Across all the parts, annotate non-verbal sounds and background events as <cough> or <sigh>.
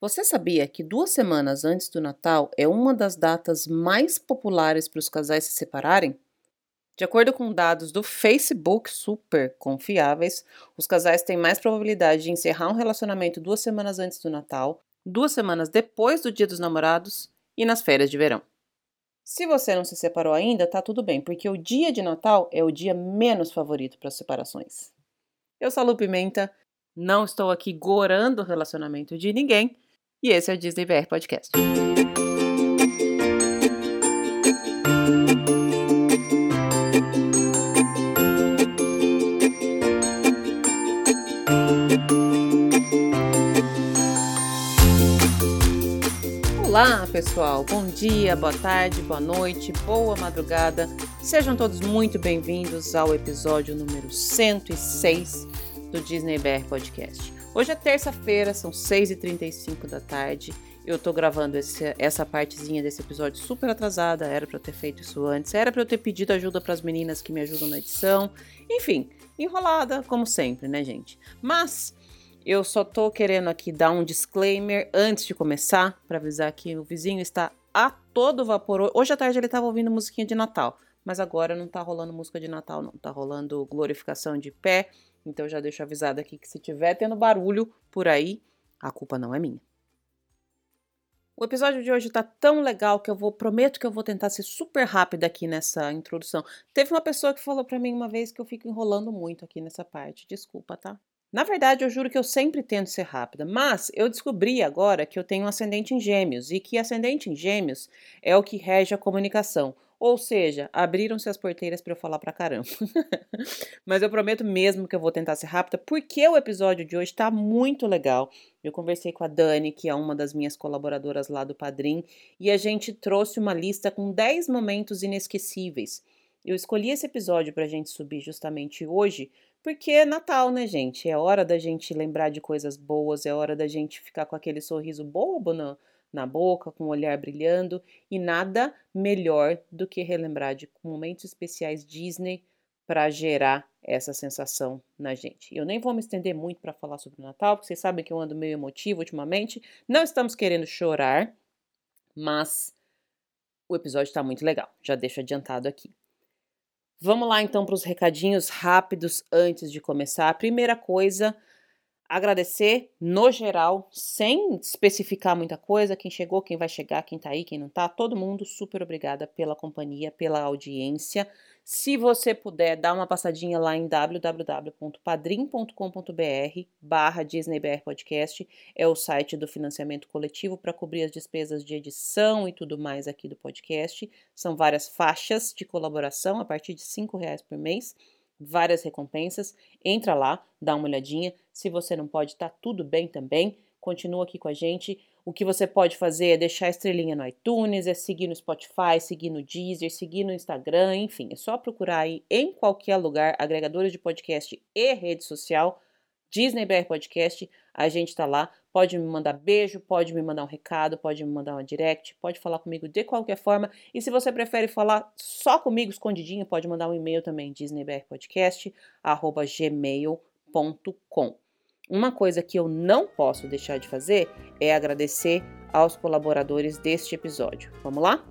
Você sabia que duas semanas antes do Natal é uma das datas mais populares para os casais se separarem? De acordo com dados do Facebook super confiáveis, os casais têm mais probabilidade de encerrar um relacionamento duas semanas antes do Natal, duas semanas depois do Dia dos Namorados e nas férias de verão. Se você não se separou ainda, tá tudo bem, porque o dia de Natal é o dia menos favorito para separações. Eu sou a Lu Pimenta, não estou aqui gorando o relacionamento de ninguém, e esse é o Disney BR Podcast. Olá, pessoal. Bom dia, boa tarde, boa noite, boa madrugada. Sejam todos muito bem-vindos ao episódio número 106 do Disney BR Podcast. Hoje é terça-feira, são 6h35 da tarde. Eu tô gravando esse, essa partezinha desse episódio super atrasada. Era para eu ter feito isso antes. Era para eu ter pedido ajuda para as meninas que me ajudam na edição. Enfim, enrolada como sempre, né, gente? Mas eu só tô querendo aqui dar um disclaimer antes de começar para avisar que o vizinho está a todo vapor. Hoje à tarde ele estava ouvindo musiquinha de Natal, mas agora não tá rolando música de Natal, não. Tá rolando glorificação de pé então já deixo avisado aqui que se tiver tendo barulho por aí, a culpa não é minha. O episódio de hoje tá tão legal que eu vou prometo que eu vou tentar ser super rápida aqui nessa introdução. Teve uma pessoa que falou para mim uma vez que eu fico enrolando muito aqui nessa parte. Desculpa, tá? Na verdade, eu juro que eu sempre tento ser rápida, mas eu descobri agora que eu tenho um ascendente em Gêmeos e que ascendente em Gêmeos é o que rege a comunicação. Ou seja, abriram-se as porteiras para eu falar pra caramba. <laughs> Mas eu prometo mesmo que eu vou tentar ser rápida, porque o episódio de hoje tá muito legal. Eu conversei com a Dani, que é uma das minhas colaboradoras lá do Padrim, e a gente trouxe uma lista com 10 momentos inesquecíveis. Eu escolhi esse episódio pra gente subir justamente hoje, porque é Natal, né, gente? É hora da gente lembrar de coisas boas, é hora da gente ficar com aquele sorriso bobo no, na boca, com o olhar brilhando, e nada melhor do que relembrar de momentos especiais Disney para gerar essa sensação na gente. Eu nem vou me estender muito para falar sobre o Natal, porque vocês sabem que eu ando meio emotivo ultimamente. Não estamos querendo chorar, mas o episódio está muito legal. Já deixo adiantado aqui. Vamos lá então para os recadinhos rápidos antes de começar. A primeira coisa agradecer no geral, sem especificar muita coisa, quem chegou, quem vai chegar, quem tá aí, quem não tá, todo mundo super obrigada pela companhia, pela audiência. Se você puder, dá uma passadinha lá em www.padrim.com.br barra DisneyBR Podcast, é o site do financiamento coletivo para cobrir as despesas de edição e tudo mais aqui do podcast. São várias faixas de colaboração a partir de R$ reais por mês várias recompensas. Entra lá, dá uma olhadinha. Se você não pode, tá tudo bem também. Continua aqui com a gente. O que você pode fazer é deixar a estrelinha no iTunes, é seguir no Spotify, seguir no Deezer, seguir no Instagram, enfim, é só procurar aí em qualquer lugar, agregadores de podcast e rede social, Disney BR Podcast, a gente tá lá. Pode me mandar beijo, pode me mandar um recado, pode me mandar uma direct, pode falar comigo de qualquer forma. E se você prefere falar só comigo escondidinho, pode mandar um e-mail também, disneybrpodcast@gmail.com. Uma coisa que eu não posso deixar de fazer é agradecer aos colaboradores deste episódio. Vamos lá?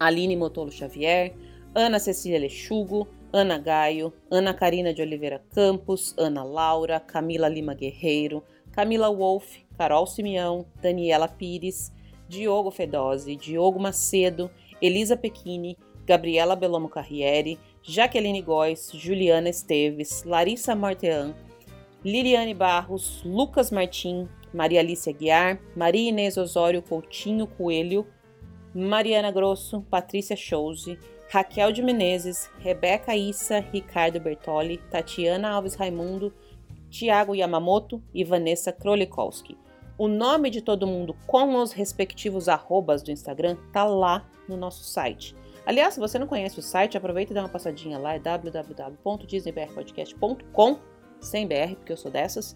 Aline Motolo Xavier, Ana Cecília Lechugo, Ana Gaio, Ana Karina de Oliveira Campos, Ana Laura, Camila Lima Guerreiro, Camila Wolf, Carol Simeão, Daniela Pires, Diogo Fedose, Diogo Macedo, Elisa Pequini, Gabriela Belomo Carriere, Jaqueline Góes, Juliana Esteves, Larissa Martean, Liliane Barros, Lucas Martim, Maria Alice Aguiar, Maria Inês Osório Coutinho Coelho, Mariana Grosso, Patrícia Chose, Raquel de Menezes, Rebeca Issa, Ricardo Bertoli, Tatiana Alves Raimundo, Tiago Yamamoto e Vanessa Krolikowski. O nome de todo mundo com os respectivos arrobas do Instagram tá lá no nosso site. Aliás, se você não conhece o site, aproveita e dá uma passadinha lá, é www.disneybrpodcast.com, sem BR, porque eu sou dessas.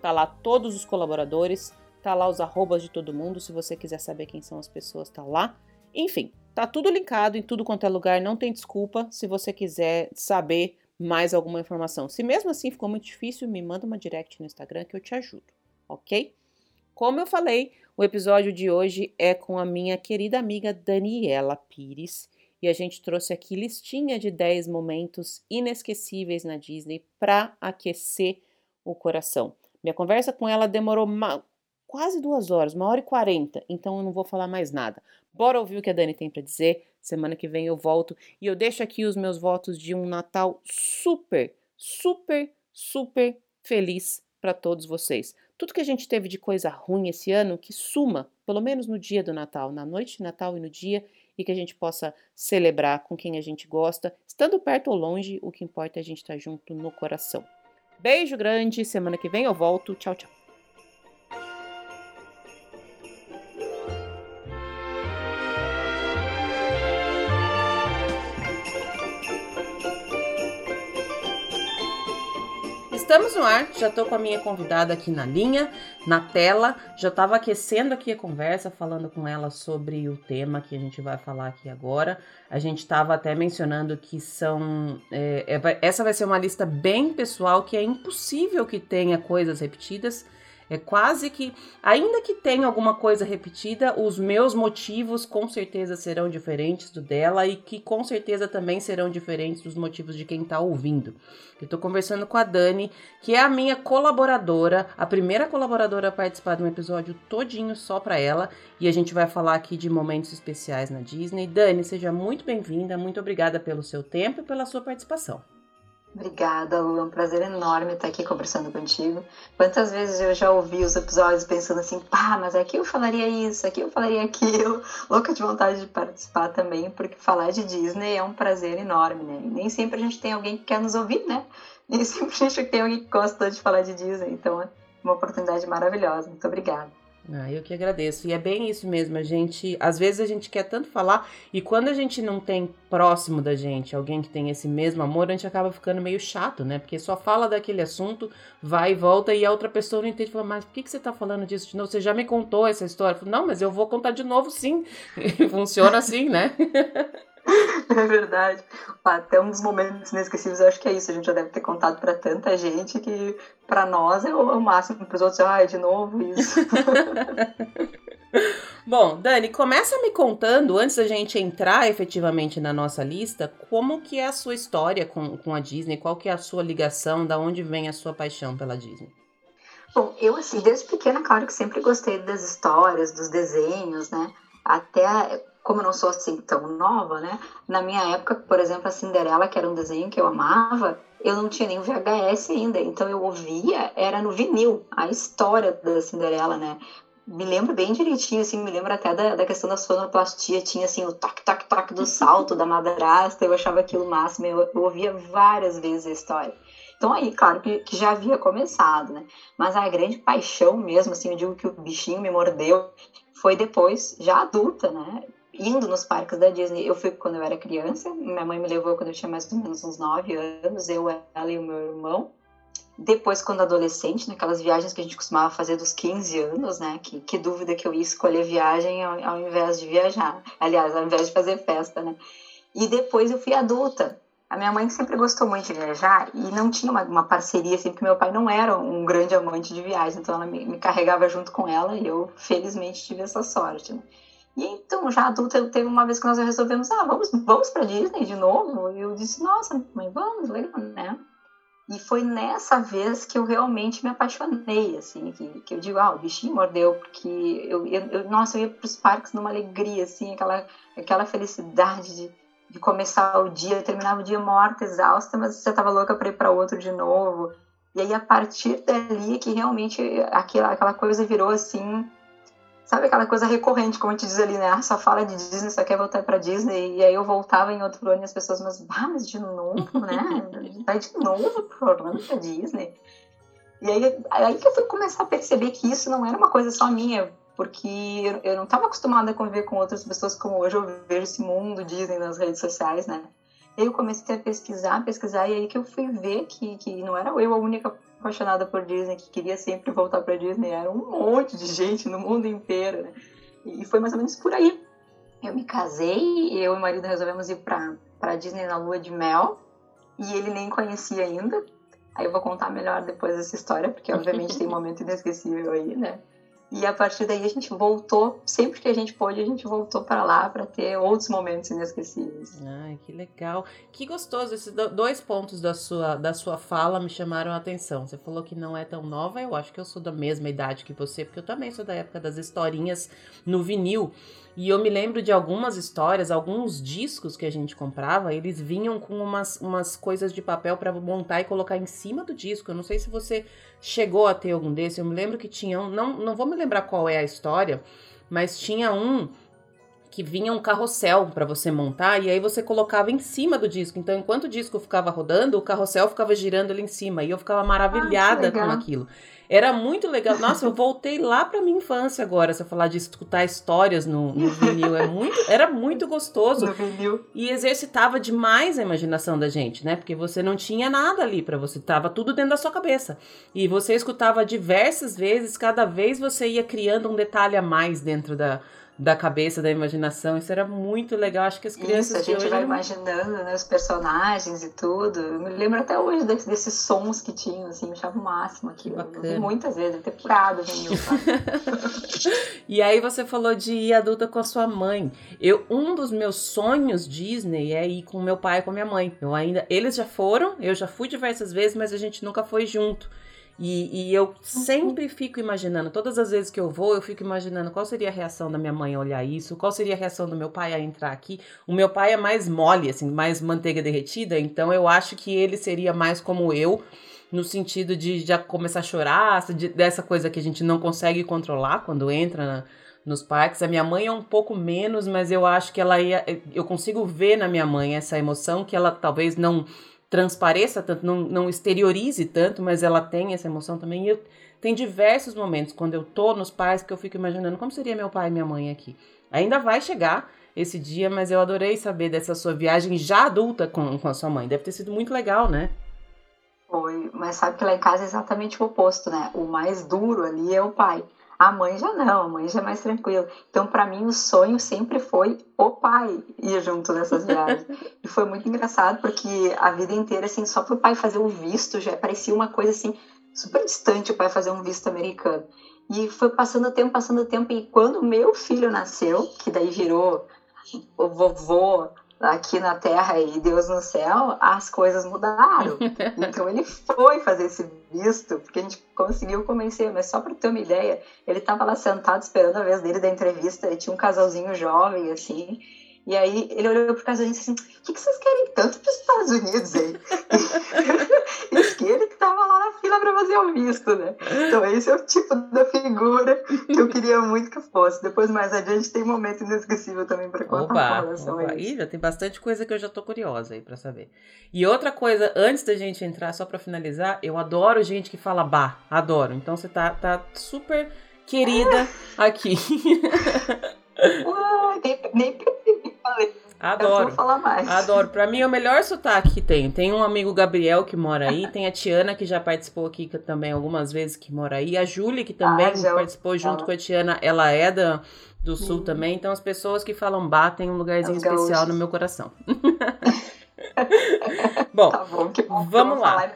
Tá lá todos os colaboradores, tá lá os arrobas de todo mundo, se você quiser saber quem são as pessoas, tá lá. Enfim, Tá tudo linkado em tudo quanto é lugar, não tem desculpa se você quiser saber mais alguma informação. Se mesmo assim ficou muito difícil, me manda uma direct no Instagram que eu te ajudo, ok? Como eu falei, o episódio de hoje é com a minha querida amiga Daniela Pires e a gente trouxe aqui listinha de 10 momentos inesquecíveis na Disney para aquecer o coração. Minha conversa com ela demorou quase duas horas, uma hora e quarenta, então eu não vou falar mais nada. Bora ouvir o que a Dani tem para dizer. Semana que vem eu volto e eu deixo aqui os meus votos de um Natal super, super, super feliz para todos vocês. Tudo que a gente teve de coisa ruim esse ano, que suma, pelo menos no dia do Natal, na noite de Natal e no dia, e que a gente possa celebrar com quem a gente gosta, estando perto ou longe, o que importa é a gente estar junto no coração. Beijo grande, semana que vem eu volto. Tchau, tchau. Estamos no ar, já estou com a minha convidada aqui na linha, na tela, já estava aquecendo aqui a conversa, falando com ela sobre o tema que a gente vai falar aqui agora. A gente estava até mencionando que são. É, é, essa vai ser uma lista bem pessoal, que é impossível que tenha coisas repetidas. É quase que, ainda que tenha alguma coisa repetida, os meus motivos com certeza serão diferentes do dela e que com certeza também serão diferentes dos motivos de quem está ouvindo. Eu estou conversando com a Dani, que é a minha colaboradora, a primeira colaboradora a participar de um episódio todinho só para ela, e a gente vai falar aqui de momentos especiais na Disney. Dani, seja muito bem-vinda, muito obrigada pelo seu tempo e pela sua participação. Obrigada, Lu. É um prazer enorme estar aqui conversando contigo. Quantas vezes eu já ouvi os episódios pensando assim, pá, mas aqui eu falaria isso, aqui eu falaria aquilo. <laughs> Louca de vontade de participar também, porque falar de Disney é um prazer enorme, né? E nem sempre a gente tem alguém que quer nos ouvir, né? <laughs> Nem sempre a gente tem alguém que gosta de falar de Disney. Então é uma oportunidade maravilhosa. Muito obrigada. Ah, eu que agradeço. E é bem isso mesmo. A gente, às vezes a gente quer tanto falar e quando a gente não tem próximo da gente alguém que tem esse mesmo amor, a gente acaba ficando meio chato, né? Porque só fala daquele assunto, vai e volta e a outra pessoa não entende. Fala, mas por que, que você tá falando disso de novo? Você já me contou essa história? Falo, não, mas eu vou contar de novo sim. <laughs> Funciona assim, né? <laughs> <laughs> É verdade. Até um dos momentos inesquecíveis, eu acho que é isso. A gente já deve ter contado para tanta gente que para nós é o máximo, para os outros, ah, de novo isso. <laughs> Bom, Dani, começa me contando, antes da gente entrar efetivamente na nossa lista, como que é a sua história com, com a Disney, qual que é a sua ligação, da onde vem a sua paixão pela Disney? Bom, eu assim, desde pequena, claro que sempre gostei das histórias, dos desenhos, né? Até como eu não sou assim tão nova, né? Na minha época, por exemplo, a Cinderela, que era um desenho que eu amava, eu não tinha nem VHS ainda, então eu ouvia, era no vinil, a história da Cinderela, né? Me lembro bem direitinho, assim, me lembro até da, da questão da sonoplastia, tinha assim o toque, toque, toque do salto da madrasta, eu achava aquilo máximo, eu, eu ouvia várias vezes a história. Então aí, claro que, que, já havia começado, né? Mas a grande paixão mesmo, assim, eu digo que o bichinho me mordeu, foi depois, já adulta, né? Indo nos parques da Disney. Eu fui quando eu era criança, minha mãe me levou quando eu tinha mais ou menos uns 9 anos, eu, ela e o meu irmão. Depois, quando adolescente, naquelas viagens que a gente costumava fazer dos 15 anos, né? Que, que dúvida que eu ia escolher viagem ao, ao invés de viajar. Aliás, ao invés de fazer festa, né? E depois eu fui adulta. A minha mãe sempre gostou muito de viajar e não tinha uma, uma parceria, assim, porque meu pai não era um grande amante de viagem, então ela me, me carregava junto com ela e eu, felizmente, tive essa sorte, né? E então, já adulta, teve uma vez que nós resolvemos, ah, vamos, vamos pra Disney de novo? E eu disse, nossa, mãe, vamos, legal, né? E foi nessa vez que eu realmente me apaixonei, assim, que, que eu digo, ah, o bichinho mordeu, porque eu, eu, eu nossa, eu ia pros parques numa alegria, assim, aquela, aquela felicidade de, de começar o dia, eu terminava o dia morta, exausta, mas você tava louca para ir para outro de novo. E aí, a partir dali, que realmente aquela, aquela coisa virou, assim, Sabe aquela coisa recorrente, como a gente diz ali, né? Ah, só fala de Disney, só quer voltar pra Disney. E aí eu voltava em outro ano e as pessoas, mas, ah, mas de novo, né? <laughs> Vai de novo pro Orlando pra Disney. E aí, aí que eu fui começar a perceber que isso não era uma coisa só minha, porque eu não estava acostumada a conviver com outras pessoas como hoje eu vejo esse mundo Disney nas redes sociais, né? E aí eu comecei a pesquisar, pesquisar, e aí que eu fui ver que, que não era eu a única apaixonada por Disney, que queria sempre voltar para Disney, era um monte de gente no mundo inteiro, né? E foi mais ou menos por aí. Eu me casei eu e o marido resolvemos ir para para Disney na lua de mel e ele nem conhecia ainda. Aí eu vou contar melhor depois essa história, porque obviamente tem um momento inesquecível aí, né? E a partir daí a gente voltou, sempre que a gente pôde, a gente voltou para lá para ter outros momentos inesquecíveis. Ai, que legal. Que gostoso. Esses dois pontos da sua, da sua fala me chamaram a atenção. Você falou que não é tão nova, eu acho que eu sou da mesma idade que você, porque eu também sou da época das historinhas no vinil. E eu me lembro de algumas histórias, alguns discos que a gente comprava, eles vinham com umas, umas coisas de papel para montar e colocar em cima do disco. Eu não sei se você chegou a ter algum desses. Eu me lembro que tinha um, não, não vou me lembrar qual é a história, mas tinha um que vinha um carrossel para você montar e aí você colocava em cima do disco. Então, enquanto o disco ficava rodando, o carrossel ficava girando ali em cima e eu ficava maravilhada ah, com aquilo. Era muito legal. Nossa, eu voltei lá pra minha infância agora, se eu falar de escutar histórias no, no vinil. É muito, era muito gostoso. No vinil. E exercitava demais a imaginação da gente, né? Porque você não tinha nada ali para você, tava tudo dentro da sua cabeça. E você escutava diversas vezes, cada vez você ia criando um detalhe a mais dentro da, da cabeça, da imaginação. Isso era muito legal. Acho que as crianças. Isso, a gente vai imaginando né, os personagens e tudo. Eu me lembro até hoje desses, desses sons que tinham, assim, eu achava o máximo aquilo. Vi muitas vezes, até curado vinil. <laughs> e aí você falou de ir adulta com a sua mãe. Eu, um dos meus sonhos Disney é ir com meu pai e com minha mãe. Eu ainda, eles já foram, eu já fui diversas vezes, mas a gente nunca foi junto. E, e, eu sempre fico imaginando, todas as vezes que eu vou, eu fico imaginando qual seria a reação da minha mãe a olhar isso, qual seria a reação do meu pai a entrar aqui. O meu pai é mais mole, assim, mais manteiga derretida, então eu acho que ele seria mais como eu, no sentido de já começar a chorar, de, dessa coisa que a gente não consegue controlar quando entra na, nos parques. A minha mãe é um pouco menos, mas eu acho que ela ia. Eu consigo ver na minha mãe essa emoção que ela talvez não transpareça tanto, não, não exteriorize tanto, mas ela tem essa emoção também. E eu, tem diversos momentos quando eu tô nos pais que eu fico imaginando como seria meu pai e minha mãe aqui. Ainda vai chegar esse dia, mas eu adorei saber dessa sua viagem já adulta com, com a sua mãe. Deve ter sido muito legal, né? Foi, mas sabe que lá em casa é exatamente o oposto, né? O mais duro ali é o pai. A mãe já não, a mãe já é mais tranquila. Então, para mim, o sonho sempre foi o pai ir junto nessas viagens. e foi muito engraçado, porque a vida inteira, assim, só pro pai fazer o visto já parecia uma coisa, assim, super distante o pai fazer um visto americano. E foi passando o tempo, passando o tempo, e quando meu filho nasceu, que daí virou o vovô aqui na Terra e Deus no céu, as coisas mudaram. <laughs> Então ele foi fazer esse visto, porque a gente conseguiu convencer, mas só para ter uma ideia, ele estava lá sentado esperando a vez dele da entrevista, e tinha um casalzinho jovem, assim, e aí ele olhou pro casalzinho e disse assim, o que, que vocês querem tanto para os Estados Unidos aí? <laughs> Isso que ele que tava lá na fila para fazer o visto, né? Então esse é o tipo da figura que eu queria muito que fosse. Depois, mais adiante, tem um momento inesquecível também para contar opa, com relação opa. a isso. Ih, já tem bastante coisa que eu já tô curiosa aí para saber. E outra coisa, antes da gente entrar, só para finalizar, eu adoro gente que fala bah, adoro. Então você tá, tá super querida aqui. <laughs> Nem, nem percebi, falei. Adoro. Eu falar mais. Adoro. Pra mim é o melhor sotaque que tem. Tem um amigo Gabriel que mora aí, tem a Tiana que já participou aqui também algumas vezes que mora aí, a Júlia que também ah, já, participou junto com a Tiana, ela é da, do sul hum. também, então as pessoas que falam Bá tem um lugarzinho especial no meu coração. <laughs> <laughs> bom, tá bom, que bom. Vamos lá.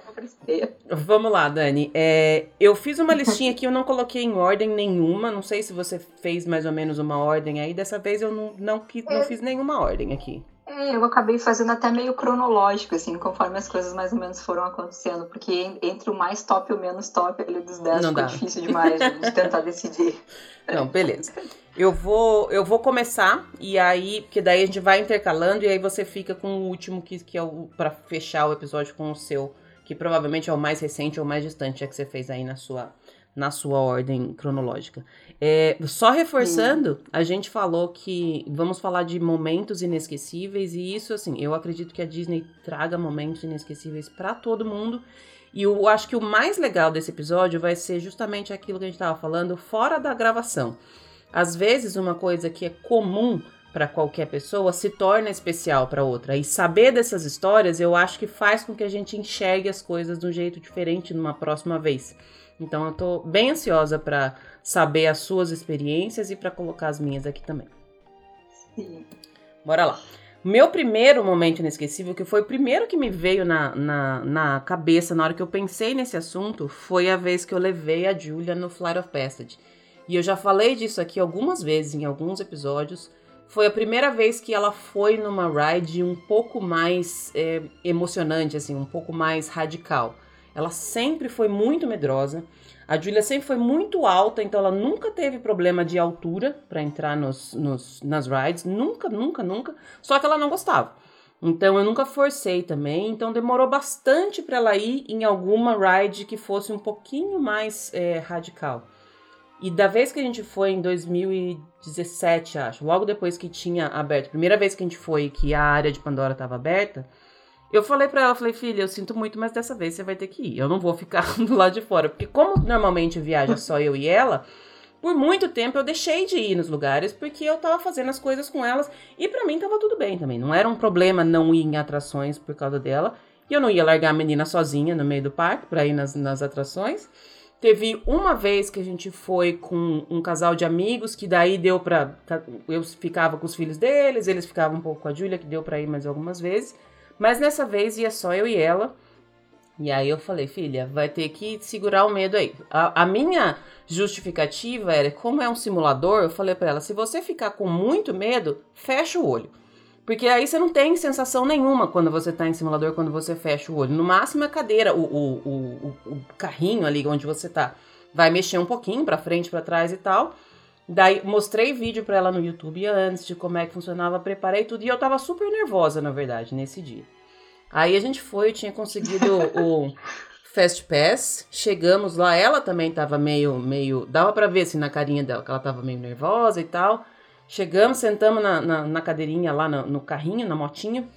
Vamos lá, Dani. É, eu fiz uma listinha aqui, eu não coloquei em ordem nenhuma. Não sei se você fez mais ou menos uma ordem aí. Dessa vez eu não, não, não fiz nenhuma ordem aqui. É, eu acabei fazendo até meio cronológico, assim, conforme as coisas mais ou menos foram acontecendo, porque entre o mais top e o menos top ali dos 10 ficou dá. difícil demais de tentar decidir. <laughs> Não, beleza. Eu vou, eu vou começar e aí, porque daí a gente vai intercalando e aí você fica com o último que, que é o para fechar o episódio com o seu, que provavelmente é o mais recente ou mais distante, é que você fez aí na sua na sua ordem cronológica. É, só reforçando, a gente falou que vamos falar de momentos inesquecíveis e isso, assim, eu acredito que a Disney traga momentos inesquecíveis para todo mundo. E eu acho que o mais legal desse episódio vai ser justamente aquilo que a gente estava falando fora da gravação. Às vezes, uma coisa que é comum para qualquer pessoa se torna especial para outra. E saber dessas histórias, eu acho que faz com que a gente enxergue as coisas de um jeito diferente numa próxima vez. Então eu tô bem ansiosa para saber as suas experiências e para colocar as minhas aqui também. Sim. Bora lá. Meu primeiro momento inesquecível, que foi o primeiro que me veio na, na, na cabeça na hora que eu pensei nesse assunto, foi a vez que eu levei a Julia no Flight of Passage. e eu já falei disso aqui algumas vezes em alguns episódios. Foi a primeira vez que ela foi numa ride um pouco mais é, emocionante, assim, um pouco mais radical. Ela sempre foi muito medrosa. A Julia sempre foi muito alta, então ela nunca teve problema de altura para entrar nos, nos, nas rides. Nunca, nunca, nunca. Só que ela não gostava. Então eu nunca forcei também. Então demorou bastante para ela ir em alguma ride que fosse um pouquinho mais é, radical. E da vez que a gente foi em 2017, acho, logo depois que tinha aberto, primeira vez que a gente foi que a área de Pandora estava aberta, eu falei para ela, falei, filha, eu sinto muito, mas dessa vez você vai ter que ir. Eu não vou ficar <laughs> do lado de fora. Porque como normalmente viaja só eu e ela, por muito tempo eu deixei de ir nos lugares porque eu tava fazendo as coisas com elas. E para mim tava tudo bem também. Não era um problema não ir em atrações por causa dela. E eu não ia largar a menina sozinha no meio do parque pra ir nas, nas atrações. Teve uma vez que a gente foi com um casal de amigos, que daí deu pra. Eu ficava com os filhos deles, eles ficavam um pouco com a Júlia, que deu pra ir mais algumas vezes. Mas nessa vez ia só eu e ela. E aí eu falei, filha, vai ter que segurar o medo aí. A, a minha justificativa era, como é um simulador, eu falei para ela, se você ficar com muito medo, fecha o olho. Porque aí você não tem sensação nenhuma quando você tá em simulador, quando você fecha o olho. No máximo a cadeira, o, o, o, o carrinho ali onde você tá, vai mexer um pouquinho para frente, para trás e tal. Daí mostrei vídeo para ela no YouTube antes de como é que funcionava, preparei tudo e eu tava super nervosa, na verdade, nesse dia. Aí a gente foi, eu tinha conseguido o <laughs> Fast Pass, chegamos lá, ela também tava meio, meio, dava para ver assim na carinha dela que ela tava meio nervosa e tal. Chegamos, sentamos na, na, na cadeirinha lá no, no, carrinho, na motinha.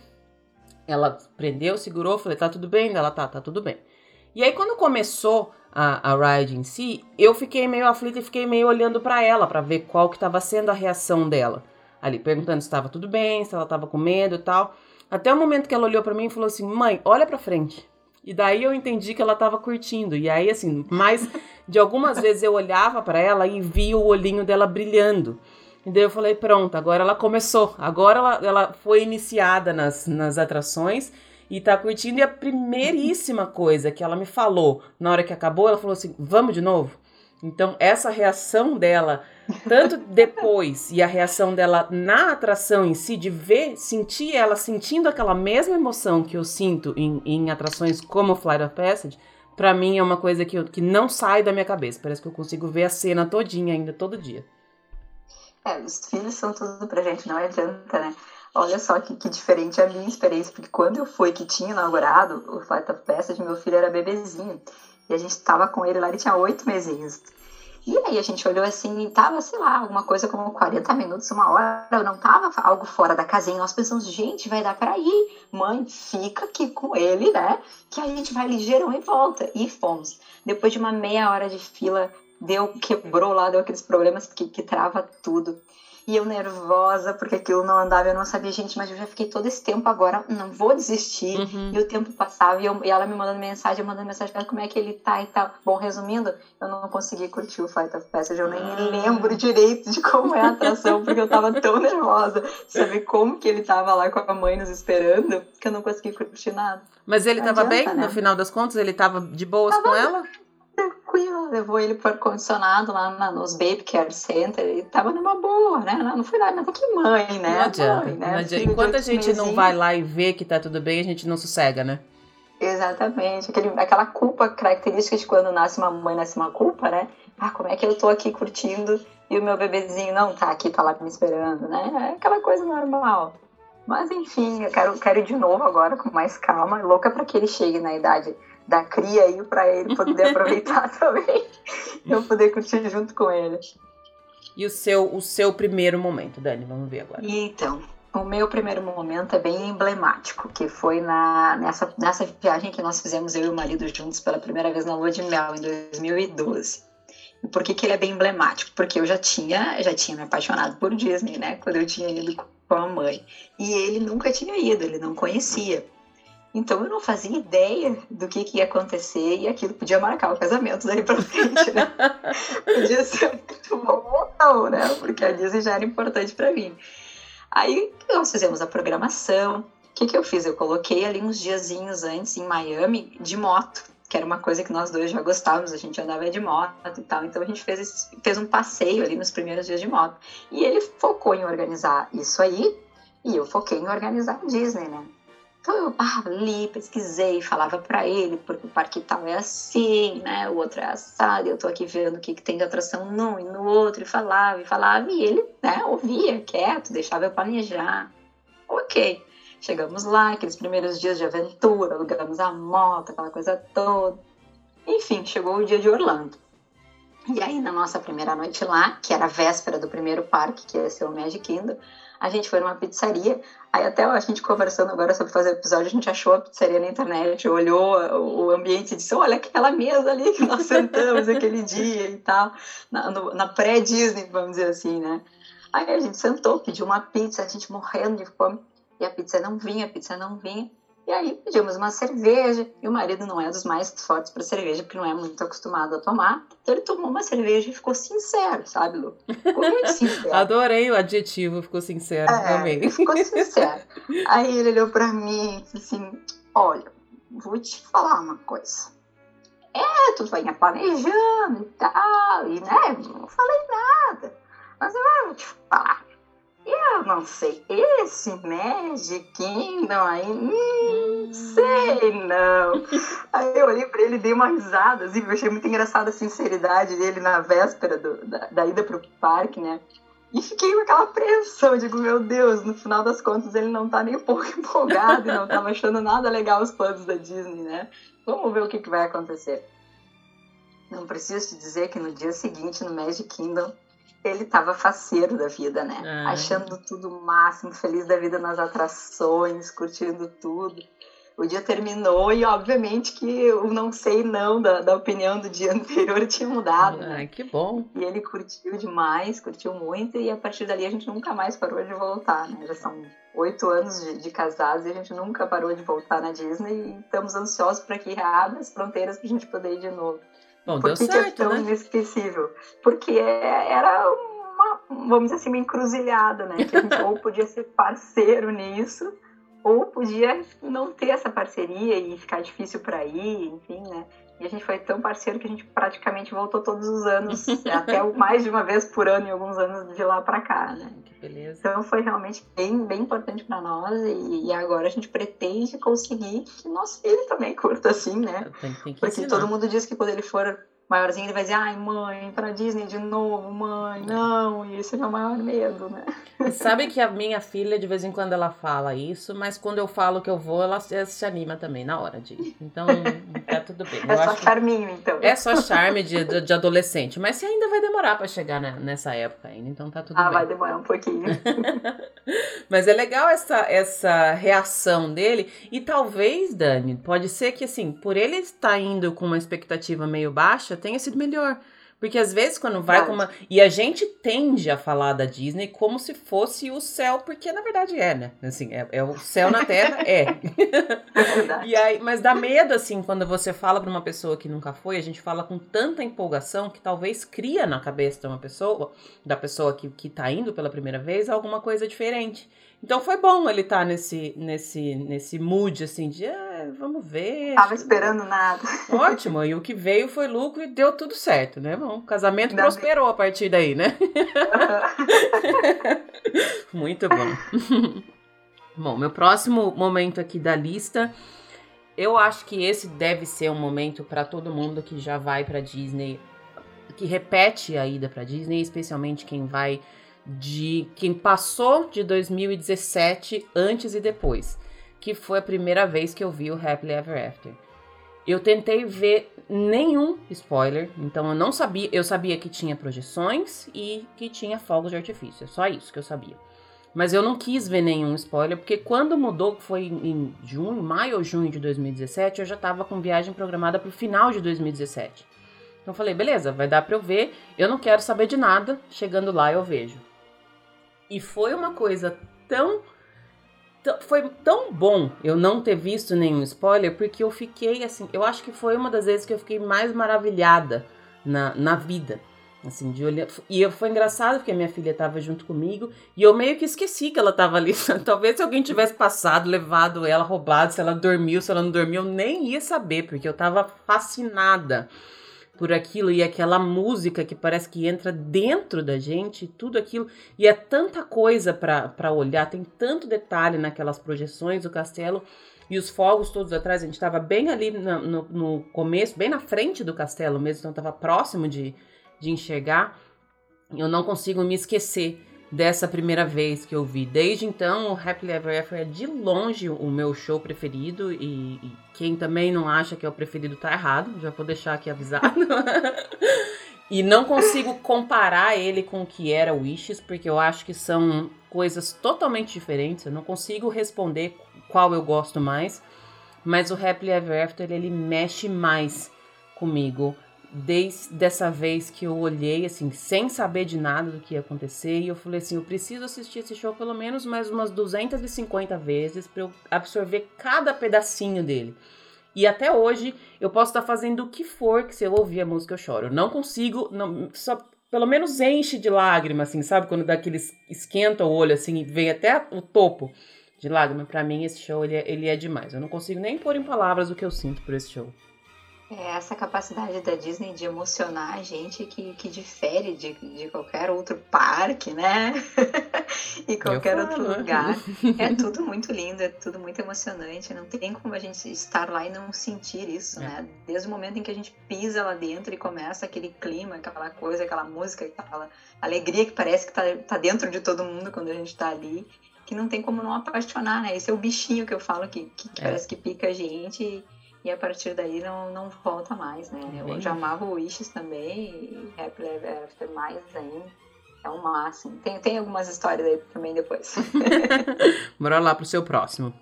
Ela prendeu, segurou, falei, tá tudo bem? Ela, tá, tá tudo bem. E aí quando começou a, a ride em si, eu fiquei meio aflita e fiquei meio olhando para ela para ver qual que estava sendo a reação dela. Ali perguntando se estava tudo bem, se ela estava com medo e tal. Até o momento que ela olhou para mim e falou assim: "Mãe, olha para frente". E daí eu entendi que ela estava curtindo. E aí assim, mas de algumas <laughs> vezes eu olhava para ela e via o olhinho dela brilhando. E daí eu falei: "Pronto, agora ela começou. Agora ela, ela foi iniciada nas, nas atrações" e tá curtindo. E a primeiríssima coisa que ela me falou na hora que acabou, ela falou assim: vamos de novo? Então, essa reação dela, tanto <laughs> depois e a reação dela na atração em si, de ver, sentir ela sentindo aquela mesma emoção que eu sinto em, em atrações como Flight of Passage, para mim é uma coisa que, eu, que não sai da minha cabeça. Parece que eu consigo ver a cena todinha ainda, todo dia. É, os filhos são tudo pra gente, não adianta, né? Olha só que, que diferente a minha experiência, porque quando eu fui que tinha inaugurado o Flight of Passage, meu filho era bebezinho. E a gente estava com ele lá, ele tinha oito mesinhos. E aí a gente olhou assim e tava, sei lá, alguma coisa como 40 minutos, uma hora, não tava algo fora da casinha. Nós pensamos, gente, vai dar para ir. Mãe, fica aqui com ele, né? Que a gente vai ligeirão e volta. E fomos. Depois de uma meia hora de fila, deu, quebrou lá, deu aqueles problemas que, que trava tudo. E eu nervosa, porque aquilo não andava, eu não sabia, gente, mas eu já fiquei todo esse tempo agora, não vou desistir. Uhum. E o tempo passava, e, eu, e, ela me mandando mensagem, eu mandando mensagem pra ela, como é que ele tá e tal. Bom, resumindo, eu não consegui curtir o Fight of Passage, eu nem me ah. lembro direito de como é a atração, <laughs> porque eu tava tão nervosa de saber como que ele tava lá com a mãe nos esperando, que eu não consegui curtir nada. Mas ele não tava adianta, bem, né? no final das contas? Ele tava de boas tava, com ela? Tranquila, levou ele por condicionado lá na, nos Baby Care Center e tava numa boa, né? Não, foi nada, mas que mãe, né? Não adianta, mãe, né? não adianta. Enquanto a gente não vai lá e vê que tá tudo bem, a gente não sossega, né? Exatamente, Aquele, aquela culpa característica de quando nasce uma mãe, nasce uma culpa, né? Ah, como é que eu tô aqui curtindo e o meu bebezinho não tá aqui, tá lá me esperando, né? É aquela coisa normal. Mas enfim, eu quero, quero ir de novo agora com mais calma, louca para que ele chegue na idade da cria aí para ele poder <laughs> aproveitar também. eu poder curtir junto com ele. E o seu, o seu primeiro momento, Dani? Vamos ver agora. Então, o meu primeiro momento é bem emblemático, que foi na, nessa, nessa viagem que nós fizemos, eu e o marido juntos, pela primeira vez na Lua de Mel, em 2012. E por que, que ele é bem emblemático? Porque eu já tinha, já tinha me apaixonado por Disney, né? Quando eu tinha ido com a mãe. E ele nunca tinha ido, ele não conhecia. Então eu não fazia ideia do que, que ia acontecer e aquilo podia marcar o casamento daí pra frente, né? <laughs> podia ser muito bom ou não, né? Porque a Disney já era importante para mim. Aí nós fizemos a programação. O que, que eu fiz? Eu coloquei ali uns diazinhos antes em Miami de moto. que era uma coisa que nós dois já gostávamos, a gente andava de moto e tal, então a gente fez, esse, fez um passeio ali nos primeiros dias de moto. E ele focou em organizar isso aí, e eu foquei em organizar a Disney, né? Então eu ah, li, pesquisei, falava para ele, porque o parque tal é assim, né? O outro é assado, eu tô aqui vendo o que, que tem de atração num e no outro, e falava, e falava, e ele, né, ouvia, quieto, deixava eu planejar. Ok. Chegamos lá, aqueles primeiros dias de aventura, alugamos a moto, aquela coisa toda. Enfim, chegou o dia de Orlando. E aí, na nossa primeira noite lá, que era a véspera do primeiro parque, que ia ser o Magic Kingdom, a gente foi numa pizzaria. Aí até a gente conversando agora sobre fazer o episódio, a gente achou a pizzaria na internet, olhou o ambiente e disse, olha aquela mesa ali que nós <laughs> sentamos aquele dia e tal, na, na pré-Disney, vamos dizer assim, né? Aí a gente sentou, pediu uma pizza, a gente morrendo de fome e a pizza não vinha, a pizza não vinha. E aí pedimos uma cerveja, e o marido não é dos mais fortes para cerveja, porque não é muito acostumado a tomar. Então ele tomou uma cerveja e ficou sincero, sabe, Lu? Ficou muito <laughs> sincero. Adorei o adjetivo, ficou sincero, é, amei. Ficou sincero. <laughs> aí ele olhou para mim e disse assim, olha, vou te falar uma coisa. É, tu vinha planejando e tal, e né, não falei nada. Mas eu vou te falar eu não sei, esse Magic Kingdom aí, hum, sei não. Aí eu olhei pra ele e dei uma risada, assim, eu achei muito engraçada a sinceridade dele na véspera do, da, da ida pro parque, né? E fiquei com aquela pressão, digo, meu Deus, no final das contas ele não tá nem um pouco <laughs> empolgado e não tava achando nada legal os planos da Disney, né? Vamos ver o que, que vai acontecer. Não preciso te dizer que no dia seguinte, no Magic Kingdom, ele tava faceiro da vida, né? Ah. Achando tudo o máximo, feliz da vida nas atrações, curtindo tudo. O dia terminou e, obviamente, que o não sei não da, da opinião do dia <laughs> anterior tinha mudado. Né? Ai, que bom. E ele curtiu demais, curtiu muito, e a partir dali a gente nunca mais parou de voltar, né? Já são oito anos de, de casados e a gente nunca parou de voltar na Disney e estamos ansiosos para que abra as fronteiras para a gente poder ir de novo. Bom, Por que, certo, é tão né? inesquecível? Porque era uma, vamos dizer assim, uma encruzilhada, né? Que a gente <laughs> ou podia ser parceiro nisso, ou podia não ter essa parceria e ficar difícil para ir, enfim, né? E a gente foi tão parceiro que a gente praticamente voltou todos os anos, <laughs> até mais de uma vez por ano em alguns anos de lá para cá, né? Que beleza. Então foi realmente bem, bem importante para nós e, e, agora a gente pretende conseguir que nosso filho também curta assim, né? Tem, tem Porque ensinar. todo mundo diz que quando ele for maiorzinho, ele vai dizer, ai mãe, pra Disney de novo, mãe, não, e esse é o maior medo, né? Sabe que a minha filha, de vez em quando, ela fala isso, mas quando eu falo que eu vou, ela se anima também na hora de ir. Então, tá tudo bem. É eu só charminho, então. É só charme de, de adolescente, mas você ainda vai demorar para chegar nessa época ainda, então tá tudo ah, bem. Ah, vai demorar um pouquinho. <laughs> mas é legal essa, essa reação dele, e talvez, Dani, pode ser que, assim, por ele estar indo com uma expectativa meio baixa, tenha sido melhor. Porque às vezes quando vai com uma. E a gente tende a falar da Disney como se fosse o céu, porque na verdade é, né? Assim, é, é o céu na Terra, <laughs> é. É e aí, mas dá medo, assim, quando você fala para uma pessoa que nunca foi, a gente fala com tanta empolgação que talvez cria na cabeça de uma pessoa, da pessoa que, que tá indo pela primeira vez, alguma coisa diferente. Então foi bom ele estar tá nesse, nesse, nesse mood, assim, de ah, vamos ver. Tava esperando nada. <laughs> Ótimo, e o que veio foi lucro e deu tudo certo, né? Bom, o casamento Não prosperou a partir daí, né? <laughs> Muito bom. <laughs> bom, meu próximo momento aqui da lista, eu acho que esse deve ser um momento para todo mundo que já vai para Disney, que repete a ida para Disney, especialmente quem vai de quem passou de 2017 antes e depois, que foi a primeira vez que eu vi o Happily Ever After. Eu tentei ver nenhum spoiler, então eu não sabia, eu sabia que tinha projeções e que tinha fogos de artifício, é só isso que eu sabia. Mas eu não quis ver nenhum spoiler, porque quando mudou, que foi em junho, maio ou junho de 2017, eu já estava com viagem programada para o final de 2017. Então eu falei, beleza, vai dar para eu ver, eu não quero saber de nada, chegando lá eu vejo. E foi uma coisa tão, tão. Foi tão bom eu não ter visto nenhum spoiler, porque eu fiquei assim. Eu acho que foi uma das vezes que eu fiquei mais maravilhada na, na vida. Assim, de olhar. E foi engraçado porque a minha filha estava junto comigo e eu meio que esqueci que ela estava ali. <laughs> Talvez se alguém tivesse passado, levado ela, roubado, se ela dormiu, se ela não dormiu, eu nem ia saber, porque eu estava fascinada por aquilo e aquela música que parece que entra dentro da gente, tudo aquilo. E é tanta coisa para olhar, tem tanto detalhe naquelas projeções do castelo e os fogos todos atrás. A gente estava bem ali no, no, no, começo, bem na frente do castelo mesmo, então estava próximo de, de enxergar. Eu não consigo me esquecer dessa primeira vez que eu vi. Desde então, o Happily Ever After é de longe o meu show preferido e, e quem também não acha que é o preferido tá errado, já vou deixar aqui avisado. <laughs> e não consigo comparar ele com o que era o Wishes, porque eu acho que são coisas totalmente diferentes. Eu não consigo responder qual eu gosto mais, mas o Happily Ever After ele mexe mais comigo desde dessa vez que eu olhei assim, sem saber de nada do que ia acontecer, e eu falei assim, eu preciso assistir esse show pelo menos mais umas 250 vezes para eu absorver cada pedacinho dele. E até hoje eu posso estar fazendo o que for que se eu ouvir a música eu choro. Eu não consigo, não, só pelo menos enche de lágrimas, assim, sabe? Quando dá aqueles esquenta o olho assim e vem até o topo de lágrima. Para mim esse show ele é, ele é demais. Eu não consigo nem pôr em palavras o que eu sinto por esse show. É essa capacidade da Disney de emocionar a gente que, que difere de, de qualquer outro parque, né? <laughs> e qualquer outro lugar. É <laughs> tudo muito lindo, é tudo muito emocionante. Não tem como a gente estar lá e não sentir isso, é. né? Desde o momento em que a gente pisa lá dentro e começa aquele clima, aquela coisa, aquela música, aquela alegria que parece que tá, tá dentro de todo mundo quando a gente tá ali. Que não tem como não apaixonar, né? Esse é o bichinho que eu falo que, que, que é. parece que pica a gente. E, a partir daí não, não volta mais, né? É eu já amava o Wishes também e Happy Ever After mais ainda. É o máximo. Tem, tem algumas histórias aí também depois. <laughs> Bora lá pro seu próximo.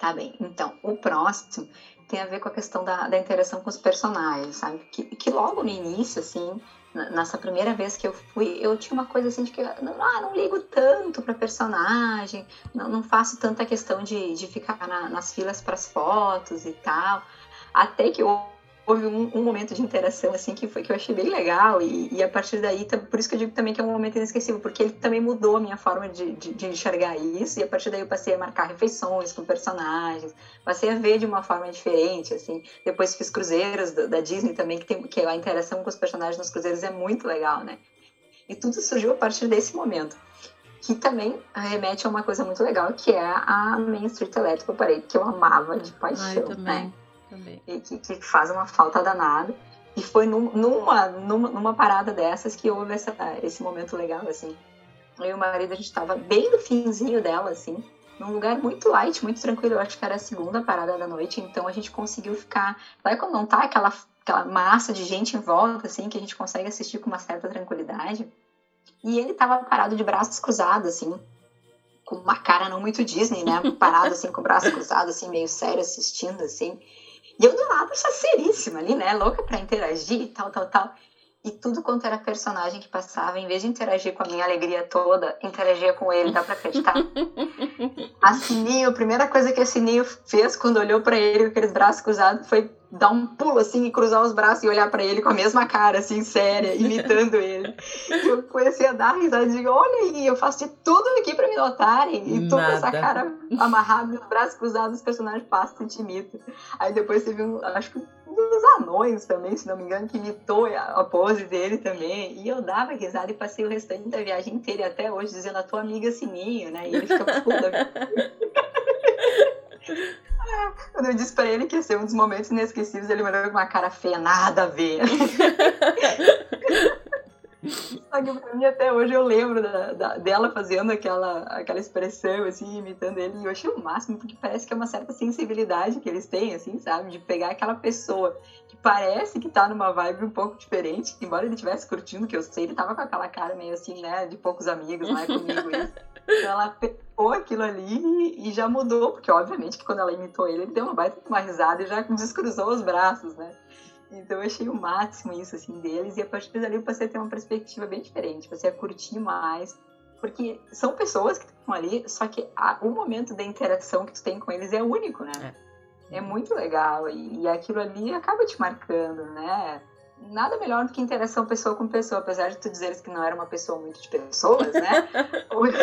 Tá bem. Então, o próximo tem a ver com a questão da, da interação com os personagens, sabe? Que, que logo no início, assim, nessa primeira vez que eu fui, eu tinha uma coisa assim de que ah, não ligo tanto para personagem, não, não, faço tanta questão de, de ficar na, nas filas para as fotos e tal. Até que houve um, um, momento de interação assim que foi que eu achei bem legal e, e, a partir daí por isso que eu digo também que é um momento inesquecível porque ele também mudou a minha forma de, de, de, enxergar isso e a partir daí eu passei a marcar refeições com personagens passei a ver de uma forma diferente assim depois fiz cruzeiros da, da Disney também que tem que a interação com os personagens nos cruzeiros é muito legal né e tudo surgiu a partir desse momento que também remete a uma coisa muito legal que é a Main Street Electrical Parade que eu amava de paixão Ai. Né? Também. E que, que faz uma falta danada. E foi num, numa, numa, numa, parada dessas que houve essa, esse momento legal, assim. Eu e o marido, a gente tava bem no finzinho dela, assim, num lugar muito light, muito tranquilo. Eu acho que era a segunda parada da noite, então a gente conseguiu ficar. Sabe quando não tá aquela, aquela massa de gente em volta, assim, que a gente consegue assistir com uma certa tranquilidade? E ele tava parado de braços cruzados, assim, com uma cara não muito Disney, né? Parado, assim, com o braço cruzado, assim, meio sério, assistindo, assim. E eu do lado, chaceríssima ali, né? Louca pra interagir e tal, tal, tal. E tudo quanto era personagem que passava, em vez de interagir com a minha alegria toda, interagia com ele, dá pra acreditar? <laughs> a Sininho, a primeira coisa que a Sininho fez quando olhou para ele com aqueles braços cruzados foi dar um pulo assim e cruzar os braços e olhar para ele com a mesma cara, assim, séria, <laughs> imitando ele. E eu comecei a dar risada e digo, olha aí, eu faço de tudo aqui para me notarem. E tu com essa cara amarrada, os braços cruzados, os personagens passam e te imitam. Aí depois teve um, acho que um dos anões também, se não me engano, que imitou a pose dele também. E eu dava risada e passei o restante da viagem inteira até hoje dizendo a tua amiga Sininho, né? E ele fica puto da <laughs> <laughs> Quando eu disse pra ele que ia ser um dos momentos inesquecíveis, ele me olhou com uma cara feia, nada a ver. <laughs> Só que pra mim até hoje eu lembro da, da, dela fazendo aquela, aquela expressão, assim, imitando ele, e eu achei o máximo, porque parece que é uma certa sensibilidade que eles têm, assim, sabe? De pegar aquela pessoa que parece que tá numa vibe um pouco diferente, embora ele estivesse curtindo, que eu sei, ele tava com aquela cara meio assim, né, de poucos amigos, não é comigo isso. Então ela pegou aquilo ali e já mudou, porque obviamente que quando ela imitou ele, ele deu uma baita uma risada e já descruzou os braços, né? Então eu achei o máximo isso, assim, deles. E a partir dali eu passei a ter uma perspectiva bem diferente. Passei a curtir mais. Porque são pessoas que estão ali, só que a, o momento da interação que tu tem com eles é único, né? É, é muito legal. E, e aquilo ali acaba te marcando, né? Nada melhor do que interação pessoa com pessoa, apesar de tu dizeres que não era uma pessoa muito de pessoas, né? <laughs> hoje,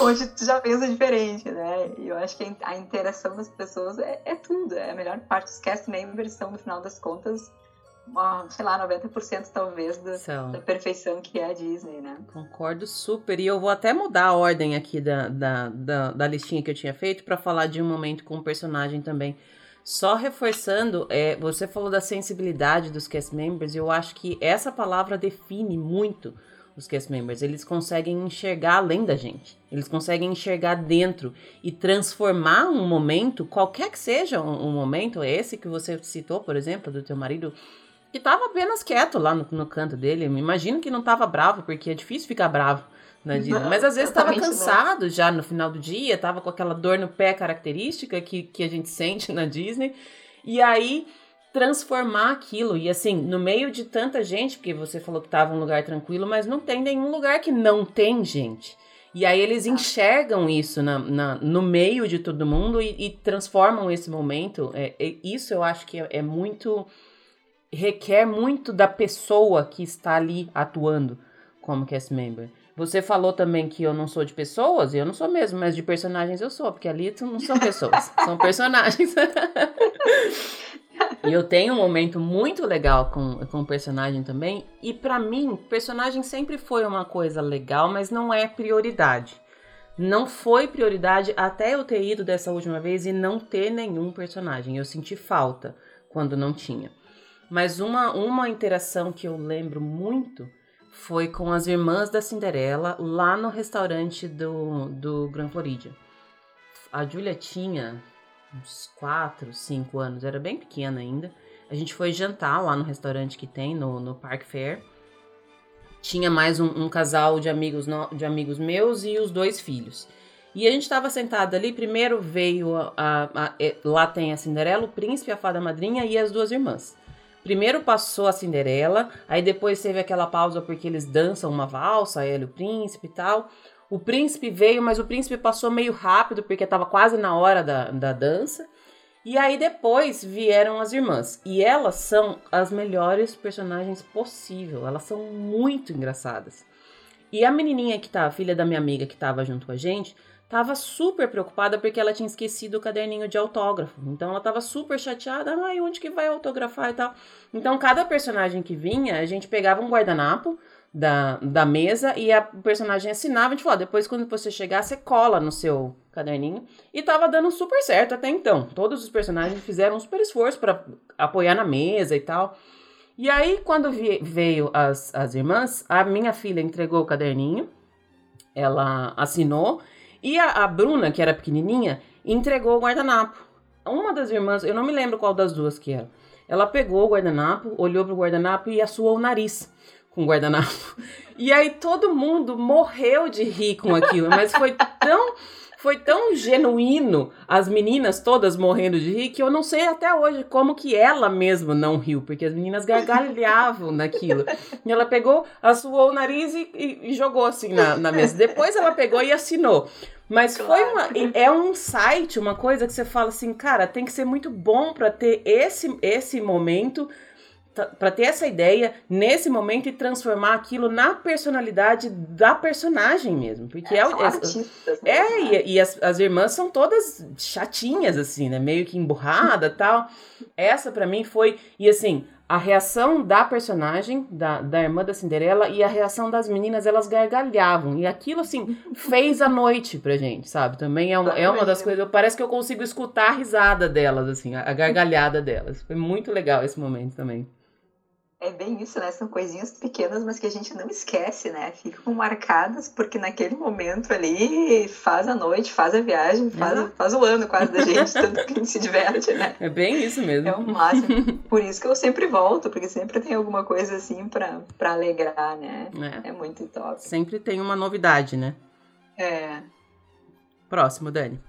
hoje tu já pensa diferente, né? E eu acho que a interação das pessoas é, é tudo, é a melhor parte. Os cast members são, no final das contas, uma, sei lá, 90% talvez da, da, perfeição que é a Disney, né? Concordo super. E eu vou até mudar a ordem aqui da, da, da, da listinha que eu tinha feito para falar de um momento com o personagem também. Só reforçando, é, você falou da sensibilidade dos cast members, eu acho que essa palavra define muito os cast members. Eles conseguem enxergar além da gente. Eles conseguem enxergar dentro e transformar um momento, qualquer que seja um, um momento, esse que você citou, por exemplo, do teu marido, que tava apenas quieto lá no, no canto dele. Imagino que não tava bravo, porque é difícil ficar bravo na Disney. Mas às vezes estava cansado já no final do dia, tava com aquela dor no pé característica que, que a gente <laughs> sente na Disney. E aí transformar aquilo. E assim, no meio de tanta gente, porque você falou que tava um lugar tranquilo, mas não tem nenhum lugar que não tem gente. E aí eles enxergam isso na, na no meio de todo mundo e, e transformam esse momento. É, é, isso eu acho que é, é muito. requer muito da pessoa que está ali atuando como cast member. Você falou também que eu não sou de pessoas, e eu não sou mesmo, mas de personagens eu sou, porque ali não são pessoas, <laughs> são personagens. e eu tenho um momento muito legal com, com o personagem também, e para mim, personagem sempre foi uma coisa legal, mas não é prioridade. Não foi prioridade até eu ter ido dessa última vez e não ter nenhum personagem. Eu senti falta quando não tinha. Mas uma, uma interação que eu lembro muito foi com as irmãs da Cinderela lá no restaurante do, do Gran Floridia. A Julia tinha uns 4, 5 anos, era bem pequena ainda. A gente foi jantar lá no restaurante que tem no, no Park Fair. Tinha mais um, um casal de amigos, no, de amigos meus e os dois filhos. E a gente estava sentado ali. Primeiro veio a, a, a, lá tem a Cinderela, o príncipe, a fada madrinha e as duas irmãs. Primeiro passou a Cinderela, aí depois teve aquela pausa porque eles dançam uma valsa, ele, o príncipe e tal. O príncipe veio, mas o príncipe passou meio rápido porque estava quase na hora da, da dança. E aí depois vieram as irmãs. E elas são as melhores personagens possível. Elas são muito engraçadas. E a menininha que tá, a filha da minha amiga que tava junto com a gente, tava super preocupada porque ela tinha esquecido o caderninho de autógrafo. Então ela tava super chateada, ai, onde que vai autografar e tal. Então cada personagem que vinha, a gente pegava um guardanapo da, da mesa e a personagem assinava, a gente falou, depois quando você chegar, você cola no seu caderninho. E tava dando super certo até então. Todos os personagens fizeram um super esforço para apoiar na mesa e tal. E aí, quando veio as, as irmãs, a minha filha entregou o caderninho, ela assinou, e a, a Bruna, que era pequenininha, entregou o guardanapo. Uma das irmãs, eu não me lembro qual das duas que era, ela pegou o guardanapo, olhou pro guardanapo e assoou o nariz com o guardanapo. <laughs> E aí todo mundo morreu de rir com aquilo, mas foi tão foi tão genuíno, as meninas todas morrendo de rir, que eu não sei até hoje como que ela mesma não riu, porque as meninas gargalhavam naquilo. E ela pegou, assoou o nariz e, e, e jogou assim na, na mesa. Depois ela pegou e assinou. Mas claro. foi uma, é um site, uma coisa que você fala assim, cara, tem que ser muito bom para ter esse, esse momento para ter essa ideia nesse momento e transformar aquilo na personalidade da personagem mesmo. Porque é, é, é, é e, e, as, as irmãs são todas chatinhas, assim, né? Meio que emburrada tal. Essa para mim foi. E assim, a reação da personagem, da, da irmã da Cinderela, e a reação das meninas, elas gargalhavam. E aquilo, assim, fez a noite pra gente, sabe? Também é uma, é uma das coisas. Parece que eu consigo escutar a risada delas, assim, a gargalhada delas. Foi muito legal esse momento também. É bem isso, né? São coisinhas pequenas, mas que a gente não esquece, né? Ficam marcadas porque naquele momento ali faz a noite, faz a viagem, faz, faz o ano quase da gente, <laughs> tanto que a gente se diverte, né? É bem isso mesmo. É o máximo. Por isso que eu sempre volto, porque sempre tem alguma coisa assim pra, pra alegrar, né? É. é muito top. Sempre tem uma novidade, né? É. Próximo, Dani.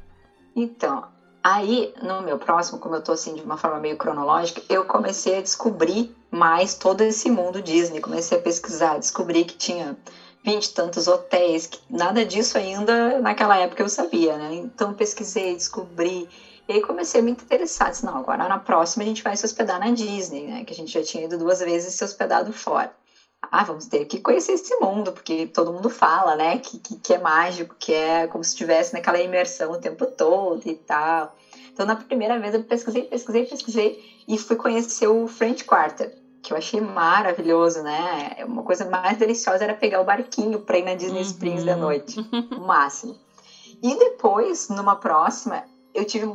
Então, Aí, no meu próximo, como eu tô assim de uma forma meio cronológica, eu comecei a descobrir mais todo esse mundo Disney. Comecei a pesquisar, descobri que tinha vinte tantos hotéis, que nada disso ainda naquela época eu sabia, né? Então pesquisei, descobri E aí comecei a me interessar, disse, não, agora na próxima a gente vai se hospedar na Disney, né? Que a gente já tinha ido duas vezes se hospedado fora. Ah, vamos ter que conhecer esse mundo, porque todo mundo fala, né? Que, que, que é mágico, que é como se estivesse naquela imersão o tempo todo e tal. Então, na primeira vez eu pesquisei, pesquisei, pesquisei e fui conhecer o French Quarter, que eu achei maravilhoso, né? Uma coisa mais deliciosa era pegar o barquinho para ir na Disney uhum. Springs da noite, <laughs> o máximo. E depois, numa próxima, eu tive,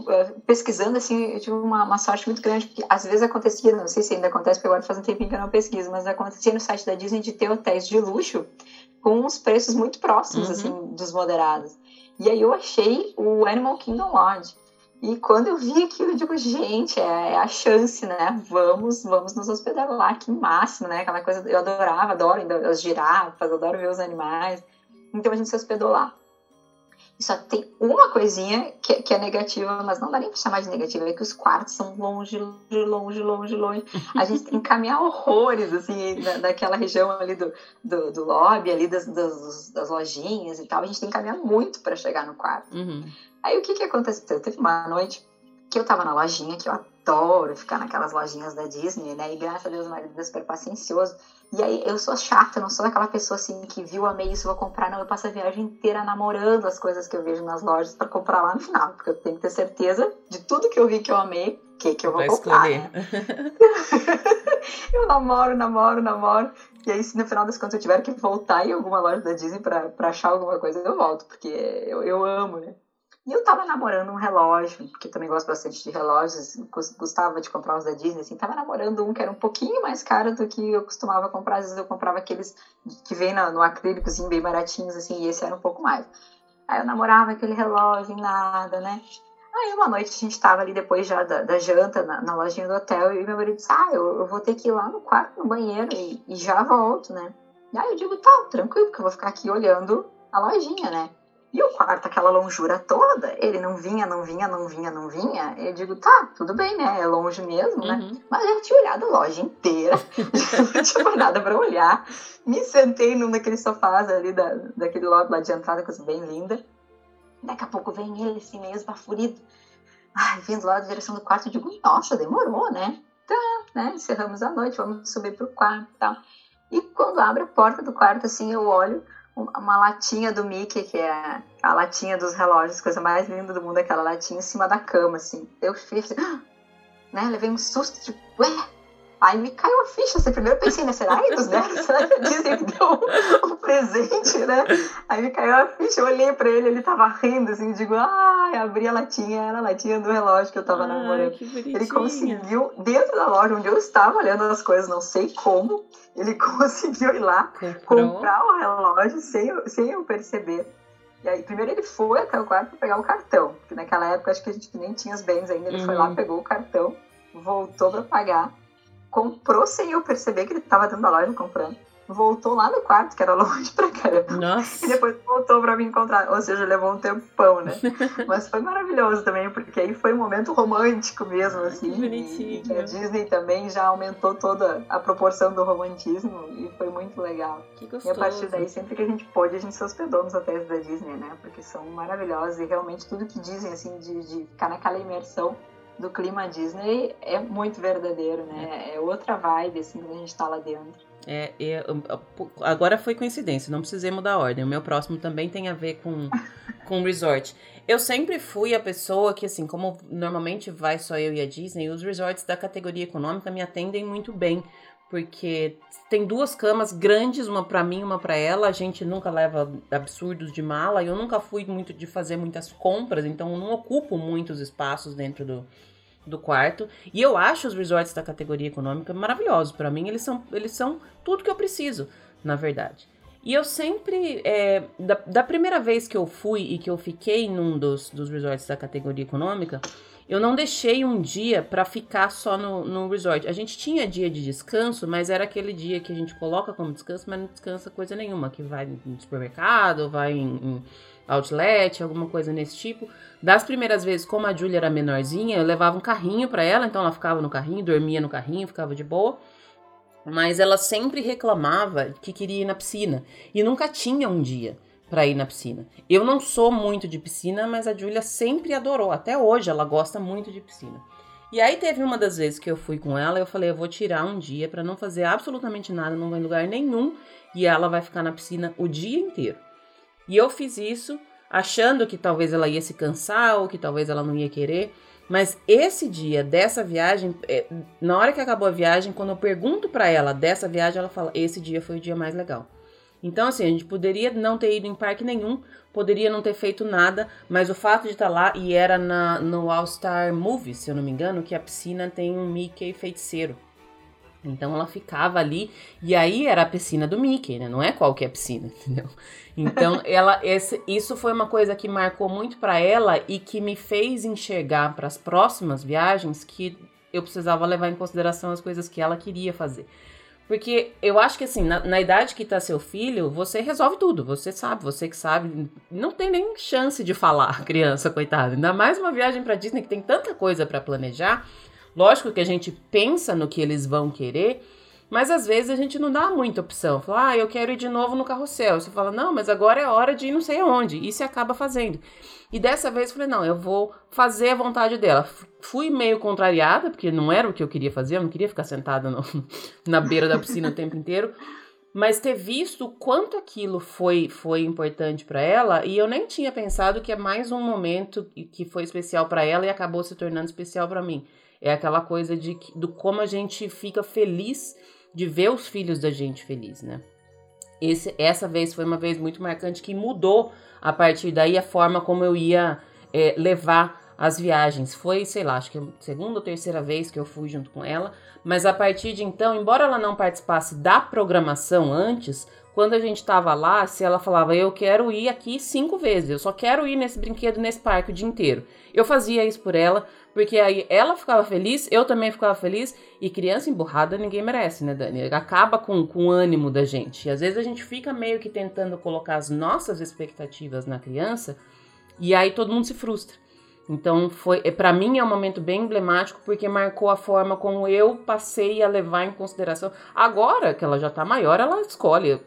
pesquisando assim, eu tive uma, uma, sorte muito grande, porque às vezes acontecia, não sei se ainda acontece, porque agora faz um tempinho que eu não pesquiso, mas acontecia no site da Disney de ter hotéis de luxo com uns preços muito próximos, uhum. assim, dos moderados. E aí eu achei o Animal Kingdom Lodge. E quando eu vi aquilo, eu digo, gente, é, é, a chance, né? Vamos, vamos nos hospedar lá, que máximo, né? Aquela coisa, eu adorava, adoro as girafas, adoro ver os animais. Então a gente se hospedou lá. E só tem uma coisinha que, que, é negativa, mas não dá nem pra chamar de negativa, é que os quartos são longe, longe, longe, longe, longe. A gente tem que caminhar horrores, assim, da, daquela região ali do, do, do lobby, ali das, das, das, lojinhas e tal. A gente tem que caminhar muito para chegar no quarto. Uhum. Aí o que que aconteceu? Teve uma noite que eu tava na lojinha, que eu adoro ficar naquelas lojinhas da Disney, né? E graças a Deus o marido é super paciencioso. E aí eu sou chata, não sou aquela pessoa assim que viu, amei isso, vou comprar. Não, eu passo a viagem inteira namorando as coisas que eu vejo nas lojas para comprar lá no final, porque eu tenho que ter certeza de tudo que eu vi que eu amei, que que eu vou comprar. Né? <laughs> eu namoro, namoro, namoro. E aí, se no final das contas eu tiver que voltar em alguma loja da Disney para achar alguma coisa, eu volto, porque eu, eu amo, né? E eu tava namorando um relógio, porque também gosto bastante de relógios, gostava de comprar uns da Disney, assim, tava namorando um que era um pouquinho mais caro do que eu costumava comprar, às vezes eu comprava aqueles que vem no, no acrílicozinho bem baratinhos, assim, e esse era um pouco mais. Aí eu namorava aquele relógio nada, né? Aí uma noite a gente tava ali depois já da, da janta na, na, lojinha do hotel e meu marido disse, ah, eu, eu, vou ter que ir lá no quarto, no banheiro e, e já volto, né? Aí eu digo, tá, tranquilo, porque eu vou ficar aqui olhando a lojinha, né? E o quarto, aquela longura toda, ele não vinha, não vinha, não vinha, não vinha. Eu digo, tá, tudo bem, né? É longe mesmo, né? Uhum. Mas eu tinha olhado a loja inteira, <laughs> não tinha mais nada pra olhar. Me sentei num daqueles sofás ali, da, daquele lobby lá de entrada, coisa bem linda. Daqui a pouco vem ele, assim, meio esbaforido. Ai, vindo lá da direção do quarto, eu digo, nossa, demorou, né? Tá, né? Encerramos a noite, vamos subir pro quarto e tal. E quando abre a porta do quarto, assim, eu olho uma latinha do Mickey, que é a latinha dos relógios, coisa mais linda do mundo, aquela latinha em cima da cama, assim. Eu fiz, <gasps> né? Levei um susto, tipo, ué? Aí me caiu a ficha, assim, primeiro eu pensei, né, será que né? <laughs> Será que a Disney deu um presente, né? Aí me caiu a ficha, eu olhei pra ele, ele tava rindo, assim, digo, ai, abri a latinha, era a latinha do relógio que eu tava ai, namorando. Ele conseguiu, dentro da loja onde eu estava olhando as coisas, não sei como, ele <laughs> conseguiu ir lá, Comprou. comprar o relógio sem, sem eu perceber. E aí, primeiro ele foi até o quarto pegar o cartão, porque naquela época acho que a gente nem tinha os bens ainda. Ele uhum. foi lá, uhum. pegou o cartão, voltou para pagar, comprou sem eu perceber que ele estava dentro da loja comprando voltou lá no quarto, que era longe pra caramba. Nossa. E depois voltou pra me encontrar. Ou seja, levou um tempão, né? <laughs> Mas foi maravilhoso também, porque aí foi um momento romântico mesmo, assim. Que bonitinho. E a Disney também já aumentou toda a proporção do romantismo e foi muito legal. Que gostoso. E a partir daí, sempre que a gente pôde, a gente se hospedou nos hotéis da Disney, né? Porque são maravilhosos e realmente tudo que dizem, assim, de, de ficar naquela imersão do clima Disney é muito verdadeiro, né? É outra vibe, assim, quando a gente tá lá dentro. É, é, agora foi coincidência, não precisei mudar a ordem. O meu próximo também tem a ver com, <laughs> com resort. Eu sempre fui a pessoa que, assim, como normalmente vai só eu e a Disney, os resorts da categoria econômica me atendem muito bem. Porque tem duas camas grandes, uma para mim, uma para ela. A gente nunca leva absurdos de mala. Eu nunca fui muito de fazer muitas compras, então não ocupo muitos espaços dentro do, do quarto. E eu acho os resorts da categoria econômica maravilhosos. Para mim, eles são, eles são tudo que eu preciso, na verdade. E eu sempre, é, da, da, primeira vez que eu fui e que eu fiquei num dos, dos resorts da categoria econômica, eu não deixei um dia para ficar só no, no resort. A gente tinha dia de descanso, mas era aquele dia que a gente coloca como descanso, mas não descansa coisa nenhuma, que vai no supermercado, vai em, em outlet, alguma coisa nesse tipo. Das primeiras vezes, como a Julia era menorzinha, eu levava um carrinho para ela, então ela ficava no carrinho, dormia no carrinho, ficava de boa. Mas ela sempre reclamava que queria ir na piscina e nunca tinha um dia. para ir na piscina. Eu não sou muito de piscina, mas a Júlia sempre adorou. Até hoje ela gosta muito de piscina. E aí teve uma das vezes que eu fui com ela, eu falei, eu vou tirar um dia para não fazer absolutamente nada, não vou em lugar nenhum, e ela vai ficar na piscina o dia inteiro. E eu fiz isso achando que talvez ela ia se cansar ou que talvez ela não ia querer. Mas esse dia dessa viagem, é, na hora que acabou a viagem, quando eu pergunto para ela dessa viagem, ela fala: esse dia foi o dia mais legal. Então, assim, a gente poderia não ter ido em parque nenhum, poderia não ter feito nada, mas o fato de estar lá, e era na, no All Star Movies, se eu não me engano, que a piscina tem um Mickey feiticeiro. Então ela ficava ali, e aí era a piscina do Mickey, né? Não é qualquer piscina, <laughs> entendeu? Então ela, esse, isso foi uma coisa que marcou muito para ela e que me fez enxergar para as próximas viagens que eu precisava levar em consideração as coisas que ela queria fazer. Porque eu acho que assim, na, na, idade que tá seu filho, você resolve tudo. Você sabe, você que sabe. Não tem nem chance de falar, <laughs> criança, coitada. Ainda mais uma viagem pra Disney que tem tanta coisa para planejar. Lógico que a gente pensa no que eles vão querer, mas às vezes a gente não dá muita opção. Fala, ah, eu quero ir de novo no carrossel. Você fala, não, mas agora é hora de ir não sei aonde. E se acaba fazendo. E dessa vez eu falei, não, eu vou fazer a vontade dela. Fui meio contrariada, porque não era o que eu queria fazer, eu não queria ficar sentada no, <laughs> na beira da piscina o tempo inteiro. Mas ter visto o quanto aquilo foi, foi importante para ela, e eu nem tinha pensado que é mais um momento que foi especial para ela e acabou se tornando especial para mim. É aquela coisa de do como a gente fica feliz de ver os filhos da gente feliz, né? Esse, essa vez foi uma vez muito marcante que mudou a partir daí a forma como eu ia é, levar as viagens. Foi, sei lá, acho que a segunda ou terceira vez que eu fui junto com ela, mas a partir de então, embora ela não participasse da programação antes, quando a gente estava lá, se ela falava, eu quero ir aqui cinco vezes, eu só quero ir nesse brinquedo, nesse parque o dia inteiro. Eu fazia isso por ela, porque aí ela ficava feliz, eu também ficava feliz, e criança emburrada ninguém merece, né, Dani? Acaba com, com o ânimo da gente. E às vezes a gente fica meio que tentando colocar as nossas expectativas na criança, e aí todo mundo se frustra. Então foi, é, para mim é um momento bem emblemático porque marcou a forma como eu passei a levar em consideração. Agora que ela já tá maior, ela escolhe.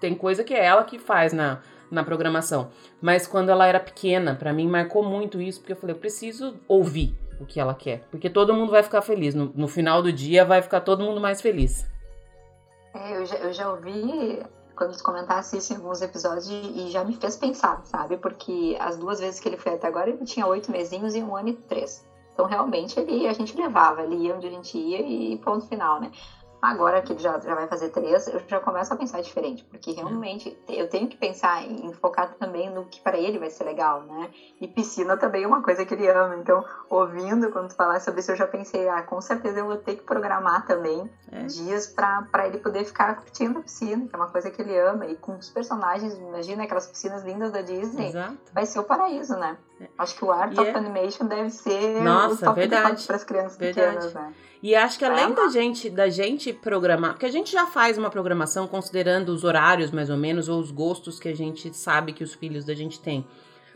Tem coisa que é ela que faz na, na programação. Mas quando ela era pequena, para mim marcou muito isso, porque eu falei, eu preciso ouvir o que ela quer. Porque todo mundo vai ficar feliz. No, no final do dia vai ficar todo mundo mais feliz. É, eu já, eu já ouvi quando tu comentasse isso em alguns episódios e já me fez pensar, sabe? Porque as duas vezes que ele foi até agora, ele tinha oito mesinhos e um ano e três. Então, realmente, ele, a gente levava, ele ia onde a gente ia e ponto final, né? Agora que ele já, já vai fazer três, eu já começo a pensar diferente, porque realmente eu tenho que pensar em focar também no que para ele vai ser legal, né? E piscina também é uma coisa que ele ama. Então, ouvindo quando tu falar sobre isso, eu já pensei, ah, com certeza eu vou ter que programar também é. dias para ele poder ficar curtindo a piscina, que é uma coisa que ele ama. E com os personagens, imagina aquelas piscinas lindas da Disney, Exato. vai ser o paraíso, né? É. Acho que o Art of é... Animation deve ser Nossa, o top verdade. para as crianças verdade. pequenas, né? E acho que além da gente, da gente programar, porque a gente já faz uma programação considerando os horários mais ou menos ou os gostos que a gente sabe que os filhos da gente têm.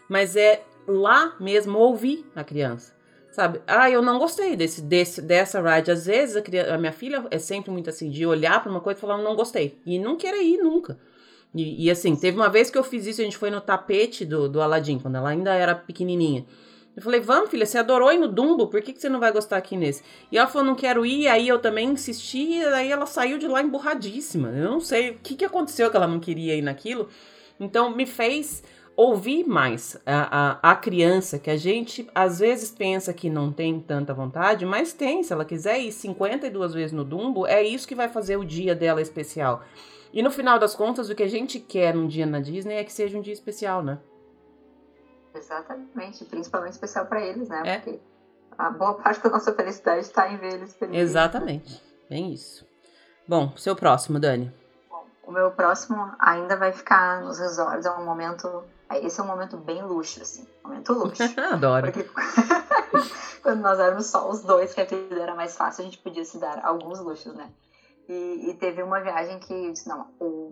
Mas é lá mesmo ouvir a criança. Sabe? Ah, eu não gostei desse, desse dessa ride. Às vezes a, criança, a minha filha é sempre muito assim de olhar para uma coisa e falar não gostei e não querer ir nunca. E, e, assim, teve uma vez que eu fiz isso, a gente foi no tapete do, do Aladdin, quando ela ainda era pequenininha. Eu falei, vamos, filha, você adorou ir no Dumbo, por que, que você não vai gostar aqui nesse? E ela falou, não quero ir, aí eu também insisti, e aí ela saiu de lá emburradíssima. Eu não sei o que, que aconteceu que ela não queria ir naquilo. Então, me fez ouvir mais a, a, a, criança, que a gente às vezes pensa que não tem tanta vontade, mas tem. Se ela quiser ir 52 vezes no Dumbo, é isso que vai fazer o dia dela especial. E no final das contas, o que a gente quer num dia na Disney é que seja um dia especial, né? Exatamente, principalmente especial para eles, né? É. Porque a boa parte da nossa felicidade está em ver eles felizes. Exatamente, bem isso. Bom, seu próximo, Dani. Bom, o meu próximo ainda vai ficar nos resorts, é um momento. Esse é um momento bem luxo, assim. Momento luxo. <laughs> Adoro. Porque <laughs> quando nós éramos só os dois, que a vida era mais fácil, a gente podia se dar alguns luxos, né? E, e, teve uma viagem que eu disse, não,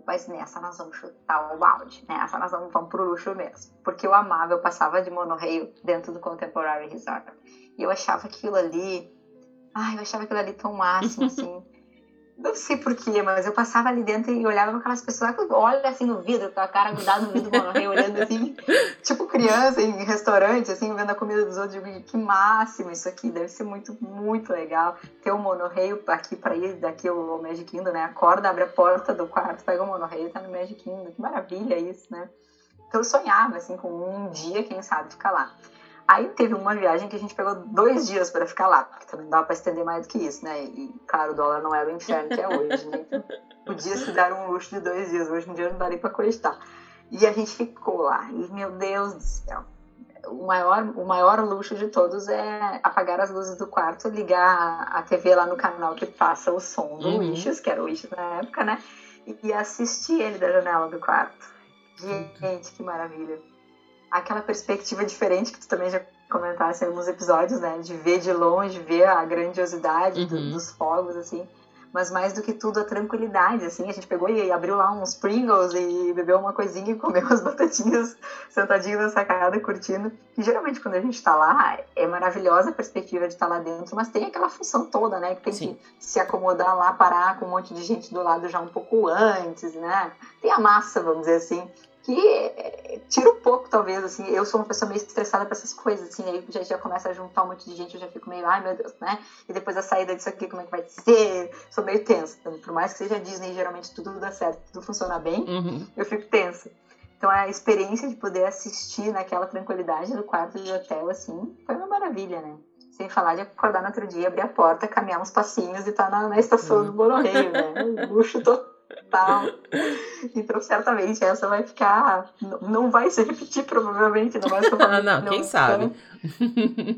mas nessa nós vamos chutar o balde, nessa nós vamos, vamos pro luxo mesmo. Porque eu amava, eu passava de monorail dentro do Contemporary Resort. E eu achava aquilo ali, ai, eu achava aquilo ali tão máximo, assim. Não sei porquê, mas eu passava ali dentro e olhava com aquelas pessoas que olham assim no vidro, com a cara grudada no vidro do monorreio, olhando assim, <laughs> tipo criança em restaurante, assim, vendo a comida dos outros. Digo, que máximo isso aqui, deve ser muito, muito legal. Ter o um monorreio aqui para ir daqui ao Magic Kingdom, né? Acorda, abre a porta do quarto, pega o monorreio e tá no Magic Kingdom. Que maravilha isso, né? Então eu sonhava, assim, com um dia, quem sabe, ficar lá. Aí teve uma viagem que a gente pegou dois dias para ficar lá, porque também não dava para estender mais do que isso, né? E, claro, o dólar não é o inferno que é hoje, né? Então, podia se dar um luxo de dois dias, hoje em dia não daria para cogitar. E a gente ficou lá, e meu Deus do céu, o maior, o maior luxo de todos é apagar as luzes do quarto, ligar a TV lá no canal que passa o som do uhum. Wishes, que era o Wishes na época, né? E assistir ele da janela do quarto. Gente, que maravilha aquela perspectiva diferente que tu também já comentasse em alguns episódios, né? De ver de longe, ver a grandiosidade uhum. do, dos fogos, assim. Mas mais do que tudo, a tranquilidade, assim. A gente pegou e abriu lá uns Pringles e bebeu uma coisinha e comeu <laughs> umas batatinhas sentadinho na sacada, curtindo. E geralmente, quando a gente tá lá, é maravilhosa a perspectiva de estar tá lá dentro, mas tem aquela função toda, né? Que tem Sim. que se acomodar lá, parar com um monte de gente do lado já um pouco antes, né? Tem a massa, vamos dizer assim que tira um pouco, talvez, assim, eu sou uma pessoa meio estressada para essas coisas, assim, aí já, já começa a juntar um monte de gente, eu já fico meio, ai meu Deus, né? E depois a saída disso aqui, como é que vai ser? Sou meio tensa. Então, por mais que seja Disney, geralmente tudo dá certo, tudo funciona bem, uhum. eu fico tensa. Então a experiência de poder assistir naquela tranquilidade do quarto de hotel, assim, foi uma maravilha, né? Sem falar de acordar no outro dia, abrir a porta, caminhar uns passinhos e estar tá na, na estação uhum. do Monoreio, né? Um luxo total tal. Então, certamente, essa vai ficar. Não vai se repetir, provavelmente. Não vai ser <laughs> ah, não, não, quem sabe?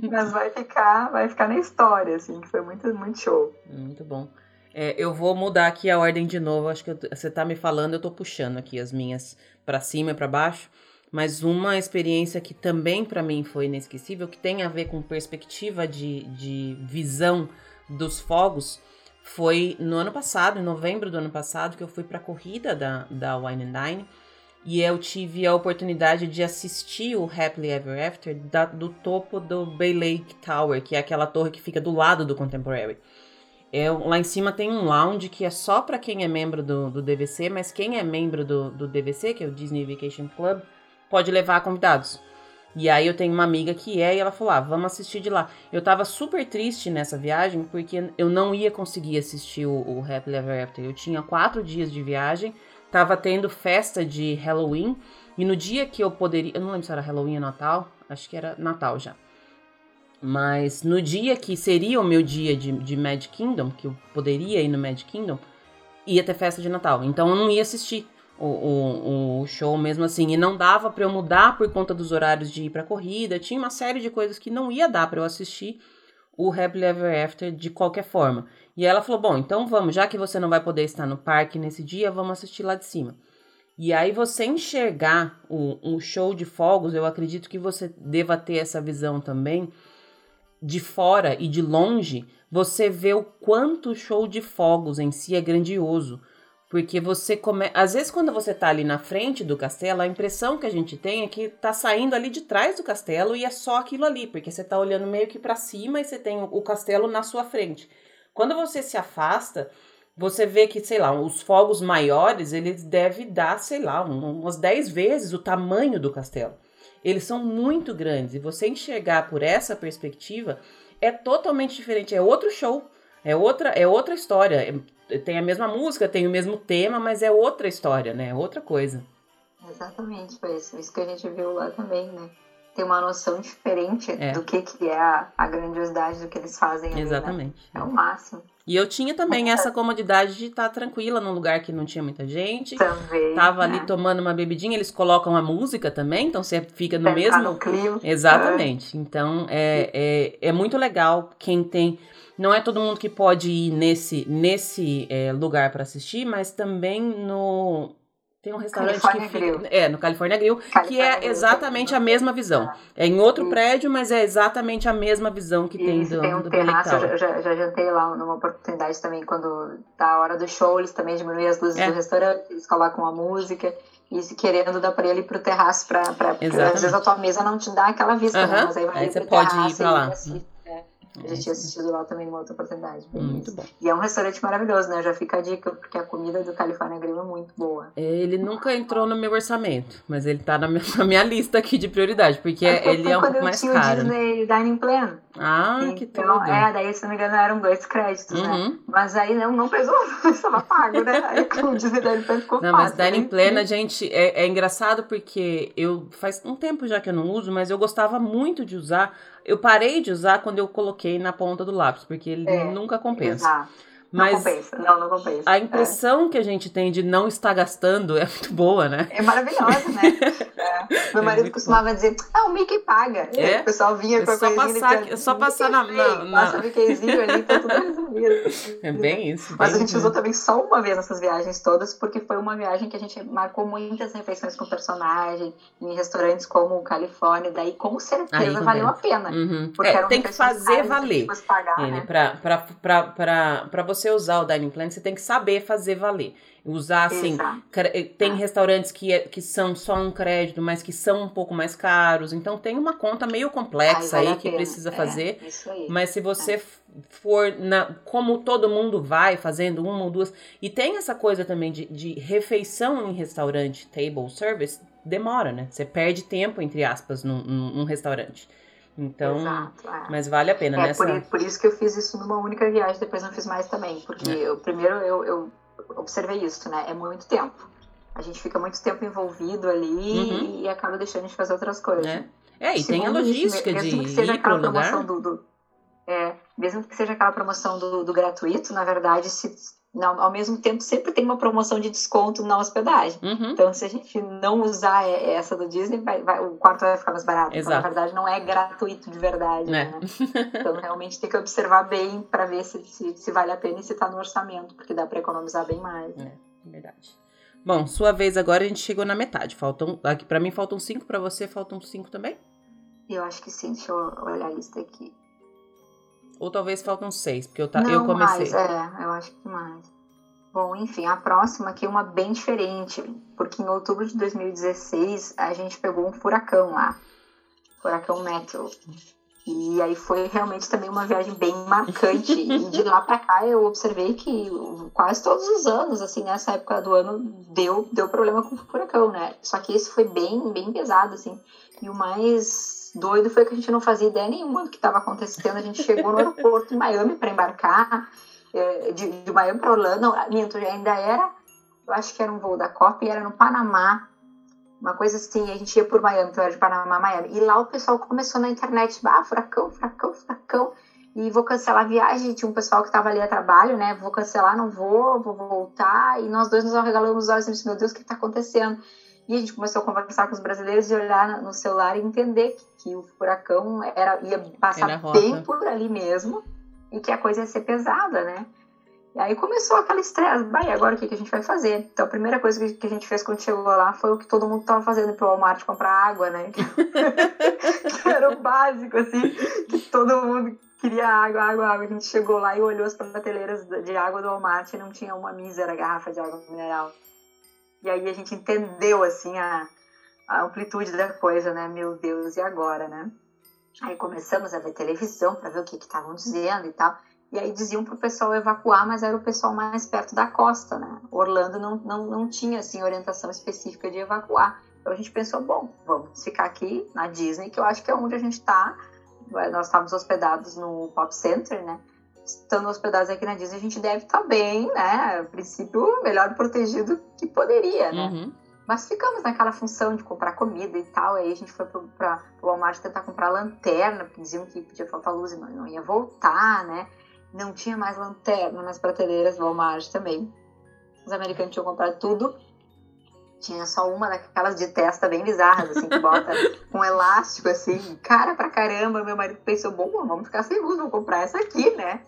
Mas vai ficar, vai ficar na história, assim, que foi muito, muito show. Muito bom. É, eu vou mudar aqui a ordem de novo. Acho que eu, você tá me falando, eu tô puxando aqui as minhas para cima e para baixo. Mas uma experiência que também para mim foi inesquecível, que tem a ver com perspectiva de, de visão dos fogos, foi no ano passado, em novembro do ano passado, que eu fui para a corrida da, da Wine and Dine. E eu tive a oportunidade de assistir o Happily Ever After da, do topo do Bay Lake Tower, que é aquela torre que fica do lado do Contemporary. É, lá em cima tem um lounge que é só para quem é membro do, do DVC, mas quem é membro do, do DVC, que é o Disney Vacation Club, pode levar convidados. E aí eu tenho uma amiga que é e ela falou: ah, vamos assistir de lá. Eu tava super triste nessa viagem porque eu não ia conseguir assistir o, o Happily Ever After. Eu tinha quatro dias de viagem, tava tendo festa de Halloween. E no dia que eu poderia. Eu não lembro se era Halloween ou Natal. Acho que era Natal já. Mas no dia que seria o meu dia de, de Mad Kingdom, que eu poderia ir no Mad Kingdom, ia ter festa de Natal. Então eu não ia assistir o, o, o, show mesmo assim. E não dava para eu mudar por conta dos horários de ir pra corrida. Tinha uma série de coisas que não ia dar para eu assistir o Happily Ever After de qualquer forma. E ela falou: Bom, então vamos, já que você não vai poder estar no parque nesse dia, vamos assistir lá de cima. E aí você enxergar o, o show de fogos, eu acredito que você deva ter essa visão também de fora e de longe, você vê o quanto o show de fogos em si é grandioso. Porque você come... Às vezes, quando você tá ali na frente do castelo, a impressão que a gente tem é que tá saindo ali de trás do castelo e é só aquilo ali, porque você tá olhando meio que para cima e você tem o castelo na sua frente. Quando você se afasta, você vê que, sei lá, os fogos maiores, eles devem dar, sei lá, umas 10 vezes o tamanho do castelo. Eles são muito grandes e você enxergar por essa perspectiva é totalmente diferente, é outro show. É outra, é outra história tem a mesma música, tem o mesmo tema, mas é outra história, né? É outra coisa. Exatamente, foi isso. Isso que a gente viu lá também, né? Tem uma noção diferente é. do que, que é a, a, grandiosidade do que eles fazem ali? Exatamente. Né? É o máximo. E eu tinha também essa comodidade de estar tranquila num lugar que não tinha muita gente. Também. Tava né? ali tomando uma bebidinha, eles colocam a música também, então você fica no mesmo. No clima. Exatamente. Então é, é, é muito legal quem tem não é todo mundo que pode ir nesse, nesse é, lugar para assistir, mas também no. Tem um restaurante California que fica. Grill. É, no California Grill, California que é exatamente a mesma visão. É em outro prédio, mas é exatamente a mesma visão que tem do, tem um do terraço, eu já, já jantei lá numa oportunidade também, quando tá a hora do show, eles também diminuem as luzes é. do restaurante, eles colocam a música. E querendo dar para ele pro terraço pra, às vezes a tua mesa não te dá aquela vista, né? Mas aí vai aí você pode ir pra lá. Eu já tinha assistido lá também uma outra oportunidade. Muito bom. E é um restaurante maravilhoso, né? Já fica a dica, porque a comida do California Grill é muito boa. Ele nunca entrou no meu orçamento, mas ele tá na minha, <laughs> na minha lista aqui de prioridade, porque ele é um pouco mais caro. Eu Disney Dining Plan. Ah, então, que tudo. É, daí, se não me engano, eram dois créditos, né? uhum. né? Mas aí não, não pesou, <laughs> estava pago, né? Aí com o Disney Dining Plan ficou Não, fácil, mas Dining né? Plan, a gente, é, é engraçado porque eu, faz um tempo já que eu não uso, mas eu gostava muito de usar eu parei de usar quando eu coloquei na ponta do lápis, porque ele é, nunca compensa. Exato. Mas não compensa, não, não compensa. A impressão é. que a gente tem de não estar gastando é muito boa, né? É maravilhosa, né? <laughs> É. Meu é marido costumava bom. dizer, ah, o Mickey paga. É? O pessoal vinha com é só passar, dizia, É só passar na, na, na... Passa o Mickeyzinho ali, tá tudo resolvido. É bem isso. Bem Mas a gente usou também só uma vez nessas viagens todas, porque foi uma viagem que a gente marcou muitas refeições com personagem, em restaurantes como o Califórnia, daí com certeza valeu a pena. Uhum. Porque é, tem que fazer valer. Pagar, ele, né? pra, pra, pra, pra, pra você usar o dining plan, você tem que saber fazer valer. Usar assim, eh, tem ah. restaurantes que, é, que são só um crédito, mas que são um pouco mais caros. Então tem uma conta meio complexa Ai, vale aí que precisa é, fazer. Mas se você é. for na, como todo mundo vai fazendo uma ou duas. E tem essa coisa também de, de refeição em restaurante, table service, demora, né? Você perde tempo, entre aspas, num, num restaurante. Então, Exato, é. mas vale a pena, é, né? Por, por, isso que eu fiz isso numa única viagem, depois não fiz mais também. Porque é. eu, primeiro eu, eu, observei isso, né? É muito tempo. A gente fica muito tempo envolvido ali uhum. e acaba deixando de fazer outras coisas. É, é e Segundo tem a logística isso, mesmo de que seja ir aquela promoção do, do, é, mesmo que seja aquela promoção do, do gratuito, na verdade, se, não, ao mesmo tempo sempre tem uma promoção de desconto na hospedagem. Uhum. Então, se a gente não usar essa do Disney, vai, vai, o quarto vai ficar mais barato. Então, na verdade, não é gratuito de verdade. É. Né? Então, realmente tem que observar bem para ver se, se, se, vale a pena e se está no orçamento, porque dá para economizar bem mais. É, verdade. Bom, sua vez agora, a gente chegou na metade. Faltam, aqui para mim faltam cinco, para você faltam cinco também? Eu acho que sim, deixa eu olhar a lista aqui. Ou talvez faltam seis, porque eu, tá, Não, eu comecei. Mais, é, eu acho que mais. Bom, enfim, a próxima aqui é uma bem diferente, porque em outubro de 2016 a gente pegou um furacão lá, furacão Metro. E aí foi realmente também uma viagem bem marcante. e <laughs> de lá para cá eu observei que quase todos os anos, assim, nessa época do ano, deu, deu problema com o furacão, né? Só que esse foi bem, bem pesado, assim. E o mais doido foi que a gente não fazia ideia nenhuma do que estava acontecendo. A gente chegou no aeroporto em Miami para embarcar, é, de, de Miami para Orlando. Não, minto, ainda era, eu acho que era um voo da COP e era no Panamá. Uma coisa assim, a gente ia por Miami, então era de Panamá, Miami. E lá o pessoal começou na internet, ah, furacão, furacão, furacão. E vou cancelar a viagem. Tinha um pessoal que estava ali a trabalho, né? Vou cancelar, não vou, vou voltar. E nós dois nos arregalamos os olhos e disse, meu Deus, o que está acontecendo? E a gente começou a conversar com os brasileiros e olhar no celular e entender que, que o furacão era, ia passar era bem por ali mesmo e que a coisa ia ser pesada, né? E aí começou aquela estresse, vai, agora o que, que a gente vai fazer? Então a primeira coisa que a gente fez quando chegou lá foi o que todo mundo estava fazendo pro Walmart comprar água, né? <laughs> que era o básico, assim, que todo mundo queria água, água, água. A gente chegou lá e olhou as prateleiras de água do Walmart e não tinha uma mísera garrafa de água mineral. E aí a gente entendeu, assim, a, a amplitude da coisa, né? Meu Deus, e agora, né? Aí começamos a ver televisão para ver o que estavam dizendo e tal. E aí diziam para o pessoal evacuar, mas era o pessoal mais perto da costa, né? Orlando não, não, não tinha, assim, orientação específica de evacuar. Então a gente pensou, bom, vamos ficar aqui na Disney, que eu acho que é onde a gente está. Nós estávamos hospedados no Pop Center, né? Estando hospedados aqui na Disney, a gente deve estar tá bem, né? A princípio, melhor protegido que poderia, né? Uhum. Mas ficamos naquela função de comprar comida e tal. Aí a gente foi para o Walmart tentar comprar lanterna, porque diziam que podia faltar luz e não, não ia voltar, né? Não tinha mais lanterna nas prateleiras do Walmart também. Os americanos tinham comprado tudo. Tinha só uma daquelas de testa bem bizarras, assim, que bota <laughs> um elástico, assim, cara pra caramba. Meu marido pensou, bom, vamos ficar sem luz, vamos comprar essa aqui, né?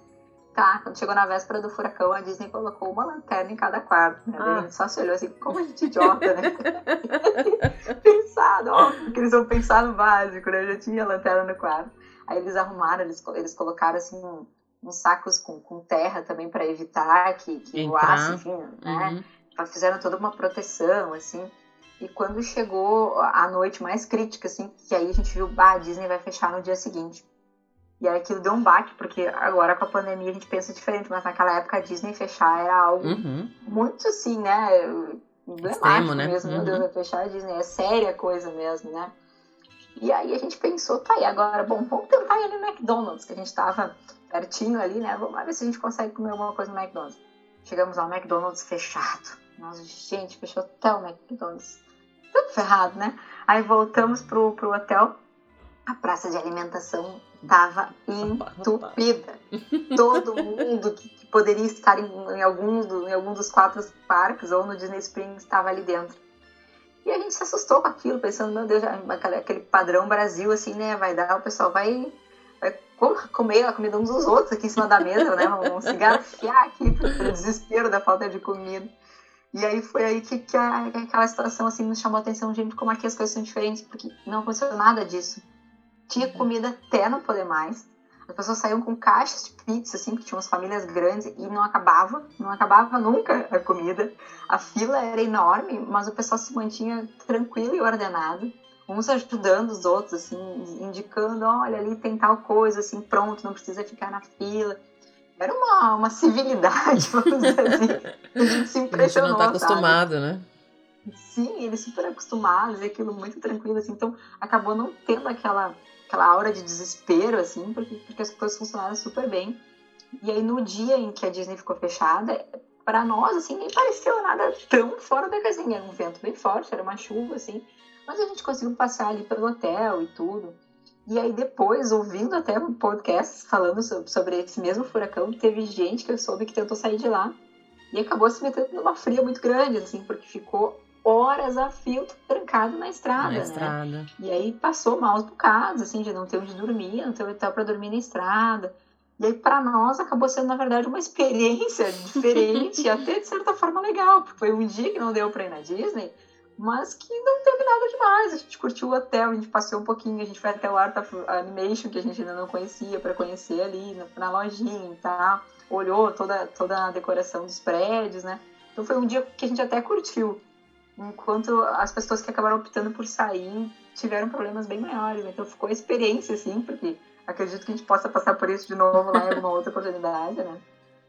Tá, quando chegou na véspera do furacão, a Disney colocou uma lanterna em cada quarto, né? Ah. A gente só se olhou assim, como a gente idiota, né? <laughs> Pensado, óbvio que eles vão pensar no básico, né? Já tinha lanterna no quarto. Aí eles arrumaram, eles, eles colocaram assim uns sacos com, com terra também para evitar que, que voasse, enfim, né? Uhum. Fizeram toda uma proteção, assim. E quando chegou a noite mais crítica, assim, que aí a gente viu, ah, a Disney vai fechar no dia seguinte. E aí aquilo deu um baque, porque agora com a pandemia a gente pensa diferente, mas naquela época a Disney fechar era algo Uhum. muito assim, né? Emblemático Extremo, né? mesmo, meu Uhum. Deus, vai fechar a Disney, é séria coisa mesmo, né? E aí a gente pensou, tá aí, agora, bom, vamos tentar ir ali no McDonald's, que a gente tava pertinho ali, né? Vamos lá ver se a gente consegue comer alguma coisa no McDonald's. Chegamos lá, o McDonald's fechado. Nossa, gente, fechou até o McDonald's. Tudo ferrado, né? Aí voltamos pro, pro hotel, a praça de alimentação tava entupida. Todo mundo que, que poderia estar em, em, alguns do, em algum dos quatro parques ou no Disney Springs estava ali dentro. E a gente se assustou com aquilo, pensando, meu Deus, aquele, padrão Brasil, assim, né? Vai dar, o pessoal vai, vai co- comer a comida uns dos outros aqui em cima da mesa, né? Vão se garfiar aqui <laughs> pro desespero da falta de comida. E aí foi aí que, que, a- que aquela situação, assim, nos chamou a atenção, gente, como aqui as coisas são diferentes, porque não aconteceu nada disso. Tinha comida até não poder mais. As pessoas saíam com caixas de pizza, assim, porque tinham umas famílias grandes e não acabava, não acabava nunca a comida. A fila era enorme, mas o pessoal se mantinha tranquilo e ordenado. Uns ajudando os outros, assim, indicando, olha, ali tem tal coisa, assim, pronto, não precisa ficar na fila. Era uma, uma civilidade, <laughs> vamos dizer assim. A gente se A gente impressionou, não tá sabe? acostumado, né? Sim, eles super acostumados, e aquilo muito tranquilo, assim, então acabou não tendo aquela, aquela aura de desespero, assim, porque, porque as coisas funcionaram super bem. E aí no dia em que a Disney ficou fechada, para nós, assim, nem pareceu nada tão fora da casinha. Era um vento bem forte, era uma chuva, assim, mas a gente conseguiu passar ali pelo hotel e tudo. E aí depois, ouvindo até um podcast falando sobre, sobre esse mesmo furacão, teve gente que eu soube que tentou sair de lá e acabou se metendo numa fria muito grande, assim, porque ficou horas a fio trancado na estrada, Na né? estrada. E aí passou maus bocados, assim, de não ter onde dormir, não ter hotel para dormir na estrada. E aí, para nós, acabou sendo, na verdade, uma experiência <laughs> diferente até, de certa forma, legal. Porque foi um dia que não deu para ir na Disney, mas que não teve nada demais. A gente curtiu o hotel, a gente passeou um pouquinho, a gente foi até o Art of Animation, que a gente ainda não conhecia, para conhecer ali na, na lojinha e tal. Olhou toda, toda a decoração dos prédios, né? Então foi um dia que a gente até curtiu. Enquanto as pessoas que acabaram optando por sair tiveram problemas bem maiores. Então ficou a experiência, assim, porque acredito que a gente possa passar por isso de novo lá em alguma outra oportunidade, né?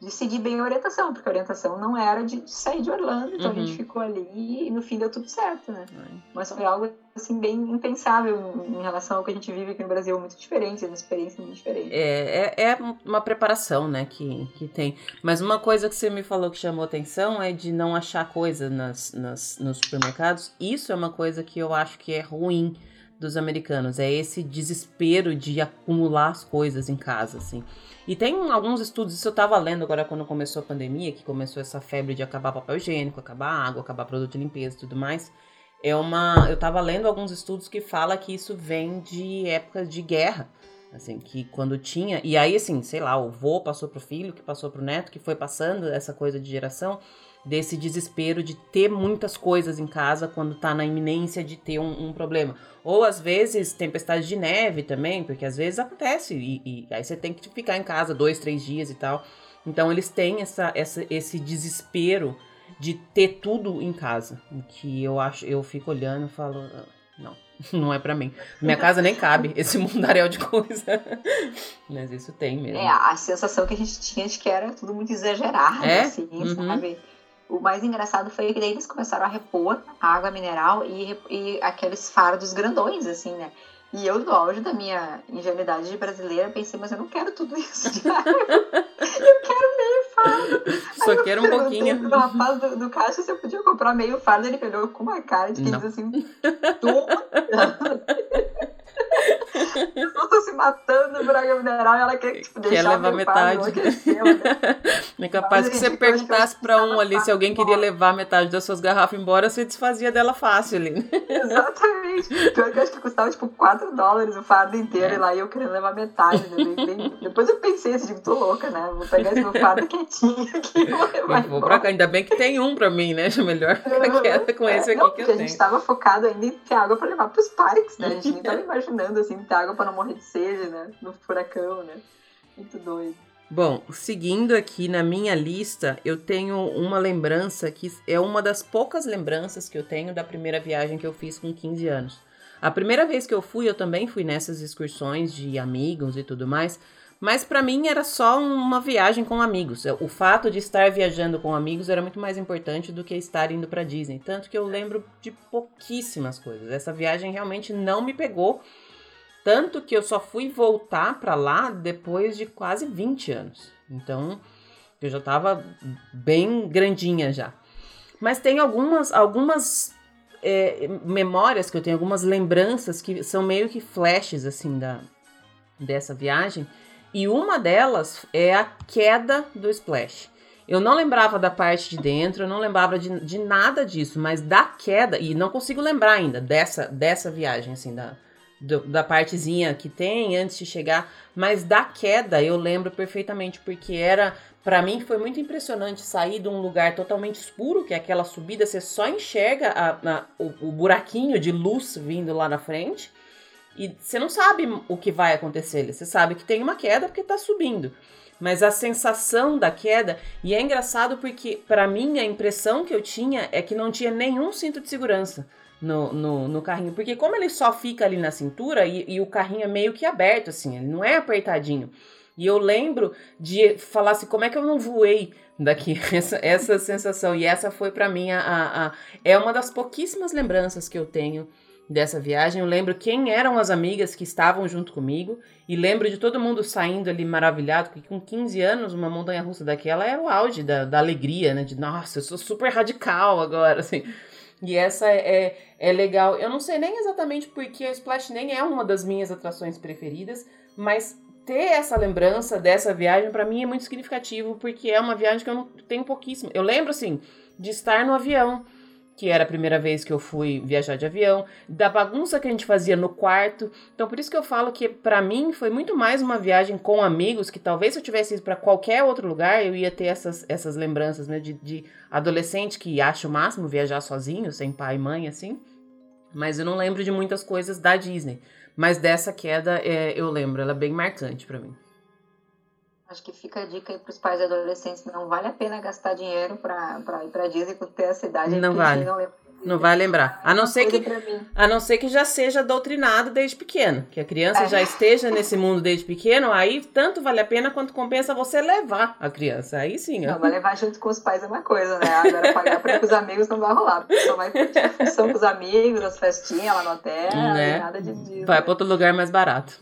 De seguir bem a orientação, porque a orientação não era de sair de Orlando, então Uhum. a gente ficou ali e no fim deu tudo certo, né? Ai. Mas foi algo, assim, bem impensável em relação ao que a gente vive aqui no Brasil, muito diferente, uma experiência muito diferente. É, é, é uma preparação, né, que, que tem. Mas uma coisa que você me falou que chamou atenção é de não achar coisa nas, nas, nos supermercados. Isso é uma coisa que eu acho que é ruim dos americanos. É esse desespero de acumular as coisas em casa, assim. E tem alguns estudos, isso eu tava lendo agora quando começou a pandemia, que começou essa febre de acabar papel higiênico, acabar água, acabar produto de limpeza e tudo mais. É uma. Eu tava lendo alguns estudos que fala que isso vem de épocas de guerra. Assim, que quando tinha. E aí, assim, sei lá, o vô passou pro filho, que passou pro neto, que foi passando essa coisa de geração, desse desespero de ter muitas coisas em casa quando tá na iminência de ter um, um problema. Ou às vezes tempestade de neve também, porque às vezes acontece. E, e aí você tem que ficar em casa dois, três dias e tal. Então eles têm essa, essa, esse desespero de ter tudo em casa. o Que eu acho, eu fico olhando e falo, "Ah, não, <laughs> não é pra mim. Minha casa nem cabe esse <laughs> mundaréu de coisa. <laughs> Mas isso tem mesmo. É, a sensação que a gente tinha de que era tudo muito exagerado, É? assim, Uhum. sabe? O mais engraçado foi que daí eles começaram a repor a água mineral e, e aqueles fardos grandões, assim, né? E eu, no auge da minha ingenuidade de brasileira, pensei, mas eu não quero tudo isso de <laughs> água. eu quero meio fardo. Só Aí quero um pouquinho. pro rapaz do, do caixa se eu podia comprar meio fardo. Ele olhou com uma cara de quem Não. diz assim, "Toma." <laughs> As pessoas estão se matando por água mineral e ela quer, tipo, Quer deixar levar meio fardo, metade. né? <laughs> É capaz que você que perguntasse pra um ali se alguém queria levar metade das suas garrafas embora, você desfazia dela fácil ali. <laughs> Exatamente. Pior que eu acho que custava tipo 4 dólares o fardo inteiro É. e lá eu querendo levar metade. né? Depois eu pensei assim, digo, tô louca, né? Vou pegar esse meu fardo quietinho aqui e vou <laughs> levar vou pra cá, ainda bem que tem um pra mim, né? Melhor ficar quieta com esse É, aqui não, que eu a gente tenho. tava focado ainda em ter água pra levar pros parques, né? A gente nem tava imaginando assim, ter água pra não morrer de sede, né? No furacão, né? Muito doido. Bom, seguindo aqui na minha lista, eu tenho uma lembrança que é uma das poucas lembranças que eu tenho da primeira viagem que eu fiz com 15 anos. A primeira vez que eu fui, eu também fui nessas excursões de amigos e tudo mais. Mas para mim era só uma viagem com amigos. O fato de estar viajando com amigos era muito mais importante do que estar indo para Disney. Tanto que eu lembro de pouquíssimas coisas. Essa viagem realmente não me pegou. Tanto que eu só fui voltar para lá depois de quase 20 anos. Então, eu já estava bem grandinha já. Mas tem algumas, algumas é, memórias que eu tenho, algumas lembranças que são meio que flashes assim da, dessa viagem e uma delas é a queda do splash. Eu não lembrava da parte de dentro, eu não lembrava de, de nada disso, mas da queda, e não consigo lembrar ainda dessa, dessa viagem, assim, da, do, da partezinha que tem antes de chegar, mas da queda eu lembro perfeitamente, porque era, para mim, foi muito impressionante sair de um lugar totalmente escuro, que é aquela subida, você só enxerga a, a, o, o buraquinho de luz vindo lá na frente, e você não sabe o que vai acontecer. Você sabe que tem uma queda porque está subindo. Mas a sensação da queda, e é engraçado porque, para mim, a impressão que eu tinha é que não tinha nenhum cinto de segurança no, no, no carrinho. Porque, como ele só fica ali na cintura e, e o carrinho é meio que aberto, assim, ele não é apertadinho. E eu lembro de falar assim, como é que eu não voei daqui? <laughs> Essa, essa sensação. E essa foi para mim a, a, a, É uma das pouquíssimas lembranças que eu tenho dessa viagem. Eu lembro quem eram as amigas que estavam junto comigo e lembro de todo mundo saindo ali maravilhado, porque com 15 anos uma montanha russa daquela é o auge da, da alegria, né? De nossa, eu sou super radical agora, <laughs> assim. E essa é, é legal. Eu não sei nem exatamente porque a Splash nem é uma das minhas atrações preferidas, mas ter essa lembrança dessa viagem para mim é muito significativo, porque é uma viagem que eu não tenho pouquíssimo. Eu lembro assim de estar no avião que era a primeira vez que eu fui viajar de avião, da bagunça que a gente fazia no quarto. Então, por isso que eu falo que para mim foi muito mais uma viagem com amigos, que talvez se eu tivesse ido para qualquer outro lugar, eu ia ter essas, essas lembranças, né, de, de adolescente que acha o máximo viajar sozinho, sem pai e mãe, assim. Mas eu não lembro de muitas coisas da Disney. Mas dessa queda é, eu lembro, ela é bem marcante para mim. Acho que fica a dica aí para os pais e adolescentes: não vale a pena gastar dinheiro para ir para Disney por ter essa idade. Não vale. Não não vai lembrar. A não ser que a não ser que já seja doutrinado desde pequeno, que a criança é. já esteja nesse mundo desde pequeno, aí tanto vale a pena quanto compensa você levar a criança. Aí sim, ó. Não, vai levar junto com os pais é uma coisa, né? Agora pagar para os amigos não vai rolar, porque só vai curtir a função com os amigos, as festinhas lá no hotel, né? nada de disso. Vai para outro lugar mais barato.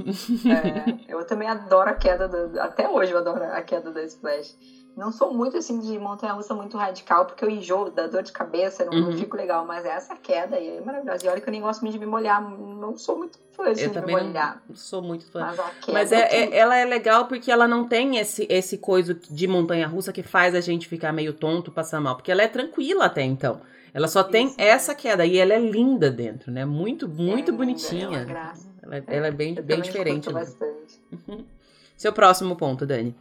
É, eu também adoro a queda do, até hoje eu adoro a queda da Splash. Não sou muito assim de montanha russa muito radical, porque eu enjoo da dor de cabeça, não, uhum. fico legal, mas essa queda aí é maravilhosa. E olha que eu nem gosto muito de me molhar, não sou muito fã assim, eu de me molhar. Não sou muito fã. Mas, mas é, é, ela é legal porque ela não tem esse, esse coisa de montanha russa que faz a gente ficar meio tonto, passar mal, porque ela é tranquila até então. Ela só Isso. tem essa queda e ela é linda dentro, né? Muito, muito é bonitinha. É ela, ela, é bem, bem diferente. Né? Bastante. <laughs> Seu próximo ponto, Dani.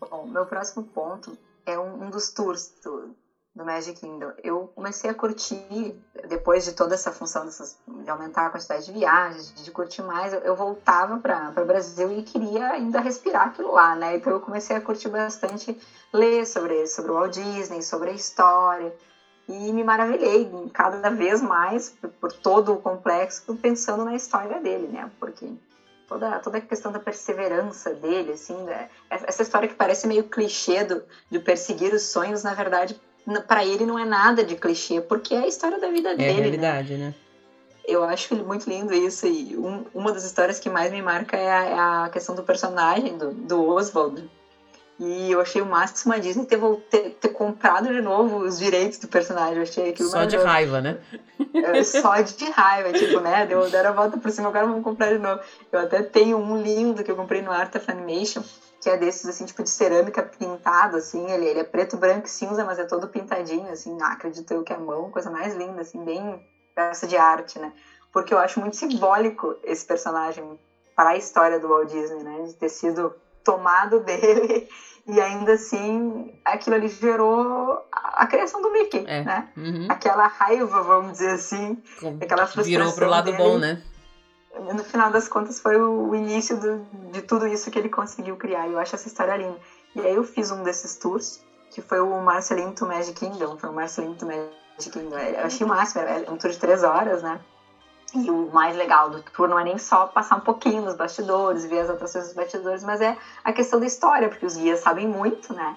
Bom, meu próximo ponto é um, um dos tours do, do Magic Kingdom. Eu comecei a curtir, depois de toda essa função dessas, de aumentar a quantidade de viagens, de, de curtir mais, eu, eu voltava para o Brasil e queria ainda respirar aquilo lá, né? Então eu comecei a curtir bastante, ler sobre, sobre o Walt Disney, sobre a história, e me maravilhei cada vez mais por, por todo o complexo, pensando na história dele, né? Porque toda, toda a questão da perseverança dele, assim, né? essa história que parece meio clichê do, de perseguir os sonhos, na verdade, para ele não é nada de clichê, porque é a história da vida é dele. É realidade, né? né? Eu acho muito lindo isso, e um, uma das histórias que mais me marca é a, é a questão do personagem, do, do Oswald, e eu achei o máximo a Disney ter, ter, ter, comprado de novo os direitos do personagem. Eu achei aquilo Só de raiva, né? É, só de raiva, tipo, né? Deu, deram a volta por cima, agora vamos comprar de novo. Eu até tenho um lindo que eu comprei no Art of Animation, que é desses, assim, tipo de cerâmica pintado, assim. Ele, ele é preto, branco e cinza, mas é todo pintadinho, assim. Não, acredito eu que é mão, coisa mais linda, assim, bem peça de arte, né? Porque eu acho muito simbólico esse personagem para a história do Walt Disney, né? De ter sido tomado <laughs> dele e ainda assim, aquilo ali gerou a criação do Mickey, é. né? Uhum. Aquela raiva, vamos dizer assim, Com, aquela frustração Virou pro lado dele. bom, né? No final das contas, foi o início do, de tudo isso que ele conseguiu criar. E eu acho essa história linda. E aí eu fiz um desses tours, que foi o Marcelinho to Magic Kingdom. Foi o Marcelinho to Magic Kingdom. Eu achei o máximo, era um tour de três horas, né? E o mais legal do tour não é nem só passar um pouquinho nos bastidores, ver as atrações dos bastidores, mas é a questão da história, porque os guias sabem muito, né?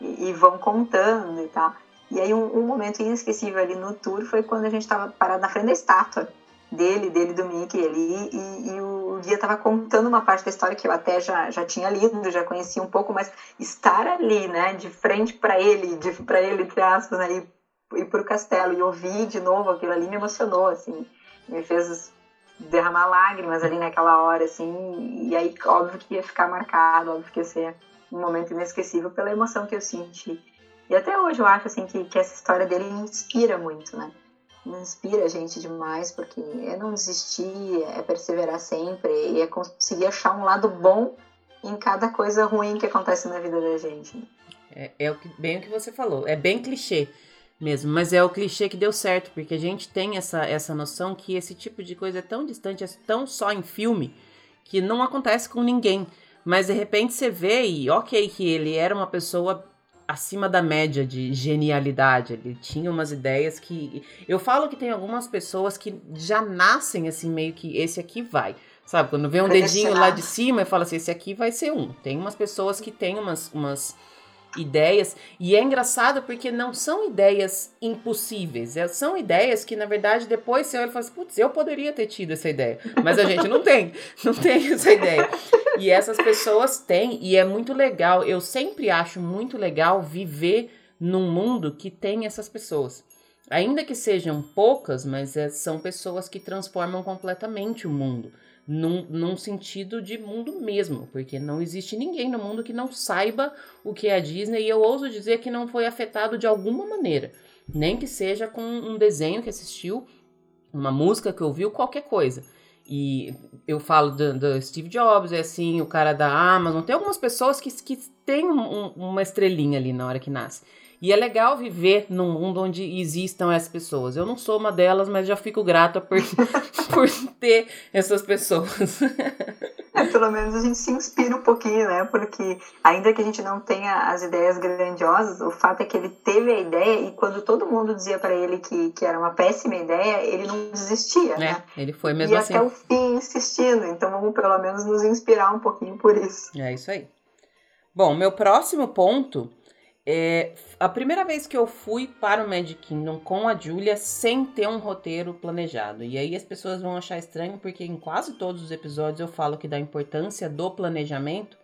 E, e vão contando e tal. E aí um, um, momento inesquecível ali no tour foi quando a gente estava parado na frente da estátua dele, dele do Mickey ali, e, e o guia estava contando uma parte da história que eu até já, já tinha lido, já conhecia um pouco, mas estar ali, né, de frente para ele, de para ele entre aspas, né, e, e para o castelo e ouvir de novo aquilo ali me emocionou, assim me fez derramar lágrimas ali naquela hora, assim, e aí óbvio que ia ficar marcado, óbvio que ia ser um momento inesquecível pela emoção que eu senti. E até hoje eu acho, assim, que, que essa história dele inspira muito, né? Inspira a gente demais, porque é não desistir, é perseverar sempre, e é conseguir achar um lado bom em cada coisa ruim que acontece na vida da gente. É, é bem o que você falou, é bem clichê, mesmo. Mas é o clichê que deu certo, porque a gente tem essa, essa noção que esse tipo de coisa é tão distante, é tão só em filme, que não acontece com ninguém. Mas de repente você vê e ok que ele era uma pessoa acima da média de genialidade. Ele tinha umas ideias que. Eu falo que tem algumas pessoas que já nascem assim, meio que esse aqui vai. Sabe? Quando vê um dedinho lá de cima e fala assim, esse aqui vai ser um. Tem umas pessoas que têm umas, umas ideias. E é engraçado porque não são ideias impossíveis. É, são ideias que, na verdade, depois você olha e fala assim, putz, eu poderia ter tido essa ideia. Mas a gente não tem. <laughs> Não tem essa ideia. E essas pessoas têm. E é muito legal. Eu sempre acho muito legal viver num mundo que tem essas pessoas. Ainda que sejam poucas, mas é, são pessoas que transformam completamente o mundo num, num sentido de mundo mesmo, porque não existe ninguém no mundo que não saiba o que é a Disney e eu ouso dizer que não foi afetado de alguma maneira, nem que seja com um desenho que assistiu, uma música que ouviu, qualquer coisa. E eu falo do, do, Steve Jobs, é assim, o cara da Amazon. Tem algumas pessoas que, que têm um, uma estrelinha ali na hora que nasce. E é legal viver num mundo onde existam essas pessoas. Eu não sou uma delas, mas já fico grata por, <laughs> por ter essas pessoas. É, pelo menos a gente se inspira um pouquinho, né? Porque ainda que a gente não tenha as ideias grandiosas, o fato é que ele teve a ideia e quando todo mundo dizia para ele que, que era uma péssima ideia, ele não desistia, é, né? Ele foi mesmo e assim. E até o fim insistindo. Então vamos pelo menos nos inspirar um pouquinho por isso. É isso aí. Bom, meu próximo ponto é, a primeira vez que eu fui para o Magic Kingdom com a Julia sem ter um roteiro planejado. E aí as pessoas vão achar estranho porque em quase todos os episódios eu falo que da importância do planejamento.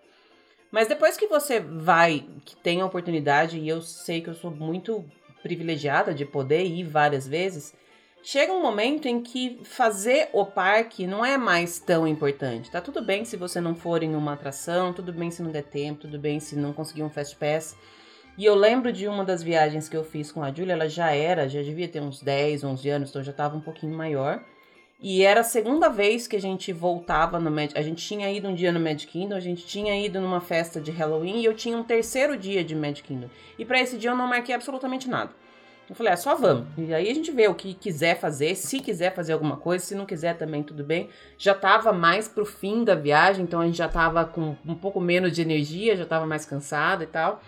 Mas depois que você vai, que tem a oportunidade, e eu sei que eu sou muito privilegiada de poder ir várias vezes, chega um momento em que fazer o parque não é mais tão importante. Tá tudo bem se você não for em uma atração, tudo bem se não der tempo, tudo bem se não conseguir um fast pass. E eu lembro de uma das viagens que eu fiz com a Julia, ela já era, já devia ter uns 10, 11 anos, então já estava um pouquinho maior. E era a segunda vez que a gente voltava no Magic. A gente tinha ido um dia no Magic Kingdom, a gente tinha ido numa festa de Halloween e eu tinha um terceiro dia de Magic Kingdom. E para esse dia eu não marquei absolutamente nada. Eu falei, é só vamos. E aí a gente vê o que quiser fazer, se quiser fazer alguma coisa, se não quiser também tudo bem. Já tava mais pro fim da viagem, então a gente já tava com um pouco menos de energia, já tava mais cansado e tal.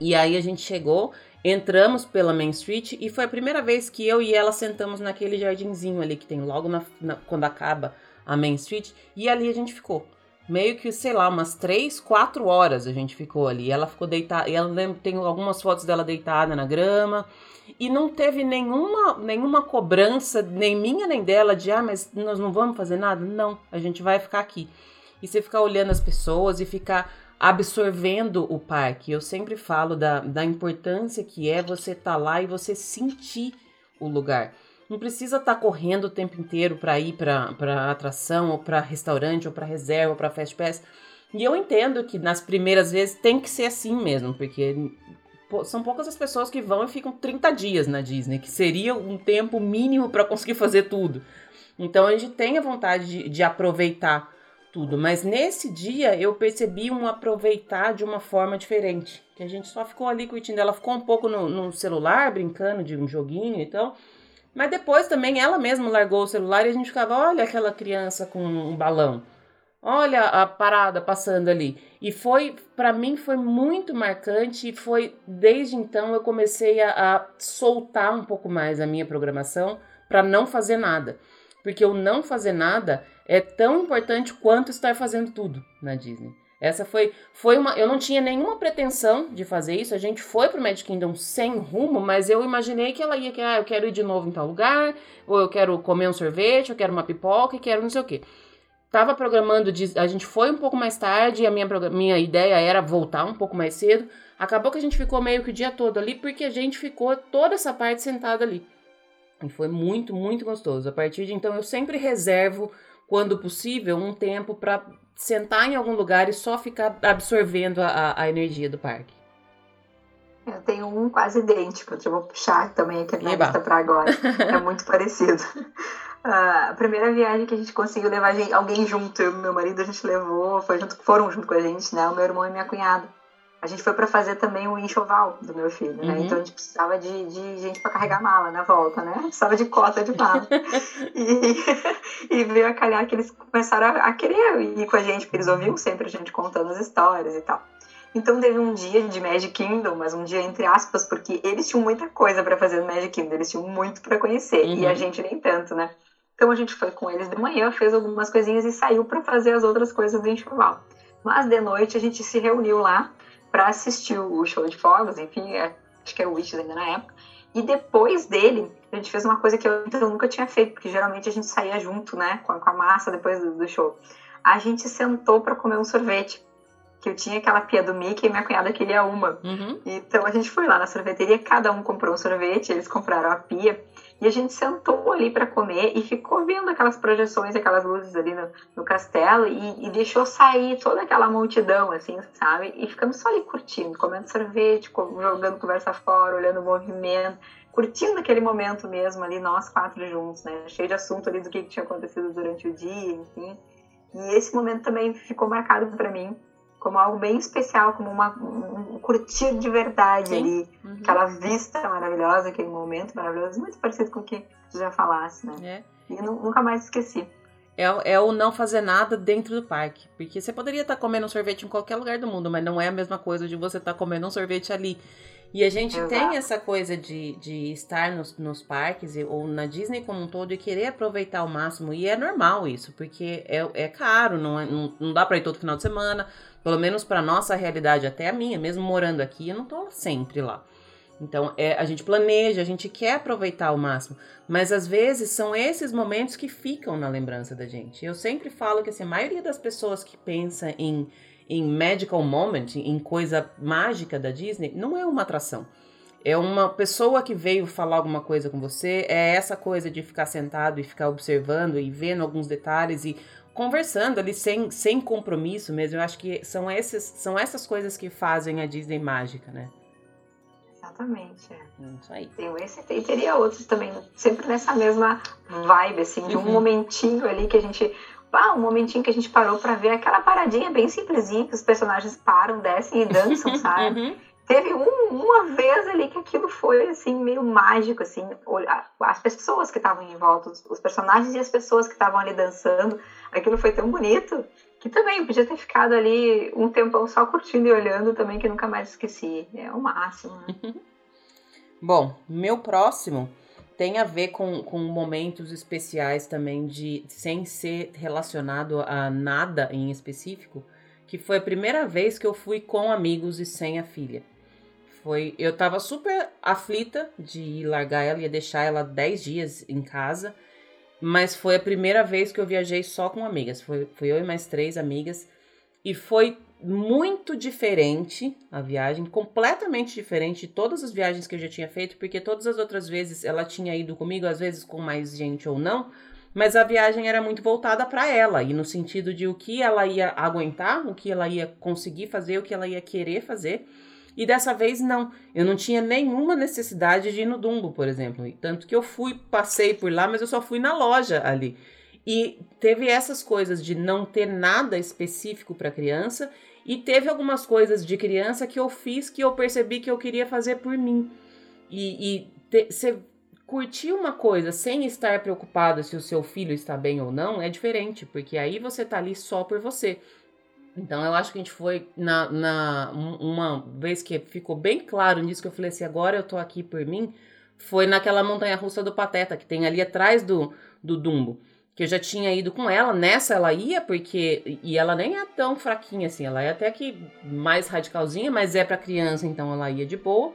E aí a gente chegou, entramos pela Main Street e foi a primeira vez que eu e ela sentamos naquele jardinzinho ali que tem logo na, na, quando acaba a Main Street. E ali a gente ficou. Meio que, sei lá, umas três, quatro horas a gente ficou ali. Ela ficou deitada. E ela tem algumas fotos dela deitada na grama. E não teve nenhuma, nenhuma cobrança, nem minha nem dela, de ah, mas nós não vamos fazer nada. Não, a gente vai ficar aqui. E você ficar olhando as pessoas e ficar absorvendo o parque. Eu sempre falo da, da importância que é você estar tá lá e você sentir o lugar. Não precisa estar tá correndo o tempo inteiro para ir para atração, ou para restaurante, ou para reserva, ou para fast pass. E eu entendo que nas primeiras vezes tem que ser assim mesmo, porque são poucas as pessoas que vão e ficam 30 dias na Disney, que seria um tempo mínimo para conseguir fazer tudo. Então a gente tem a vontade de, de aproveitar tudo. Mas nesse dia eu percebi um aproveitar de uma forma diferente. Que a gente só ficou ali curtindo. Ela ficou um pouco no, no celular, brincando de um joguinho e tal. Mas depois também ela mesma largou o celular e a gente ficava, olha aquela criança com um balão. Olha a parada passando ali. E foi, para mim, foi muito marcante. E foi desde então eu comecei a, a soltar um pouco mais a minha programação para não fazer nada. porque o não fazer nada é tão importante quanto estar fazendo tudo na Disney. Essa foi, foi uma. Eu não tinha nenhuma pretensão de fazer isso. A gente foi pro Magic Kingdom sem rumo, mas eu imaginei que ela ia que, ah, eu quero ir de novo em tal lugar, ou eu quero comer um sorvete, eu quero uma pipoca, e quero não sei o quê. Tava programando, de, a gente foi um pouco mais tarde, a minha, minha ideia era voltar um pouco mais cedo. Acabou que a gente ficou meio que o dia todo ali, porque a gente ficou toda essa parte sentada ali. E foi muito, muito gostoso. A partir de então, eu sempre reservo, quando possível, um tempo para sentar em algum lugar e só ficar absorvendo a, a energia do parque. Eu tenho um quase idêntico, eu vou puxar também aqui na lista para agora. <laughs> É muito parecido. Uh, <laughs> a primeira viagem que a gente conseguiu levar alguém junto, eu e meu marido, a gente levou, foi junto, foram junto com a gente, né? O meu irmão e minha cunhada a gente foi para fazer também o enxoval do meu filho, né? Uhum. Então a gente precisava de, de gente para carregar mala na volta, né? Precisava de cota de mala. <laughs> e, <laughs> e veio a calhar que eles começaram a, a, querer ir com a gente, porque eles ouviam sempre a gente contando as histórias e tal. Então teve um dia de Magic Kingdom, mas um dia entre aspas, porque eles tinham muita coisa para fazer no Magic Kingdom, eles tinham muito para conhecer, uhum. e a gente nem tanto, né? Então a gente foi com eles de manhã, fez algumas coisinhas e saiu para fazer as outras coisas do enxoval. Mas de noite a gente se reuniu lá para assistir o show de fogos, enfim, é, acho que era o Wishes ainda na época. E depois dele, a gente fez uma coisa que eu, eu nunca tinha feito, porque geralmente a gente saía junto, né, com, com a massa depois do, do show. A gente sentou para comer um sorvete que eu tinha aquela pia do Mickey e minha cunhada queria uma. Uhum. Então a gente foi lá na sorveteria, cada um comprou um sorvete, eles compraram a pia. E a gente sentou ali para comer e ficou vendo aquelas projeções, aquelas luzes ali no, no castelo e, e, deixou sair toda aquela multidão, assim, sabe? E ficamos só ali curtindo, comendo sorvete, jogando conversa fora, olhando o movimento, curtindo aquele momento mesmo ali, nós quatro juntos, né? Cheio de assunto ali do que, tinha acontecido durante o dia, enfim. E esse momento também ficou marcado para mim como algo bem especial, como uma, um curtir de verdade Sim. ali. Uhum. Aquela vista maravilhosa, aquele momento maravilhoso, muito parecido com o que tu já falasse, né? É. E nunca mais esqueci. É, é o não fazer nada dentro do parque. Porque você poderia estar comendo um sorvete em qualquer lugar do mundo, mas não é a mesma coisa de você estar comendo um sorvete ali. E a gente Exato. tem essa coisa de, de estar nos, nos parques ou na Disney como um todo e querer aproveitar ao máximo. E é normal isso, porque é, é caro, não, é, não, não dá para ir todo final de semana, pelo menos para nossa realidade, até a minha, mesmo morando aqui, eu não tô sempre lá. Então, é, a gente planeja, a gente quer aproveitar ao máximo, mas às vezes são esses momentos que ficam na lembrança da gente. Eu sempre falo que assim, a maioria das pessoas que pensa em, em magical moment, em coisa mágica da Disney, não é uma atração. É uma pessoa que veio falar alguma coisa com você, é essa coisa de ficar sentado e ficar observando e vendo alguns detalhes e conversando ali sem, sem compromisso mesmo. Eu acho que são, esses, são essas coisas que fazem a Disney mágica, né? Exatamente. É. Isso aí. Tem esse e teria outros também, sempre nessa mesma vibe, assim, de um uhum. momentinho ali que a gente. Um momentinho que a gente parou para ver aquela paradinha bem simplesinha que os personagens param, descem e dançam, <laughs> sabe? Uhum. Teve um, uma vez ali que aquilo foi, assim, meio mágico, assim, as pessoas que estavam em volta, os personagens e as pessoas que estavam ali dançando, aquilo foi tão bonito que também podia ter ficado ali um tempão só curtindo e olhando também, que nunca mais esqueci. É o máximo, né? <laughs> Bom, meu próximo tem a ver com, com momentos especiais também de sem ser relacionado a nada em específico, que foi a primeira vez que eu fui com amigos e sem a filha. Foi, eu tava super aflita de largar ela, ia deixar ela 10 dias em casa, mas foi a primeira vez que eu viajei só com amigas. Foi, foi eu e mais três amigas. E foi muito diferente a viagem, completamente diferente de todas as viagens que eu já tinha feito, porque todas as outras vezes ela tinha ido comigo, às vezes com mais gente ou não, mas a viagem era muito voltada para ela, e no sentido de o que ela ia aguentar, o que ela ia conseguir fazer, o que ela ia querer fazer. E dessa vez não, eu não tinha nenhuma necessidade de ir no Dumbo, por exemplo. Tanto que eu fui, passei por lá, mas eu só fui na loja ali. E teve essas coisas de não ter nada específico para criança e teve algumas coisas de criança que eu fiz que eu percebi que eu queria fazer por mim. E, você curtir uma coisa sem estar preocupado se o seu filho está bem ou não é diferente, porque aí você tá ali só por você. Então eu acho que a gente foi na, na uma vez que ficou bem claro nisso que eu falei assim, agora eu tô aqui por mim, foi naquela montanha russa do Pateta que tem ali atrás do, do Dumbo. Que eu já tinha ido com ela. Nessa ela ia, porque. E ela nem é tão fraquinha assim, ela é até que mais radicalzinha, mas é para criança, então ela ia de boa.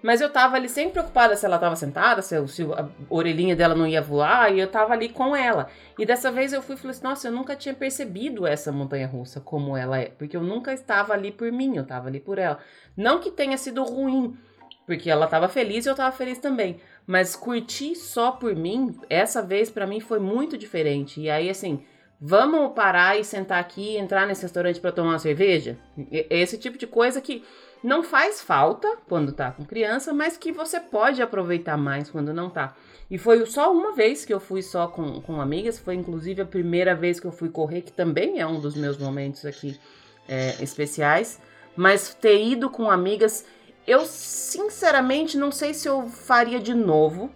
Mas eu tava ali sempre preocupada se ela tava sentada, se, se, a orelhinha dela não ia voar, e eu tava ali com ela. E dessa vez eu fui e falei assim: nossa, eu nunca tinha percebido essa montanha russa como ela é, porque eu nunca estava ali por mim, eu tava ali por ela. Não que tenha sido ruim, porque ela tava feliz e eu tava feliz também. Mas curtir só por mim, essa vez para mim foi muito diferente. E aí, assim, vamos parar e sentar aqui, entrar nesse restaurante para tomar uma cerveja? Esse tipo de coisa que não faz falta quando tá com criança, mas que você pode aproveitar mais quando não tá. E foi só uma vez que eu fui só com, com amigas, foi inclusive a primeira vez que eu fui correr, que também é um dos meus momentos aqui é, especiais. Mas ter ido com amigas eu, sinceramente, não sei se eu faria de novo,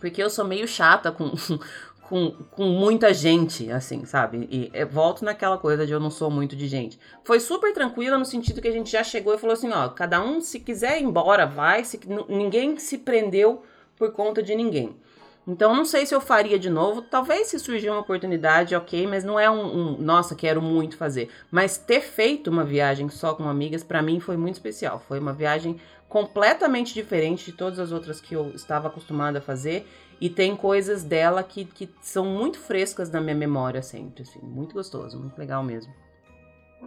porque eu sou meio chata com, <laughs> com, com muita gente, assim, sabe? E eu volto naquela coisa de eu não sou muito de gente. Foi super tranquila no sentido que a gente já chegou e falou assim: ó, cada um, se quiser ir embora, vai, se, ninguém se prendeu por conta de ninguém. Então, não sei se eu faria de novo. Talvez se surgir uma oportunidade, ok, mas não é um, um, nossa, quero muito fazer. Mas ter feito uma viagem só com amigas, para mim foi muito especial. Foi uma viagem completamente diferente de todas as outras que eu estava acostumada a fazer. E tem coisas dela que, que são muito frescas na minha memória sempre, assim. Muito gostoso, muito legal mesmo.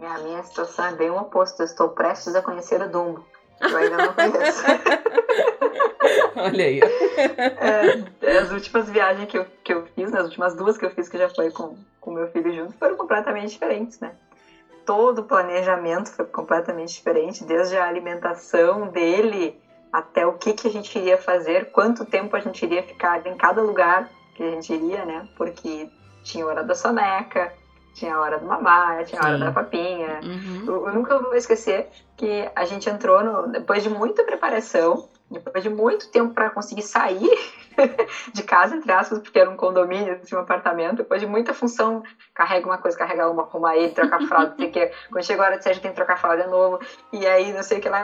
A minha situação é bem o oposto. Eu estou prestes a conhecer o Dumbo. Eu ainda não conheço. <laughs> Olha aí. É, as últimas viagens que eu, que eu fiz, né, as últimas duas que eu fiz, que já foi com o meu filho junto, foram completamente diferentes, né? Todo o planejamento foi completamente diferente, desde a alimentação dele até o que, que a gente iria fazer, quanto tempo a gente iria ficar em cada lugar que a gente iria, né? Porque tinha hora da soneca, tinha a hora do mamar, tinha a hora da papinha. Uhum. Eu, eu, nunca vou esquecer que a gente entrou no, depois de muita preparação, depois de muito tempo para conseguir sair <laughs> de casa, entre aspas, porque era um condomínio, assim, um apartamento, depois de muita função, carrega uma coisa, carrega uma, arrumar ele, trocar fralda, não sei o que. Quando chegou a hora de sair, a gente tem que trocar fralda de novo. E aí, não sei o que lá,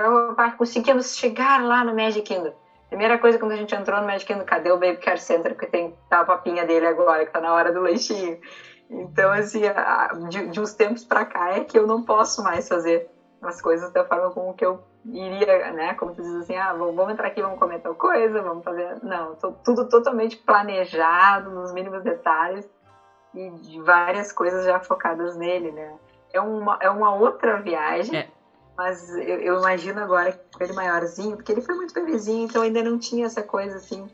conseguimos chegar lá no Magic Kingdom. Primeira coisa, quando a gente entrou no Magic Kingdom, cadê o Baby Care Center? Porque tem tá a papinha dele agora, que tá na hora do leite Então, assim, de, de uns tempos pra cá é que eu não posso mais fazer as coisas da forma como que eu iria, né? Como tu diz assim, ah, vamos entrar aqui, vamos comer tal coisa, vamos fazer. Não, tudo totalmente planejado, nos mínimos detalhes e de várias coisas já focadas nele, né? É uma, é uma outra viagem, é. mas eu, eu, imagino agora com ele maiorzinho, porque ele foi muito bebezinho, então ainda não tinha essa coisa assim.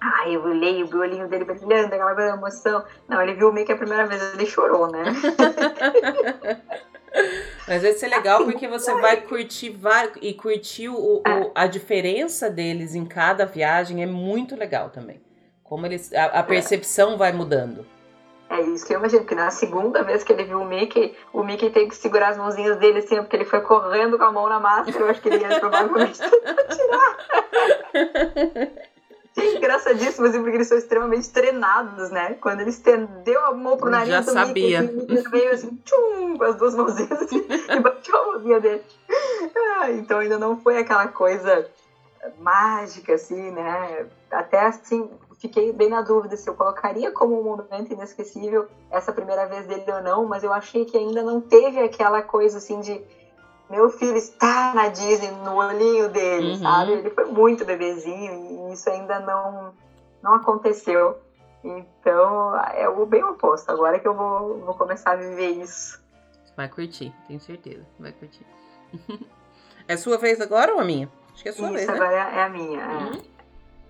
Ah, eu olhei, o olhinho dele brilhando, aquela emoção. Não, ele viu meio que a primeira vez ele chorou, né? <laughs> Mas vai ser legal porque você vai curtir e curtir o, o, a diferença deles em cada viagem é muito legal também. Como eles a, a percepção vai mudando. É isso que eu imagino, que na segunda vez que ele viu o Mickey, o Mickey tem que segurar as mãozinhas dele assim, porque ele foi correndo com a mão na máscara, eu acho que ele ia provavelmente <laughs> tirar. <laughs> Engraçadíssimo, assim, porque eles são extremamente treinados, né? Quando ele estendeu a mão pro nariz Já do sabia. Mickey, ele veio assim, tchum, com as duas mãozinhas assim, <laughs> e bateu a mãozinha dele. Ah, então ainda não foi aquela coisa mágica, assim, né? Até assim, fiquei bem na dúvida se eu colocaria como um momento inesquecível essa primeira vez dele ou não, mas eu achei que ainda não teve aquela coisa assim de meu filho está na Disney no olhinho dele, uhum. sabe? Ele foi muito bebezinho e isso ainda não, não aconteceu. Então, é o bem oposto. Agora que eu vou, vou começar a viver isso. Vai curtir, tenho certeza. Vai curtir. <laughs> é sua vez agora ou a minha? Acho que é a sua isso, vez, né? agora é a minha. É. Uhum.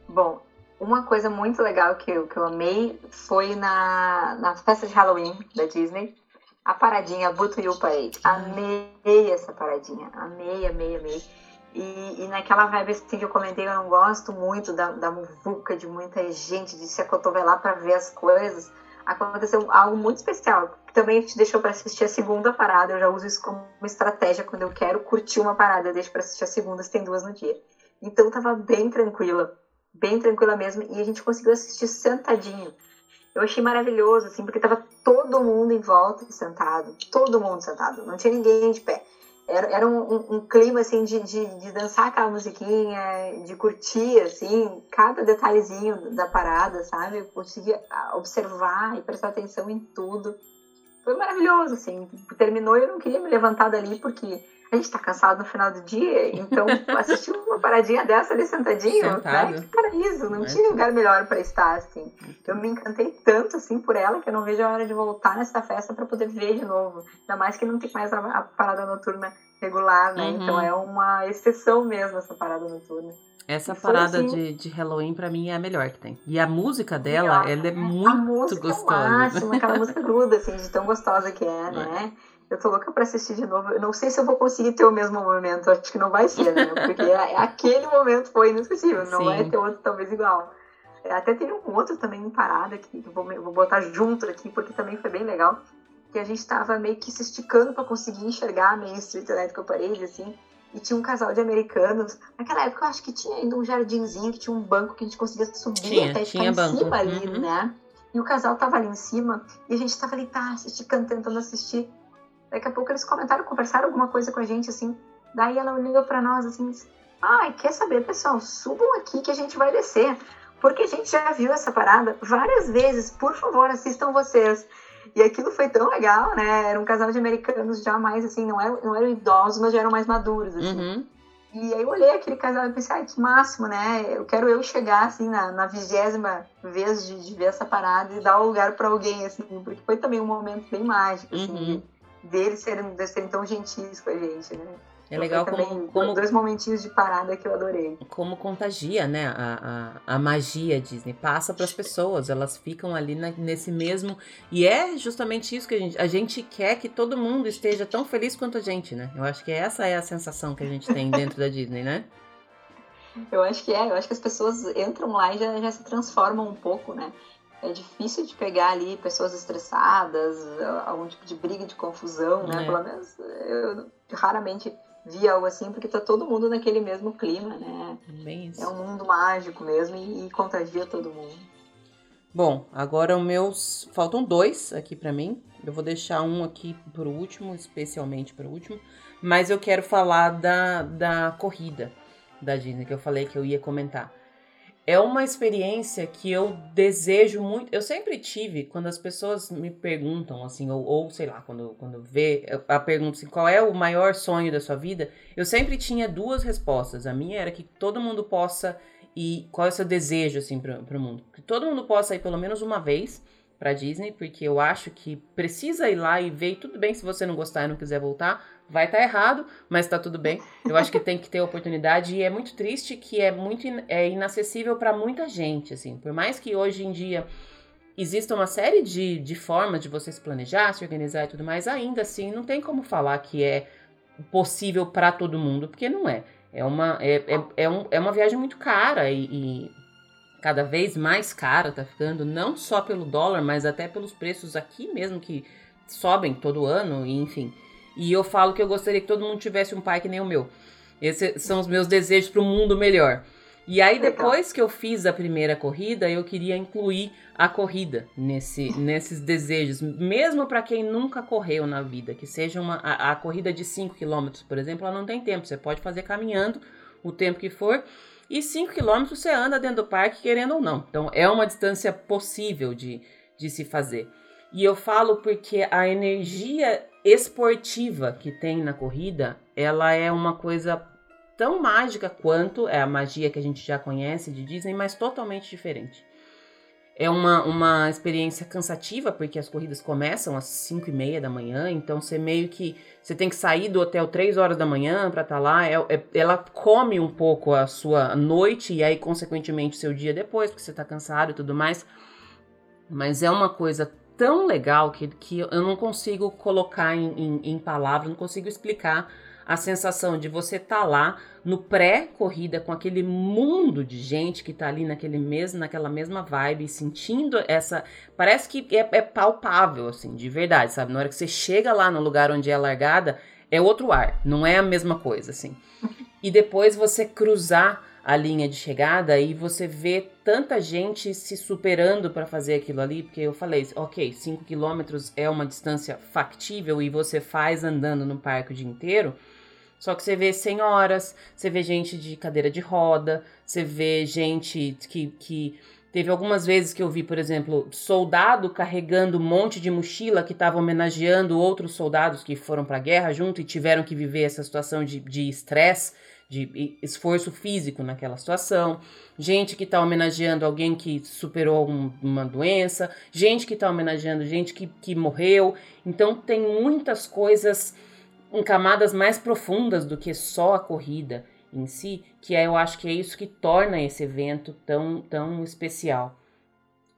Bom, uma coisa muito legal que eu, que eu amei foi na, na festa de Halloween da Disney a paradinha Butuyu Parade. Amei essa paradinha. Amei, amei, amei. E, e, naquela vibe assim que eu comentei, eu não gosto muito da, da muvuca, de muita gente, de se acotovelar para ver as coisas. Aconteceu algo muito especial, que também te deixou para assistir a segunda parada. Eu já uso isso como estratégia quando eu quero curtir uma parada, eu deixo para assistir a segunda, se tem duas no dia. Então tava bem tranquila, bem tranquila mesmo, e a gente conseguiu assistir sentadinho. Eu achei maravilhoso, assim, porque tava todo mundo em volta sentado, todo mundo sentado, não tinha ninguém de pé. era, era um, um, um, clima, assim, de, de, de, dançar aquela musiquinha, de curtir, assim, cada detalhezinho da parada, sabe? Eu conseguia observar e prestar atenção em tudo. Foi maravilhoso, assim. Terminou e eu não queria me levantar dali, porque a gente tá cansado no final do dia, então assistir uma paradinha dessa ali sentadinho, né? Sentado. né? Que paraíso, não é. tinha lugar melhor para estar, assim. Eu me encantei tanto, assim, por ela, que eu não vejo a hora de voltar nessa festa para poder ver de novo. Ainda mais que não tem mais a, a parada noturna regular, né? Uhum. Então é uma exceção mesmo essa parada noturna. Essa parada assim, de, de Halloween, pra mim, é a melhor que tem. E a música dela, melhor. ela é muito a música gostosa. É o máximo, aquela música gruda, assim, de tão gostosa que é, <laughs> né? É. Eu tô louca pra assistir de novo. Eu não sei se eu vou conseguir ter o mesmo momento. Acho que não vai ser, né? Porque é, aquele momento foi inesquecível. Não Sim. vai ter outro talvez igual. Até tem um outro também em parada aqui, que eu vou, vou botar junto aqui, porque também foi bem legal. Que a gente tava meio que se esticando para conseguir enxergar a Main Street Electrical Parade, assim. E tinha um casal de americanos. Naquela época eu acho que tinha ainda um jardinzinho, que tinha um banco que a gente conseguia subir tinha, até ficar em banco. cima ali, uhum. né? E o casal tava ali em cima e a gente tava ali, tá, esticando, tentando assistir. Daqui a pouco eles comentaram, conversaram alguma coisa com a gente, assim. Daí ela olhou para nós, assim, disse, ai, quer saber, pessoal, subam aqui que a gente vai descer. Porque a gente já viu essa parada várias vezes. Por favor, assistam vocês. E aquilo foi tão legal, né? Era um casal de americanos já mais, assim, não eram, não eram idosos, mas já eram mais maduros, assim. Uhum. E aí eu olhei aquele casal e pensei, ai, que máximo, né? Eu quero eu chegar, assim, na vigésima vez de, de, ver essa parada e dar o lugar para alguém, assim, porque foi também um momento bem mágico, assim, uhum deles serem, serem tão gentis com a gente, né? É então, legal como, como dois momentinhos de parada que eu adorei. Como contagia, né? A, a, a magia Disney passa para as pessoas, elas ficam ali na, nesse mesmo e é justamente isso que a gente a gente quer que todo mundo esteja tão feliz quanto a gente, né? Eu acho que essa é a sensação que a gente tem dentro da Disney, né? <laughs> Eu acho que é, eu acho que as pessoas entram lá e já, já se transformam um pouco, né? É difícil de pegar ali pessoas estressadas, algum tipo de briga, de confusão, né? É. Pelo menos eu raramente vi algo assim, porque tá todo mundo naquele mesmo clima, né? É um mundo mágico mesmo e, e contagia todo mundo. Bom, agora os meus. Faltam dois aqui para mim. Eu vou deixar um aqui pro último, especialmente pro último. Mas eu quero falar da, da corrida da Disney, que eu falei que eu ia comentar é uma experiência que eu desejo muito. Eu sempre tive, quando as pessoas me perguntam, assim, ou, ou sei lá, quando, quando vê a pergunta assim, qual é o maior sonho da sua vida, eu sempre tinha duas respostas. A minha era que todo mundo possa ir. Qual é o seu desejo, assim, para o mundo? Que todo mundo possa ir pelo menos uma vez para Disney, porque eu acho que precisa ir lá e ver. E tudo bem se você não gostar e não quiser voltar, vai estar tá errado, mas está tudo bem. Eu acho que tem que ter oportunidade e é muito triste que é muito in, é inacessível para muita gente, assim. Por mais que hoje em dia exista uma série de, de formas de você se planejar, se organizar e tudo mais, ainda assim não tem como falar que é possível para todo mundo, porque não é. É uma, é, é, é, um, é uma viagem muito cara e, e cada vez mais cara tá ficando, não só pelo dólar, mas até pelos preços aqui mesmo que sobem todo ano, e enfim. E eu falo que eu gostaria que todo mundo tivesse um pai que nem o meu. Esses são os meus desejos para um mundo melhor. E aí, depois que eu fiz a primeira corrida, eu queria incluir a corrida nesse, nesses desejos, mesmo para quem nunca correu na vida, que seja uma a, a corrida de 5 km, por exemplo, ela não tem tempo, você pode fazer caminhando o tempo que for, e 5 km você anda dentro do parque, querendo ou não. Então, é uma distância possível de, de se fazer. E eu falo porque a energia esportiva que tem na corrida, ela é uma coisa tão mágica quanto é a magia que a gente já conhece de Disney, mas totalmente diferente. É uma, uma experiência cansativa, porque as corridas começam às 5 e meia da manhã, então você meio que. Você tem que sair do hotel 3 horas da manhã para estar tá lá. É, é, ela come um pouco a sua noite e aí, consequentemente, seu dia depois, porque você tá cansado e tudo mais. Mas é uma coisa tão legal que, que eu não consigo colocar em, em, em palavras, não consigo explicar a sensação de você estar tá lá no pré-corrida com aquele mundo de gente que tá ali naquele mesmo, naquela mesma vibe, sentindo essa. Parece que é, é, palpável, assim, de verdade, sabe? Na hora que você chega lá no lugar onde é a largada, é outro ar, não é a mesma coisa, assim. E depois você cruzar a linha de chegada e você vê tanta gente se superando para fazer aquilo ali, porque eu falei, ok, 5 quilômetros é uma distância factível e você faz andando no parque o dia inteiro Só que você vê senhoras, você vê gente de cadeira de roda, você vê gente que, que Teve algumas vezes que eu vi, por exemplo, soldado carregando um monte de mochila que estava homenageando outros soldados que foram para a guerra junto e tiveram que viver essa situação de estresse, de, esforço físico naquela situação. Gente que está homenageando alguém que superou um, uma doença. Gente que está homenageando gente que, que morreu. Então tem muitas coisas em camadas mais profundas do que só a corrida em si, que é, eu acho que é isso que torna esse evento tão, tão especial.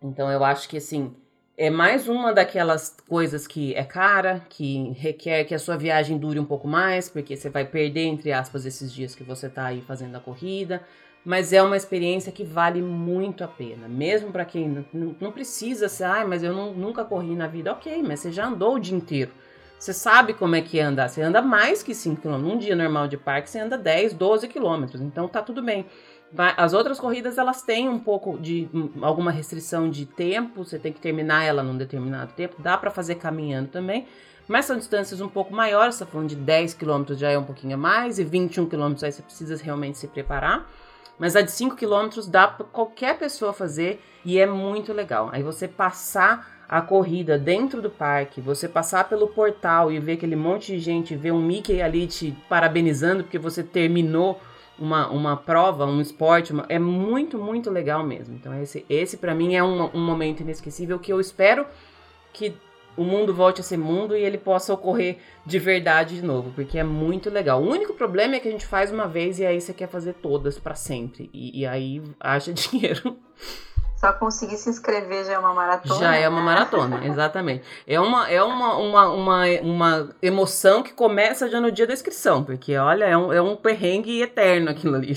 Então eu acho que assim, é mais uma daquelas coisas que é cara, que requer que a sua viagem dure um pouco mais, porque você vai perder, entre aspas, esses dias que você está aí fazendo a corrida. Mas é uma experiência que vale muito a pena, mesmo para quem não, precisa ser, ah, mas eu não, nunca corri na vida. Ok, mas você já andou o dia inteiro. Você sabe como é que é andar. Você anda mais que 5 km. Num dia normal de parque, você anda 10, 12 km. Então tá tudo bem. As outras corridas, elas têm um pouco de hum, alguma restrição de tempo. Você tem que terminar ela num determinado tempo. Dá para fazer caminhando também. Mas são distâncias um pouco maiores. Você tá falando de 10 km já é um pouquinho a mais. E 21 km aí você precisa realmente se preparar. Mas a de 5 km dá para qualquer pessoa fazer. E é muito legal. Aí você passar a corrida dentro do parque, você passar pelo portal e ver aquele monte de gente, ver um Mickey ali te parabenizando porque você terminou uma, uma prova, um esporte, uma, é muito, muito legal mesmo. Então esse, esse para mim é um, um momento inesquecível que eu espero que o mundo volte a ser mundo e ele possa ocorrer de verdade de novo, porque é muito legal. O único problema é que a gente faz uma vez e aí você quer fazer todas para sempre. E, e aí haja <laughs> dinheiro. Só conseguir se inscrever já é uma maratona. Já é uma né? maratona, <laughs> exatamente. É uma, é uma, uma, uma, uma emoção que começa já no dia da inscrição, porque olha, é um, é um perrengue eterno aquilo ali.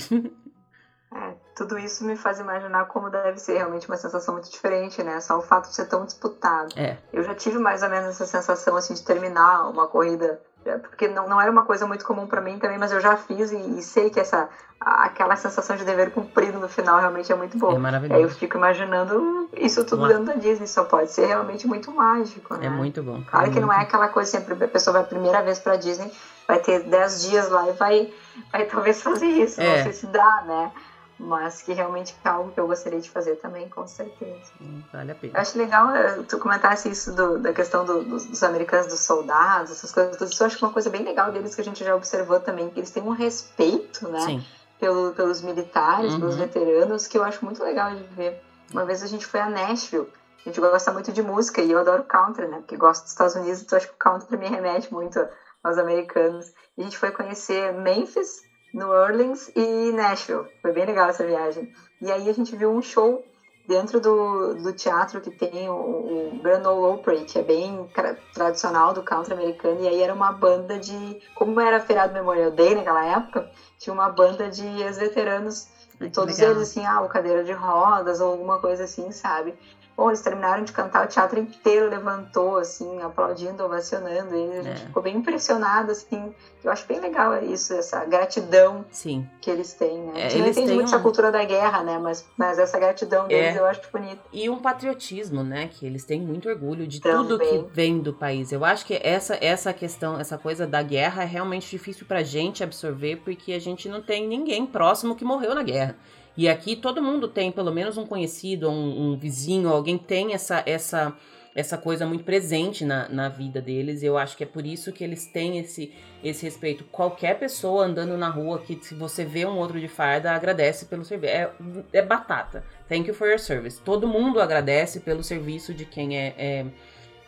É, tudo isso me faz imaginar como deve ser realmente uma sensação muito diferente, né? Só o fato de ser tão disputado. É. Eu já tive mais ou menos essa sensação assim de terminar uma corrida porque não, não era uma coisa muito comum para mim também, mas eu já fiz e, e, sei que essa aquela sensação de dever cumprido no final realmente é muito boa. É maravilhoso. Aí eu fico imaginando isso tudo dentro da Disney, só pode ser realmente muito mágico, né? É muito bom. Claro é que não é aquela coisa sempre a pessoa vai a primeira vez para Disney, vai ter 10 dias lá e vai vai talvez fazer isso, é. não sei se dá, né? Mas que realmente é algo que eu gostaria de fazer também, com certeza. Hum, vale a pena. Eu acho legal eh, tu comentasse isso do, da questão do, dos, dos, americanos, dos soldados, essas coisas. Isso eu acho uma coisa bem legal deles que a gente já observou também, que eles têm um respeito, né? Sim. Pelo, pelos militares, uhum. pelos veteranos, que eu acho muito legal de ver. Uma vez a gente foi a Nashville, a gente gosta muito de música e eu adoro country, né? Porque gosto dos Estados Unidos, então acho que o country me remete muito aos americanos. E a gente foi conhecer Memphis, New Orleans e Nashville. Foi bem legal essa viagem. E aí a gente viu um show dentro do, do teatro que tem o, o Grand Ole Opry, que é bem tradicional do country americano, e aí era uma banda de... Como era feriado Memorial Day naquela época, tinha uma banda de ex-veteranos, e todos eles assim, ah, o cadeira de rodas ou alguma coisa assim, sabe? Bom, eles terminaram de cantar, o teatro inteiro levantou, assim, aplaudindo, ovacionando eles. A gente é. ficou bem impressionado, assim. Eu acho bem legal isso, essa gratidão Sim. que eles têm, né? É, a gente não entende muito um... essa cultura da guerra, né? Mas, mas essa gratidão deles é. eu acho bonita. E um patriotismo, né? Que eles têm muito orgulho de Também. tudo que vem do país. Eu acho que essa, essa questão, essa coisa da guerra é realmente difícil pra gente absorver, porque a gente não tem ninguém próximo que morreu na guerra. E aqui todo mundo tem pelo menos um conhecido, um, um vizinho, alguém tem essa essa essa coisa muito presente na, na vida deles. Eu acho que é por isso que eles têm esse, esse respeito. Qualquer pessoa andando na rua que se você vê um outro de farda, agradece pelo serviço. É, é batata. Thank you for your service. Todo mundo agradece pelo serviço de quem é, é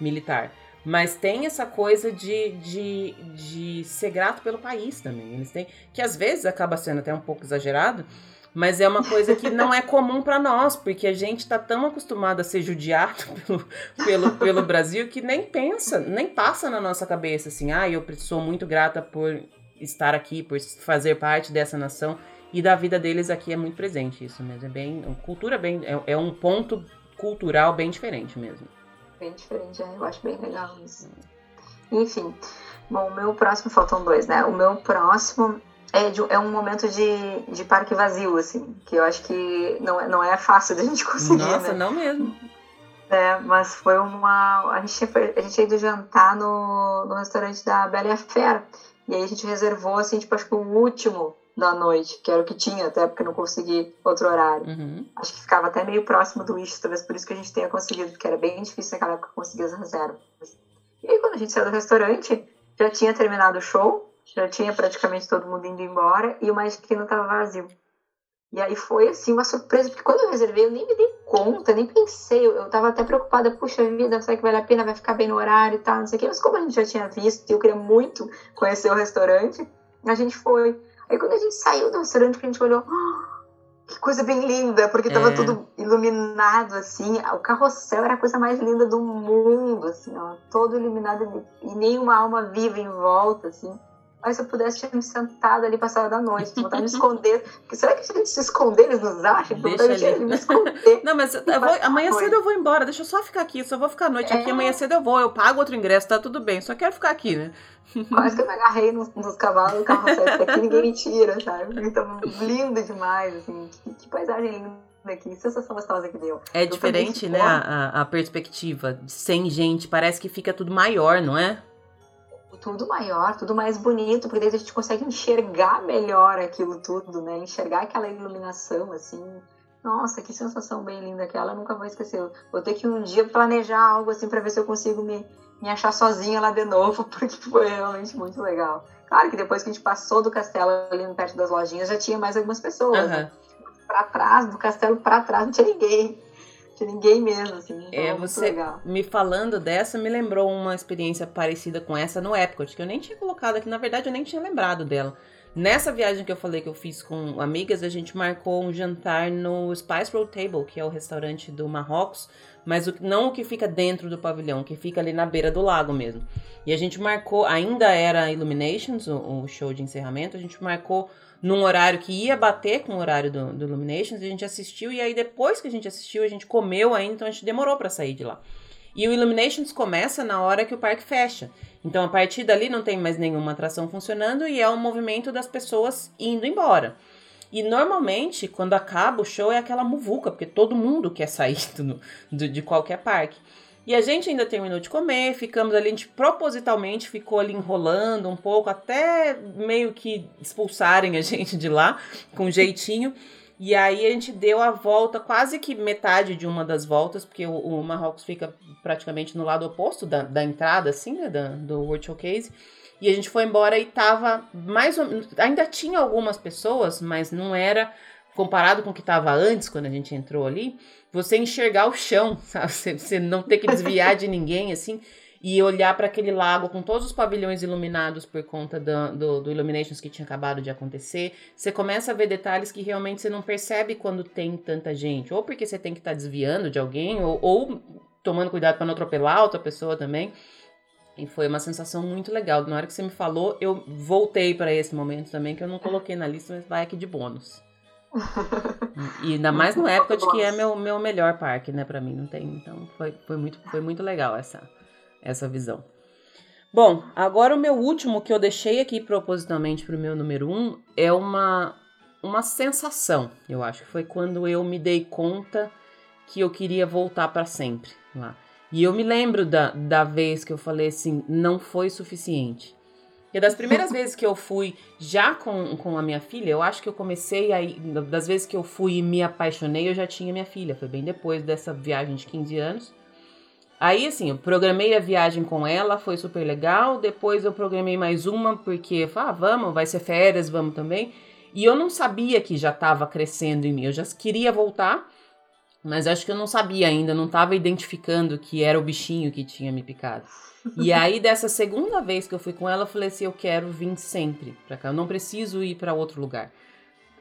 militar. Mas tem essa coisa de, de, de ser grato pelo país também. Eles têm. Que às vezes acaba sendo até um pouco exagerado mas é uma coisa que não é comum para nós, porque a gente está tão acostumado a ser judiado <laughs> pelo, pelo, pelo Brasil que nem pensa, nem passa na nossa cabeça assim, ah, eu sou muito grata por estar aqui, por fazer parte dessa nação. E da vida deles aqui é muito presente isso mesmo. É bem. Cultura bem. É, é um ponto cultural bem diferente mesmo. Bem diferente, é, eu acho bem legal isso. Enfim. Bom, o meu próximo, faltam dois, né? O meu próximo é, de, é um momento de, de parque vazio, assim, que eu acho que não, é, não é fácil da gente conseguir. Nossa, né? não mesmo. É, mas foi uma. A gente, foi, a gente ia ido jantar no, no restaurante da Bela e a Fera. E aí a gente reservou, assim, tipo, acho que o último da noite, que era o que tinha, até porque não consegui outro horário. Uhum. Acho que ficava até meio próximo do Wish, talvez por isso que a gente tenha conseguido, porque era bem difícil naquela época conseguir as reservas. E aí quando a gente saiu do restaurante, já tinha terminado o show, já tinha praticamente todo mundo indo embora e o Magic Kingdom estava vazio. E aí foi assim uma surpresa, porque quando eu reservei eu nem me dei conta, nem pensei, eu, eu tava até preocupada, puxa vida, será que vale a pena, vai ficar bem no horário e tal, não sei o quê. Mas como a gente já tinha visto e eu queria muito conhecer o restaurante, a gente foi. Aí quando a gente saiu do restaurante, a gente olhou, oh, que coisa bem linda, porque tava é. tudo iluminado, assim, o carrossel era a coisa mais linda do mundo, assim, ó, todo iluminado e nenhuma alma viva em volta, assim. Se eu pudesse, tinha me sentado ali passada da noite, vontade de me esconder. Porque será que a gente se esconder, eles nos acham? Deixa ali. me esconder. Não, mas vou, amanhã cedo eu vou embora, deixa eu só ficar aqui, só vou ficar à noite é. aqui, amanhã cedo eu vou, eu pago outro ingresso, tá tudo bem, só quero ficar aqui, né? Quase que eu me agarrei nos, nos cavalos do carro certo aqui, <laughs> ninguém me tira, sabe? Então, lindo demais, assim, que, que paisagem linda aqui, sensação gostosa que deu. É diferente, né, a, a perspectiva, sem gente, parece que fica tudo maior, não é? Tudo maior, tudo mais bonito, porque daí a gente consegue enxergar melhor aquilo tudo, né? Enxergar aquela iluminação, assim. Nossa, que sensação bem linda aquela, eu nunca vou esquecer. Vou ter que um dia planejar algo assim para ver se eu consigo me, me achar sozinha lá de novo, <laughs> porque foi realmente muito legal. Claro que depois que a gente passou do castelo ali perto das lojinhas, já tinha mais algumas pessoas. Uhum. Né? Pra trás, do castelo para trás, não tinha ninguém de ninguém mesmo, assim. É, você me falando dessa me lembrou uma experiência parecida com essa no Epcot, que eu nem tinha colocado aqui, na verdade eu nem tinha lembrado dela. Nessa viagem que eu falei que eu fiz com amigas, a gente marcou um jantar no Spice Road Table, que é o restaurante do Marrocos, mas o, não o que fica dentro do pavilhão, que fica ali na beira do lago mesmo. E a gente marcou, ainda era Illuminations, o, o show de encerramento, a gente marcou num horário que ia bater com o horário do, do Illuminations, a gente assistiu e aí depois que a gente assistiu, a gente comeu ainda, então a gente demorou para sair de lá. E o Illuminations começa na hora que o parque fecha. Então a partir dali não tem mais nenhuma atração funcionando e é um movimento das pessoas indo embora. E normalmente, quando acaba o show, é aquela muvuca, porque todo mundo quer sair <laughs> do, do, de qualquer parque. E a gente ainda terminou de comer, ficamos ali, a gente propositalmente ficou ali enrolando um pouco, até meio que expulsarem a <laughs> gente de lá, com jeitinho. E aí a gente deu a volta, quase que metade de uma das voltas, porque o, o Marrocos fica praticamente no lado oposto da, da entrada, assim, né, da, do World Showcase. E a gente foi embora e tava mais ou Ainda tinha algumas pessoas, mas não era comparado com o que estava antes, quando a gente entrou ali, você enxergar o chão, <laughs> sabe? Você, não ter que desviar de ninguém, assim, e olhar para aquele lago com todos os pavilhões iluminados por conta do, do, do, Illuminations que tinha acabado de acontecer. Você começa a ver detalhes que realmente você não percebe quando tem tanta gente, ou porque você tem que estar tá desviando de alguém, ou, ou tomando cuidado para não atropelar outra pessoa também. E foi uma sensação muito legal. Na hora que você me falou, eu voltei para esse momento também, que eu não coloquei na lista, mas vai aqui de bônus. E ainda mais no época de que é meu, meu melhor parque, né, para mim, não tem. Então foi, foi, muito, foi muito legal essa, essa visão. Bom, agora o meu último que eu deixei aqui propositalmente pro meu número um é uma, uma sensação, eu acho que foi quando eu me dei conta que eu queria voltar para sempre lá. E eu me lembro da, da vez que eu falei assim, não foi suficiente. E das primeiras vezes que eu fui já com, com a minha filha, eu acho que eu comecei aí, das vezes que eu fui e me apaixonei, eu já tinha minha filha. Foi bem depois dessa viagem de 15 anos. Aí, assim, eu programei a viagem com ela, foi super legal. Depois eu programei mais uma, porque ah, vamos, vai ser férias, vamos também. E eu não sabia que já estava crescendo em mim, eu já queria voltar, mas acho que eu não sabia ainda, não estava identificando que era o bichinho que tinha me picado. E aí, dessa segunda vez que eu fui com ela, eu falei assim: eu quero vir sempre pra cá, eu não preciso ir para outro lugar.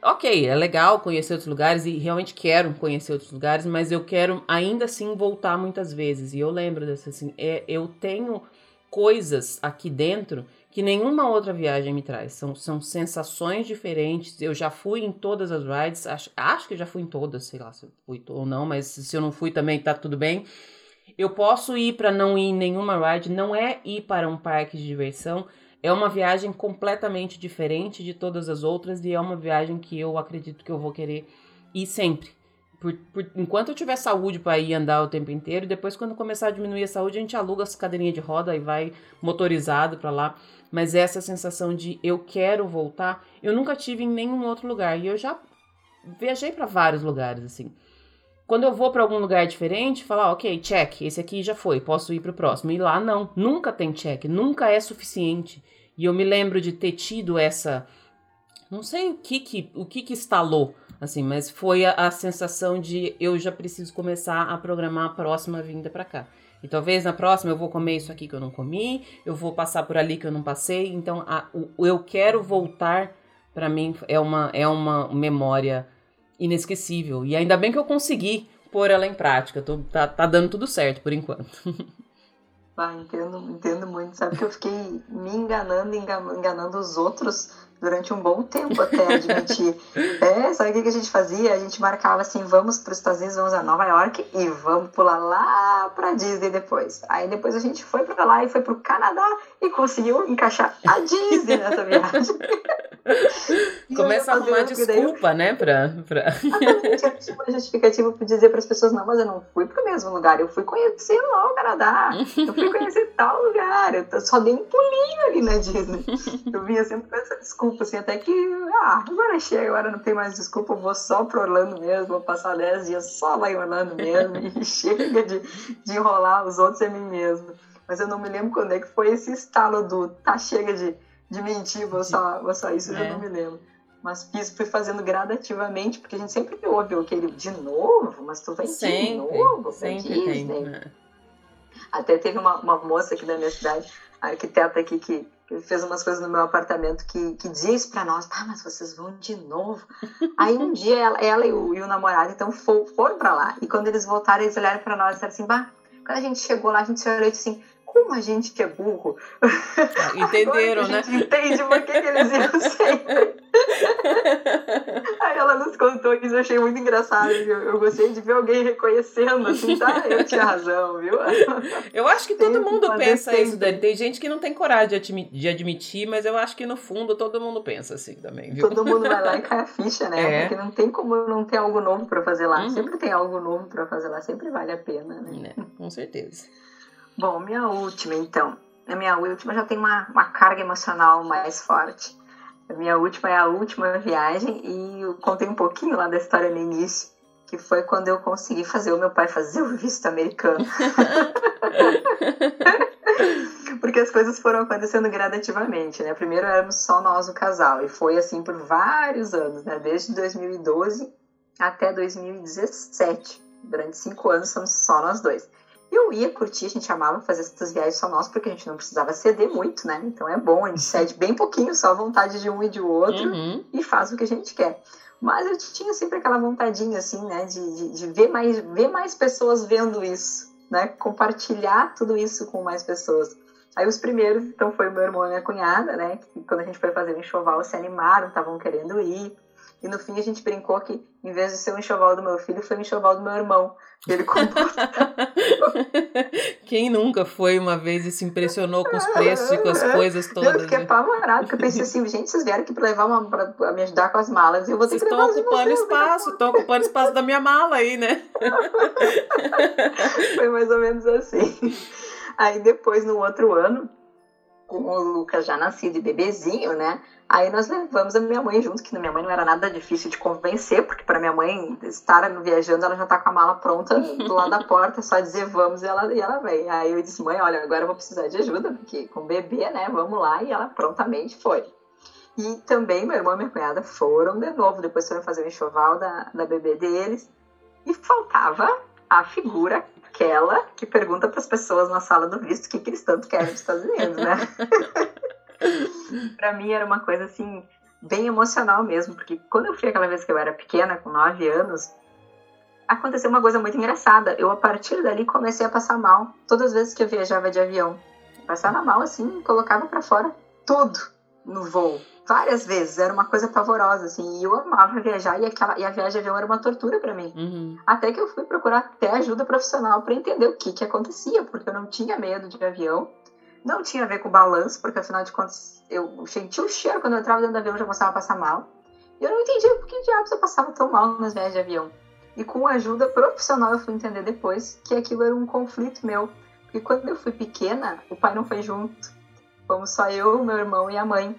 Ok, é legal conhecer outros lugares e realmente quero conhecer outros lugares, mas eu quero ainda assim voltar muitas vezes. E eu lembro dessa assim: é, eu tenho coisas aqui dentro que nenhuma outra viagem me traz. São, são sensações diferentes. Eu já fui em todas as rides, acho, acho que já fui em todas, sei lá se fui ou não, mas se eu não fui também tá tudo bem. Eu posso ir para não ir em nenhuma ride, não é ir para um parque de diversão, é uma viagem completamente diferente de todas as outras e é uma viagem que eu acredito que eu vou querer ir sempre. por, por, enquanto eu tiver saúde para ir andar o tempo inteiro, depois quando começar a diminuir a saúde, a gente aluga as cadeirinhas de roda e vai motorizado para lá. Mas essa sensação de eu quero voltar, eu nunca tive em nenhum outro lugar. E eu já viajei para vários lugares, assim. Quando eu vou para algum lugar diferente, falar, ok, check, esse aqui já foi, posso ir para o próximo. E lá não, nunca tem check, nunca é suficiente. E eu me lembro de ter tido essa, não sei o que que, o que que instalou, assim, mas foi a, a sensação de eu já preciso começar a programar a próxima vinda para cá. E talvez na próxima eu vou comer isso aqui que eu não comi, eu vou passar por ali que eu não passei. Então, a, o, eu quero voltar, para mim, é uma, é uma memória inesquecível. E ainda bem que eu consegui pôr ela em prática. Tô, tá, tá dando tudo certo por enquanto. <laughs> Ah, entendo, entendo muito. Sabe que eu fiquei me enganando, enganando os outros durante um bom tempo até admitir. <laughs> é, sabe o que, que a gente fazia? A gente marcava assim, vamos para os Estados Unidos, vamos a Nova York e vamos pular lá para Disney depois. Aí depois a gente foi para lá e foi para o Canadá e conseguiu encaixar a Disney nessa viagem. <laughs> Começa a arrumar desculpa, daí, né? Pra, pra... Uma justificativa para dizer para as pessoas, não, mas eu não fui para o mesmo lugar, eu fui conhecer lá o Canadá, eu fui conhecer tal lugar, eu só dei um pulinho ali na Disney. Eu vinha sempre com essa desculpa, assim, até que, ah, agora chega, agora não tem mais desculpa, eu vou só pro Orlando mesmo, vou passar 10 dias só lá em Orlando mesmo, e <laughs> chega de, de enrolar os outros em mim mesmo. Mas eu não me lembro quando é que foi esse estalo do, tá, chega de de mentir, vou só, vou só isso, é. eu já não me lembro. Mas fiz, fui fazendo gradativamente, porque a gente sempre ouve aquele de novo, mas tu vai sempre, de novo sempre Disney. Tem, né? Até teve uma, uma moça aqui da minha cidade, arquiteta aqui, que, que fez umas coisas no meu apartamento, que, que disse para nós, ah, mas vocês vão de novo. Aí um dia ela, ela e, o, e o namorado, então, for, foram para lá. E quando eles voltaram, eles olharam para nós e disseram assim, bah, quando a gente chegou lá, a gente se olhou e disse assim, como a gente que é burro. Ah, entenderam, né? A gente entende por que, que eles iam sempre. Aí ela nos contou isso, eu achei muito engraçado. Eu, eu gostei de ver alguém reconhecendo, assim, tá? Eu tinha razão, viu? Eu acho que todo mundo pensa sempre. isso, Dani. Tem gente que não tem coragem de admitir, mas eu acho que no fundo todo mundo pensa assim também, viu? Todo mundo vai lá e cai a ficha, né? É. Porque não tem como não ter algo novo para fazer lá. Uhum. Sempre tem algo novo para fazer lá, sempre vale a pena, né? É, com certeza. Bom, minha última, então. A minha última já tem uma, uma carga emocional mais forte. A minha última é a última viagem e eu contei um pouquinho lá da história no início, que foi quando eu consegui fazer o meu pai fazer o visto americano. <laughs> Porque as coisas foram acontecendo gradativamente, né? Primeiro éramos só nós o casal e foi assim por vários anos, né? Desde 2012 até 2017. Durante cinco anos somos só nós dois. Eu ia curtir, a gente amava fazer essas viagens só nós, porque a gente não precisava ceder muito, né? Então é bom, a gente <laughs> cede bem pouquinho, só a vontade de um e de outro, uhum. e faz o que a gente quer. Mas eu tinha sempre aquela vontadinha, assim, né, de, de, de, ver, mais, ver mais pessoas vendo isso, né? Compartilhar tudo isso com mais pessoas. Aí os primeiros, então, foi o meu irmão e minha cunhada, né? Que quando a gente foi fazer o enxoval, se animaram, estavam querendo ir. E no fim a gente brincou que, em vez de ser o enxoval do meu filho, foi o enxoval do meu irmão. Ele comprou. <laughs> Quem nunca foi uma vez e se impressionou com os preços e com as coisas todas? Eu fiquei né? apavorado, porque eu pensei assim, <laughs> gente, vocês vieram aqui para levar uma, pra, me ajudar com as malas e eu vou ter vocês que levar estão ocupando vocês, espaço, estão ocupando espaço da minha mala aí, né? <laughs> foi mais ou menos assim. Aí depois, no outro ano, com o Lucas já nascido e bebezinho, né? Aí nós levamos a minha mãe junto, que minha mãe não era nada difícil de convencer, porque para minha mãe estar viajando, ela já tá com a mala pronta do lado da porta, só dizer vamos e ela, e ela vem. Aí eu disse, mãe, olha, agora eu vou precisar de ajuda, porque com bebê, né, vamos lá, e ela prontamente foi. E também meu irmão e minha cunhada foram de novo, depois foram fazer o enxoval da, da bebê deles, e faltava a figura aquela que pergunta para as pessoas na sala do visto o que, que eles tanto querem dos Estados Unidos, né? <laughs> <laughs> para mim era uma coisa assim bem emocional mesmo, porque quando eu fui aquela vez que eu era pequena, com 9 anos, aconteceu uma coisa muito engraçada. Eu a partir dali comecei a passar mal todas as vezes que eu viajava de avião. Passava mal assim, colocava para fora tudo no voo. Várias vezes, era uma coisa pavorosa, assim, e eu amava viajar, e, aquela, e a viagem de avião era uma tortura para mim. Uhum. Até que eu fui procurar até ajuda profissional para entender o que que acontecia, porque eu não tinha medo de avião, não tinha a ver com balanço, porque afinal de contas eu senti o cheiro quando eu entrava dentro do avião, eu já começava a passar mal. E eu não entendia por que diabos eu passava tão mal nas viagens de avião. E com ajuda profissional eu fui entender depois que aquilo era um conflito meu. Porque quando eu fui pequena, o pai não foi junto. Fomos só eu, meu irmão e a mãe.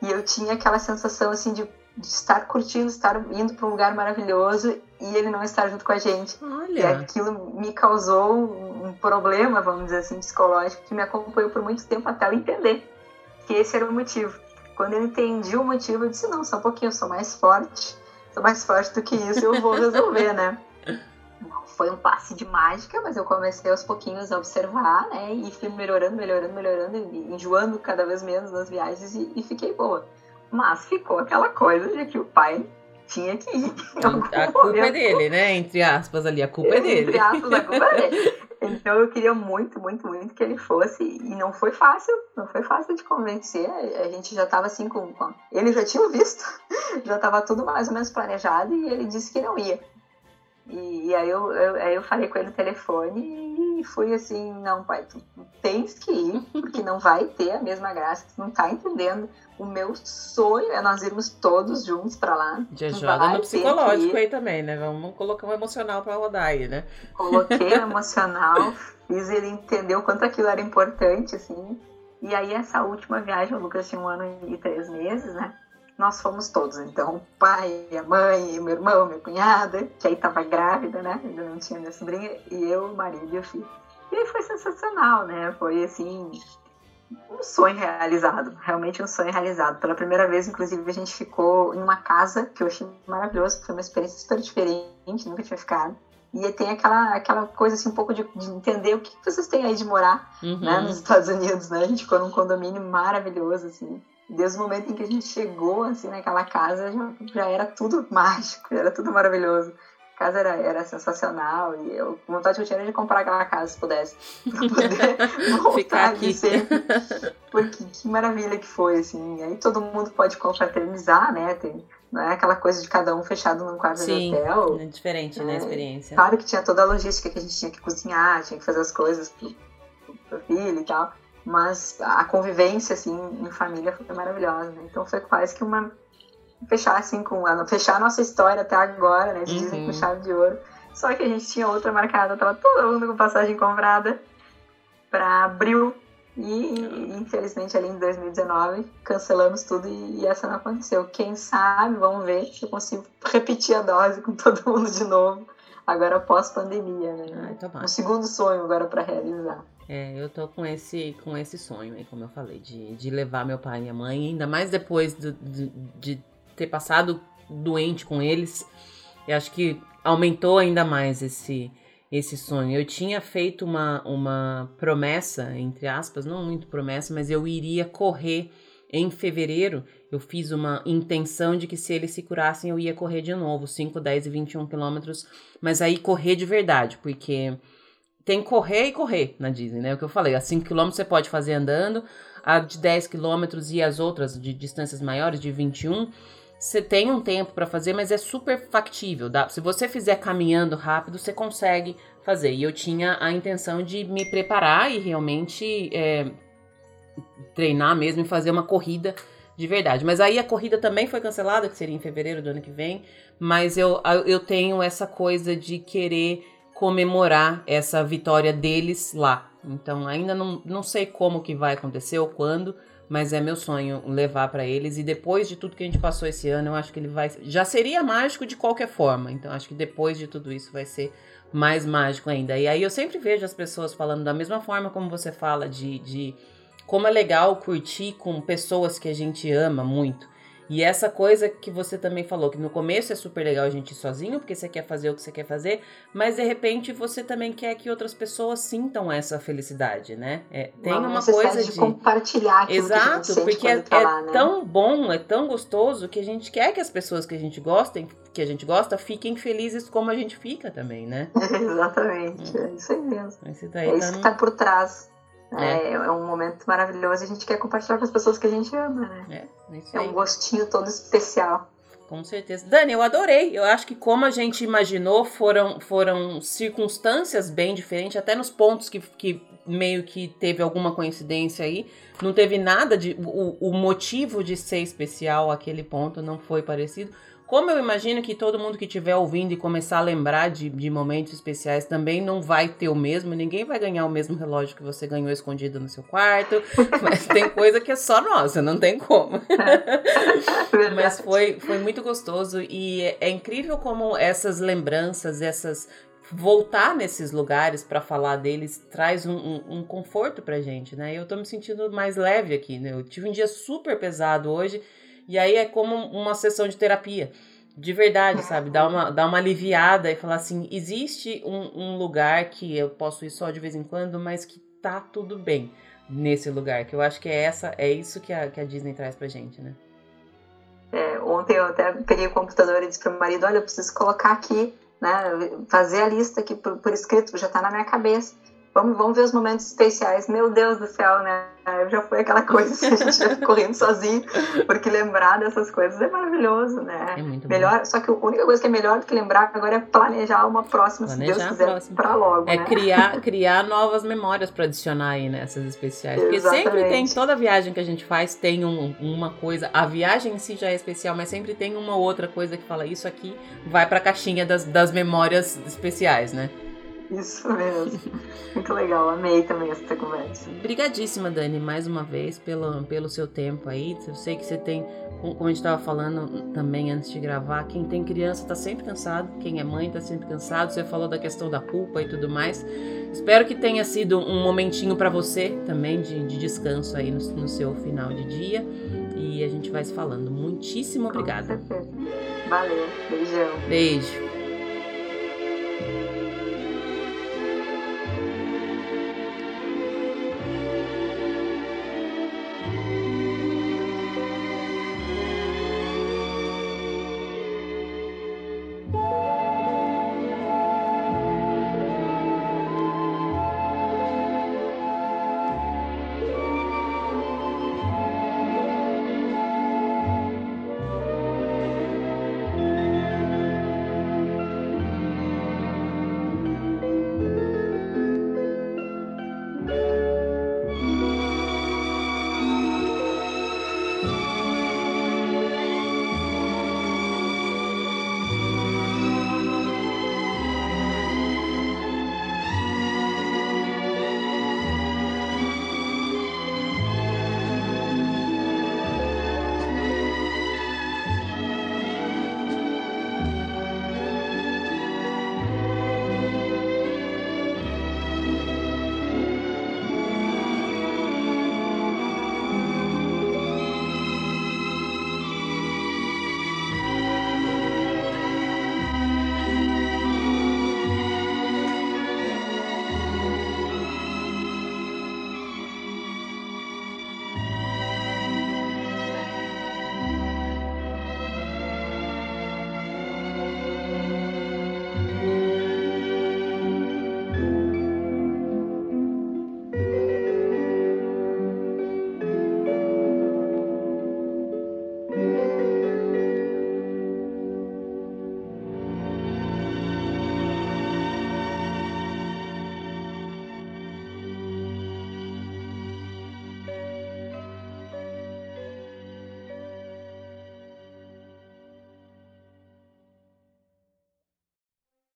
E eu tinha aquela sensação assim de, de estar curtindo, estar indo para um lugar maravilhoso e ele não estar junto com a gente. Olha. E aquilo me causou um, problema, vamos dizer assim, psicológico, que me acompanhou por muito tempo até eu entender que esse era o motivo. Quando eu entendi o motivo, eu disse: não, só um pouquinho, eu sou mais forte sou mais forte do que isso, eu vou resolver, né? Não foi um passe de mágica, mas eu comecei aos pouquinhos a observar, né? E fui melhorando, melhorando, melhorando, enjoando cada vez menos nas viagens e, e fiquei boa. Mas ficou aquela coisa de que o pai tinha que ir. A culpa é dele, né? Entre aspas ali, a culpa é dele. Entre aspas, a culpa é dele. <laughs> Então eu queria muito, muito, muito que ele fosse. E não foi fácil, não foi fácil de convencer. A gente já estava assim com. Ele já tinha visto, <laughs> já estava tudo mais ou menos planejado e ele disse que não ia. E, e aí, eu, eu, aí eu falei com ele no telefone e fui assim, não, pai, tu tens que ir, porque não vai ter a mesma graça, tu não tá entendendo. O meu sonho é nós irmos todos juntos para lá. Já joga no psicológico aí também, né? Vamos colocar um emocional para rodar aí, né? Coloquei o <laughs> emocional, fiz ele entender o quanto aquilo era importante, assim. E aí essa última viagem, o Lucas tinha um ano e três meses, né? Nós fomos todos. Então, o pai, a mãe, meu irmão, minha cunhada, que aí estava grávida, né? Ainda não tinha minha sobrinha, e eu, o marido e o filho. E aí foi sensacional, né? Foi assim, um sonho realizado, realmente um sonho realizado. Pela primeira vez, inclusive, a gente ficou em uma casa que eu achei maravilhoso, foi uma experiência super diferente, nunca tinha ficado. E tem aquela, aquela coisa assim, um pouco de, de entender o que vocês têm aí de morar né, uhum. né, nos Estados Unidos, né? A gente ficou num condomínio maravilhoso, assim. Desde o momento em que a gente chegou, assim, naquela casa, já, já era tudo mágico, já era tudo maravilhoso. A casa era, era sensacional e eu, a vontade que eu tinha era de comprar aquela casa, se pudesse, <laughs> pra poder <laughs> voltar Ficar aqui. sempre. Porque que maravilha que foi, assim. E aí todo mundo pode confraternizar, né? Tem, não é aquela coisa de cada um fechado num quarto Sim, de hotel. é diferente, né, a experiência. Claro que tinha toda a logística que a gente tinha que cozinhar, tinha que fazer as coisas pro, pro filho e tal mas a convivência assim em família foi maravilhosa né? então foi quase que uma fechar assim com a fechar a nossa história até agora né? Dizem uhum. com chave de ouro. Só que a gente tinha outra marcada tava todo mundo com passagem comprada para abril e infelizmente ali em 2019 cancelamos tudo e, e, essa não aconteceu. Quem sabe vamos ver se eu consigo repetir a dose com todo mundo de novo agora pós pandemia né? Ai, um segundo sonho agora para realizar é, eu tô com esse, com esse sonho aí, como eu falei, de, de levar meu pai e minha mãe, ainda mais depois do, de, de ter passado doente com eles. Eu acho que aumentou ainda mais esse, esse sonho. Eu tinha feito uma, uma promessa, entre aspas, não muito promessa, mas eu iria correr em fevereiro. Eu fiz uma intenção de que se eles se curassem, eu ia correr de novo, 5, 10 e 21 quilômetros, mas aí correr de verdade, porque tem correr e correr na Disney, né? O que eu falei, a 5 km você pode fazer andando, a de 10 km e as outras de distâncias maiores, de 21, você tem um tempo para fazer, mas é super factível. Dá? Se você fizer caminhando rápido, você consegue fazer. E eu tinha a intenção de me preparar e realmente é, treinar mesmo e fazer uma corrida de verdade. Mas aí a corrida também foi cancelada, que seria em fevereiro do ano que vem. Mas eu, eu tenho essa coisa de querer comemorar essa vitória deles lá. Então ainda não, não sei como que vai acontecer ou quando, mas é meu sonho levar para eles e depois de tudo que a gente passou esse ano, eu acho que ele vai já seria mágico de qualquer forma. Então acho que depois de tudo isso vai ser mais mágico ainda. E aí eu sempre vejo as pessoas falando da mesma forma como você fala de, de como é legal curtir com pessoas que a gente ama muito. E essa coisa que você também falou, que no começo é super legal a gente ir sozinho, porque você quer fazer o que você quer fazer, mas de repente você também quer que outras pessoas sintam essa felicidade, né? É, tem uma, uma coisa de, de compartilhar aquilo Exato, porque é, tá é lá, né? tão bom, é tão gostoso que a gente quer que as pessoas que a gente gosta, que a gente gosta, fiquem felizes como a gente fica também, né? <laughs> Exatamente, é isso aí mesmo. É tá isso no... que tá por trás é. é. um momento maravilhoso e a gente quer compartilhar com as pessoas que a gente ama, né? É, é, é um gostinho todo especial. Com certeza. Dani, eu adorei. Eu acho que como a gente imaginou, foram, foram circunstâncias bem diferentes, até nos pontos que, que meio que teve alguma coincidência aí. Não teve nada de. O, o motivo de ser especial aquele ponto não foi parecido Como eu imagino que todo mundo que estiver ouvindo e começar a lembrar de, de momentos especiais também não vai ter o mesmo, ninguém vai ganhar o mesmo relógio que você ganhou escondido no seu quarto, <laughs> mas tem coisa que é só nossa, não tem como. <laughs> mas foi, foi muito gostoso e é, é incrível como essas lembranças, essas voltar nesses lugares para falar deles traz um, um, um, conforto pra gente, né? Eu tô me sentindo mais leve aqui, né? Eu tive um dia super pesado hoje e aí é como uma sessão de terapia. De verdade, sabe? Dar uma, dar uma aliviada e falar assim: existe um, um lugar que eu posso ir só de vez em quando, mas que tá tudo bem nesse lugar. Que eu acho que é essa, é isso que a, que a Disney traz pra gente, né? É, ontem eu até peguei o computador e disse pro meu marido: olha, eu preciso colocar aqui, né? Fazer a lista aqui por, por escrito, já tá na minha cabeça. Vamos, vamos ver os momentos especiais. Meu Deus do céu, né? Já foi aquela coisa assim, <laughs> a gente já correndo sozinho, porque lembrar dessas coisas é maravilhoso, né? É muito melhor, bom. Só que a única coisa que é melhor do que lembrar agora é planejar uma próxima, planejar se Deus quiser, para logo. É né? criar, criar novas memórias para adicionar aí nessas especiais. Porque Exatamente. sempre tem, toda viagem que a gente faz tem um, uma coisa. A viagem em si já é especial, mas sempre tem uma outra coisa que fala isso aqui vai para a caixinha das, das memórias especiais, né? Isso mesmo. Muito legal, amei também essa conversa. Obrigadíssima, Dani, mais uma vez, pelo, pelo seu tempo aí. Eu sei que você tem, como a gente estava falando também antes de gravar, quem tem criança está sempre cansado, quem é mãe está sempre cansado. Você falou da questão da culpa e tudo mais. Espero que tenha sido um momentinho para você também de, de, descanso aí no, no seu final de dia. E a gente vai se falando. Muitíssimo obrigada. Valeu, beijão. Beijo.